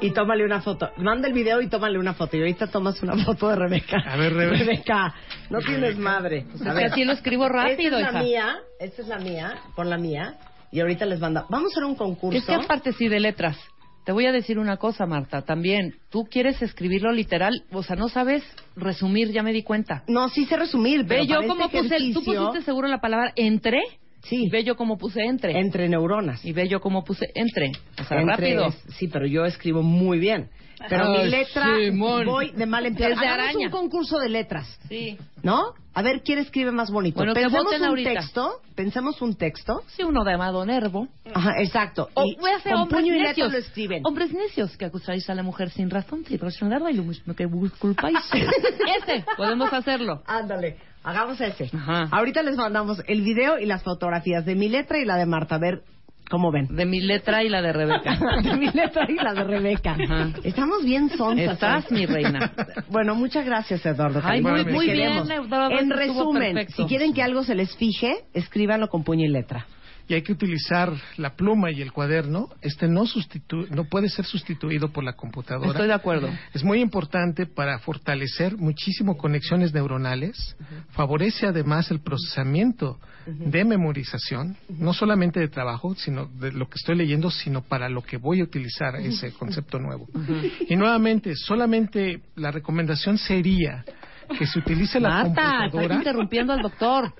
Y tómale una foto. Manda el video y tómale una foto. Y ahorita tomas una foto de Rebeca. A ver, Rebe- Rebeca, no tienes madre. Pues es que así lo escribo rápido, Esta es la hija. mía. Esta es la mía. Pon la mía. Y ahorita les manda. Vamos a hacer un concurso. Es que aparte sí de letras. Te voy a decir una cosa, Marta, también. Tú quieres escribirlo literal, o sea, no sabes resumir, ya me di cuenta. No, sí sé resumir. Pero Ve yo este puse, tú pusiste seguro la palabra entre, Sí. y ve yo cómo puse entre. Entre neuronas. Y ve yo cómo puse entre. O sea, Entre- rápido. Sí, pero yo escribo muy bien. Pero Ay, mi letra Simón. voy de mal en peor. Es de Hagamos araña. un concurso de letras. Sí. ¿No? A ver quién escribe más bonito. Bueno, pensemos un ahorita. texto, pensemos un texto. Sí, uno de Amado Nervo. Ajá, exacto. O y voy a hacer con hombres puño y letra necios. lo escriben. Hombres necios que acusáis a la mujer sin razón, sin razonarla y lo mismo que vos culpáis. Ese, podemos hacerlo. Ándale, hagamos ese. Ajá. Ahorita les mandamos el video y las fotografías de mi letra y la de Marta. A ver cómo ven. De mi letra y la de Rebeca. de mi letra y la de Rebeca. Ajá. Estamos bien sonzas. Estás, hoy. mi reina. Bueno, muchas gracias, Eduardo. Ay, muy- bien. Eduardo, En resumen, perfecto. si quieren que algo se les fije, escríbanlo con puño y letra. Y hay que utilizar la pluma y el cuaderno. Este no sustitu- no puede ser sustituido por la computadora. Estoy de acuerdo. Es muy importante para fortalecer muchísimo conexiones neuronales. Favorece además el procesamiento de memorización, no solamente de trabajo, sino de lo que estoy leyendo, sino para lo que voy a utilizar ese concepto nuevo. Y nuevamente, solamente la recomendación sería que se utilice la estás computadora, interrumpiendo al doctor.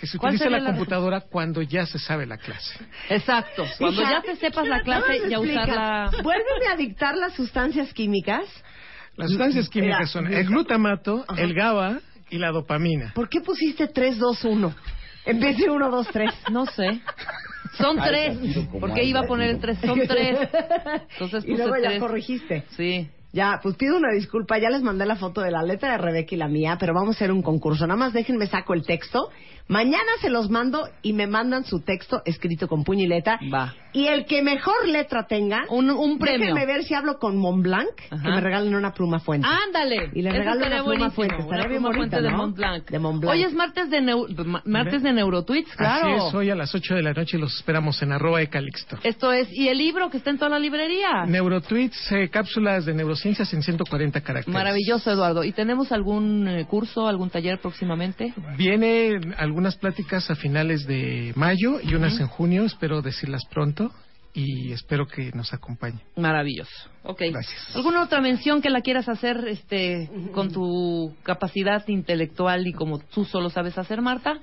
Que se ¿Cuál utilice la la computadora cuando ya se sabe la clase. Exacto. Cuando Hija, ya te sepas la ¿no clase y a usarla. Vuélveme a dictar las sustancias químicas. Las sustancias Mira, químicas son el glutamato, Ajá. el GABA y la dopamina. ¿Por qué pusiste 3, 2, 1? En vez de 1, 2, 3. No sé. Son tres. Porque iba a poner el tres. Son tres. Entonces y puse luego ya tres. corregiste. Sí. Ya, pues pido una disculpa, ya les mandé la foto de la letra de Rebeca y la mía, pero vamos a hacer un concurso. Nada más déjenme saco el texto. Mañana se los mando y me mandan su texto escrito con puño y letra. Va. Y el que mejor letra tenga, Un, un premio. déjenme ver si hablo con Montblanc, Ajá. que me regalen una pluma fuente. Ándale. Y le regalo una pluma fuente. Estaría una bien pluma bonita, fuente de ¿no? Mont Blanc. De Mont Blanc. Hoy es martes de, neu- ma- martes de Neurotweets, claro. Así es, hoy a las 8 de la noche los esperamos en arroba de Calixto. Esto es, y el libro que está en toda la librería. Neurotweets, eh, cápsulas de neurociencias en 140 caracteres. Maravilloso, Eduardo. ¿Y tenemos algún eh, curso, algún taller próximamente? Vienen algunas pláticas a finales de mayo y unas en junio, espero decirlas pronto y espero que nos acompañen. Maravilloso. Ok. Gracias. ¿Alguna otra mención que la quieras hacer este, con tu capacidad intelectual y como tú solo sabes hacer, Marta?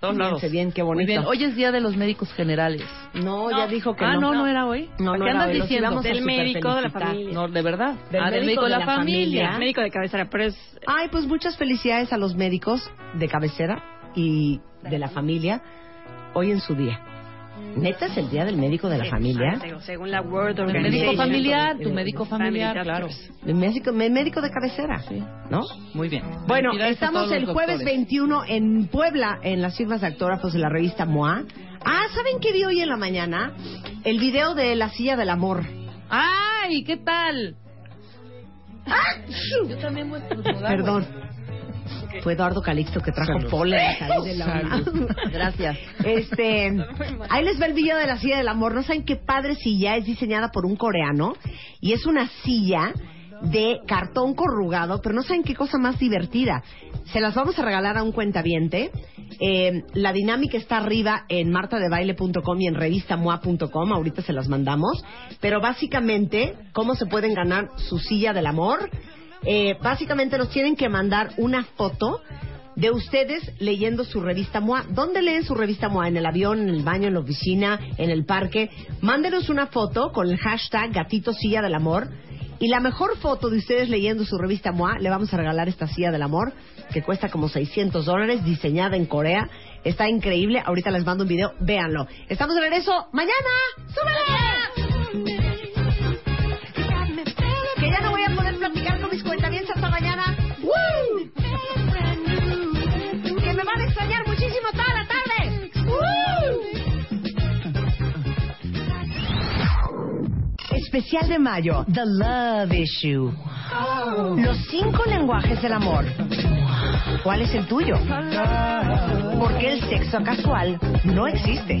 Todos lados. bien, qué Muy bonito. bien. Hoy es Día de los Médicos Generales. No, ya dijo que ah, no. no, no era hoy. No, no ¿Qué era andas hoy, diciendo? a Del médico de la familia. No, de verdad. Del ah, del médico médico de la familia. familia. Médico de cabecera, pero es... Ay, pues muchas felicidades a los médicos de cabecera y de la familia hoy en su día. Neta es el día del médico de la familia. Exacto, Según la World El Organization. médico familiar, tu médico familiar, claro. El médico, el médico de cabecera, Sí. ¿no? Muy bien. Bueno, estamos el jueves doctores. 21 en Puebla, en las firmas de autógrafos de la revista MOA. Ah, ¿saben qué vi hoy en la mañana? El video de La Silla del Amor. ¡Ay! ¿Qué tal? Yo también voy a Perdón. Fue Eduardo Calixto que trajo Salud. polen de la. Gracias. Este, ahí les va el video de la silla del amor. No saben qué padre silla es diseñada por un coreano y es una silla de cartón corrugado, pero no saben qué cosa más divertida. Se las vamos a regalar a un cuentaviente. Eh, la dinámica está arriba en martadebaile.com y en revistamoa.com. Ahorita se las mandamos. Pero básicamente, ¿cómo se pueden ganar su silla del amor? Eh, básicamente nos tienen que mandar una foto de ustedes leyendo su revista MOA. ¿Dónde leen su revista MOA? ¿En el avión, en el baño, en la oficina, en el parque? Mándenos una foto con el hashtag Gatito Silla del Amor. Y la mejor foto de ustedes leyendo su revista MOA, le vamos a regalar esta silla del amor, que cuesta como 600 dólares, diseñada en Corea. Está increíble. Ahorita les mando un video, véanlo. Estamos de regreso mañana. ¡Súbele! Que ya no voy a poder platicar con cuentavientes hasta mañana. ¡Woo! Que me van a extrañar muchísimo toda la tarde. Especial de mayo, The Love Issue. Los cinco lenguajes del amor. ¿Cuál es el tuyo? Porque el sexo casual no existe.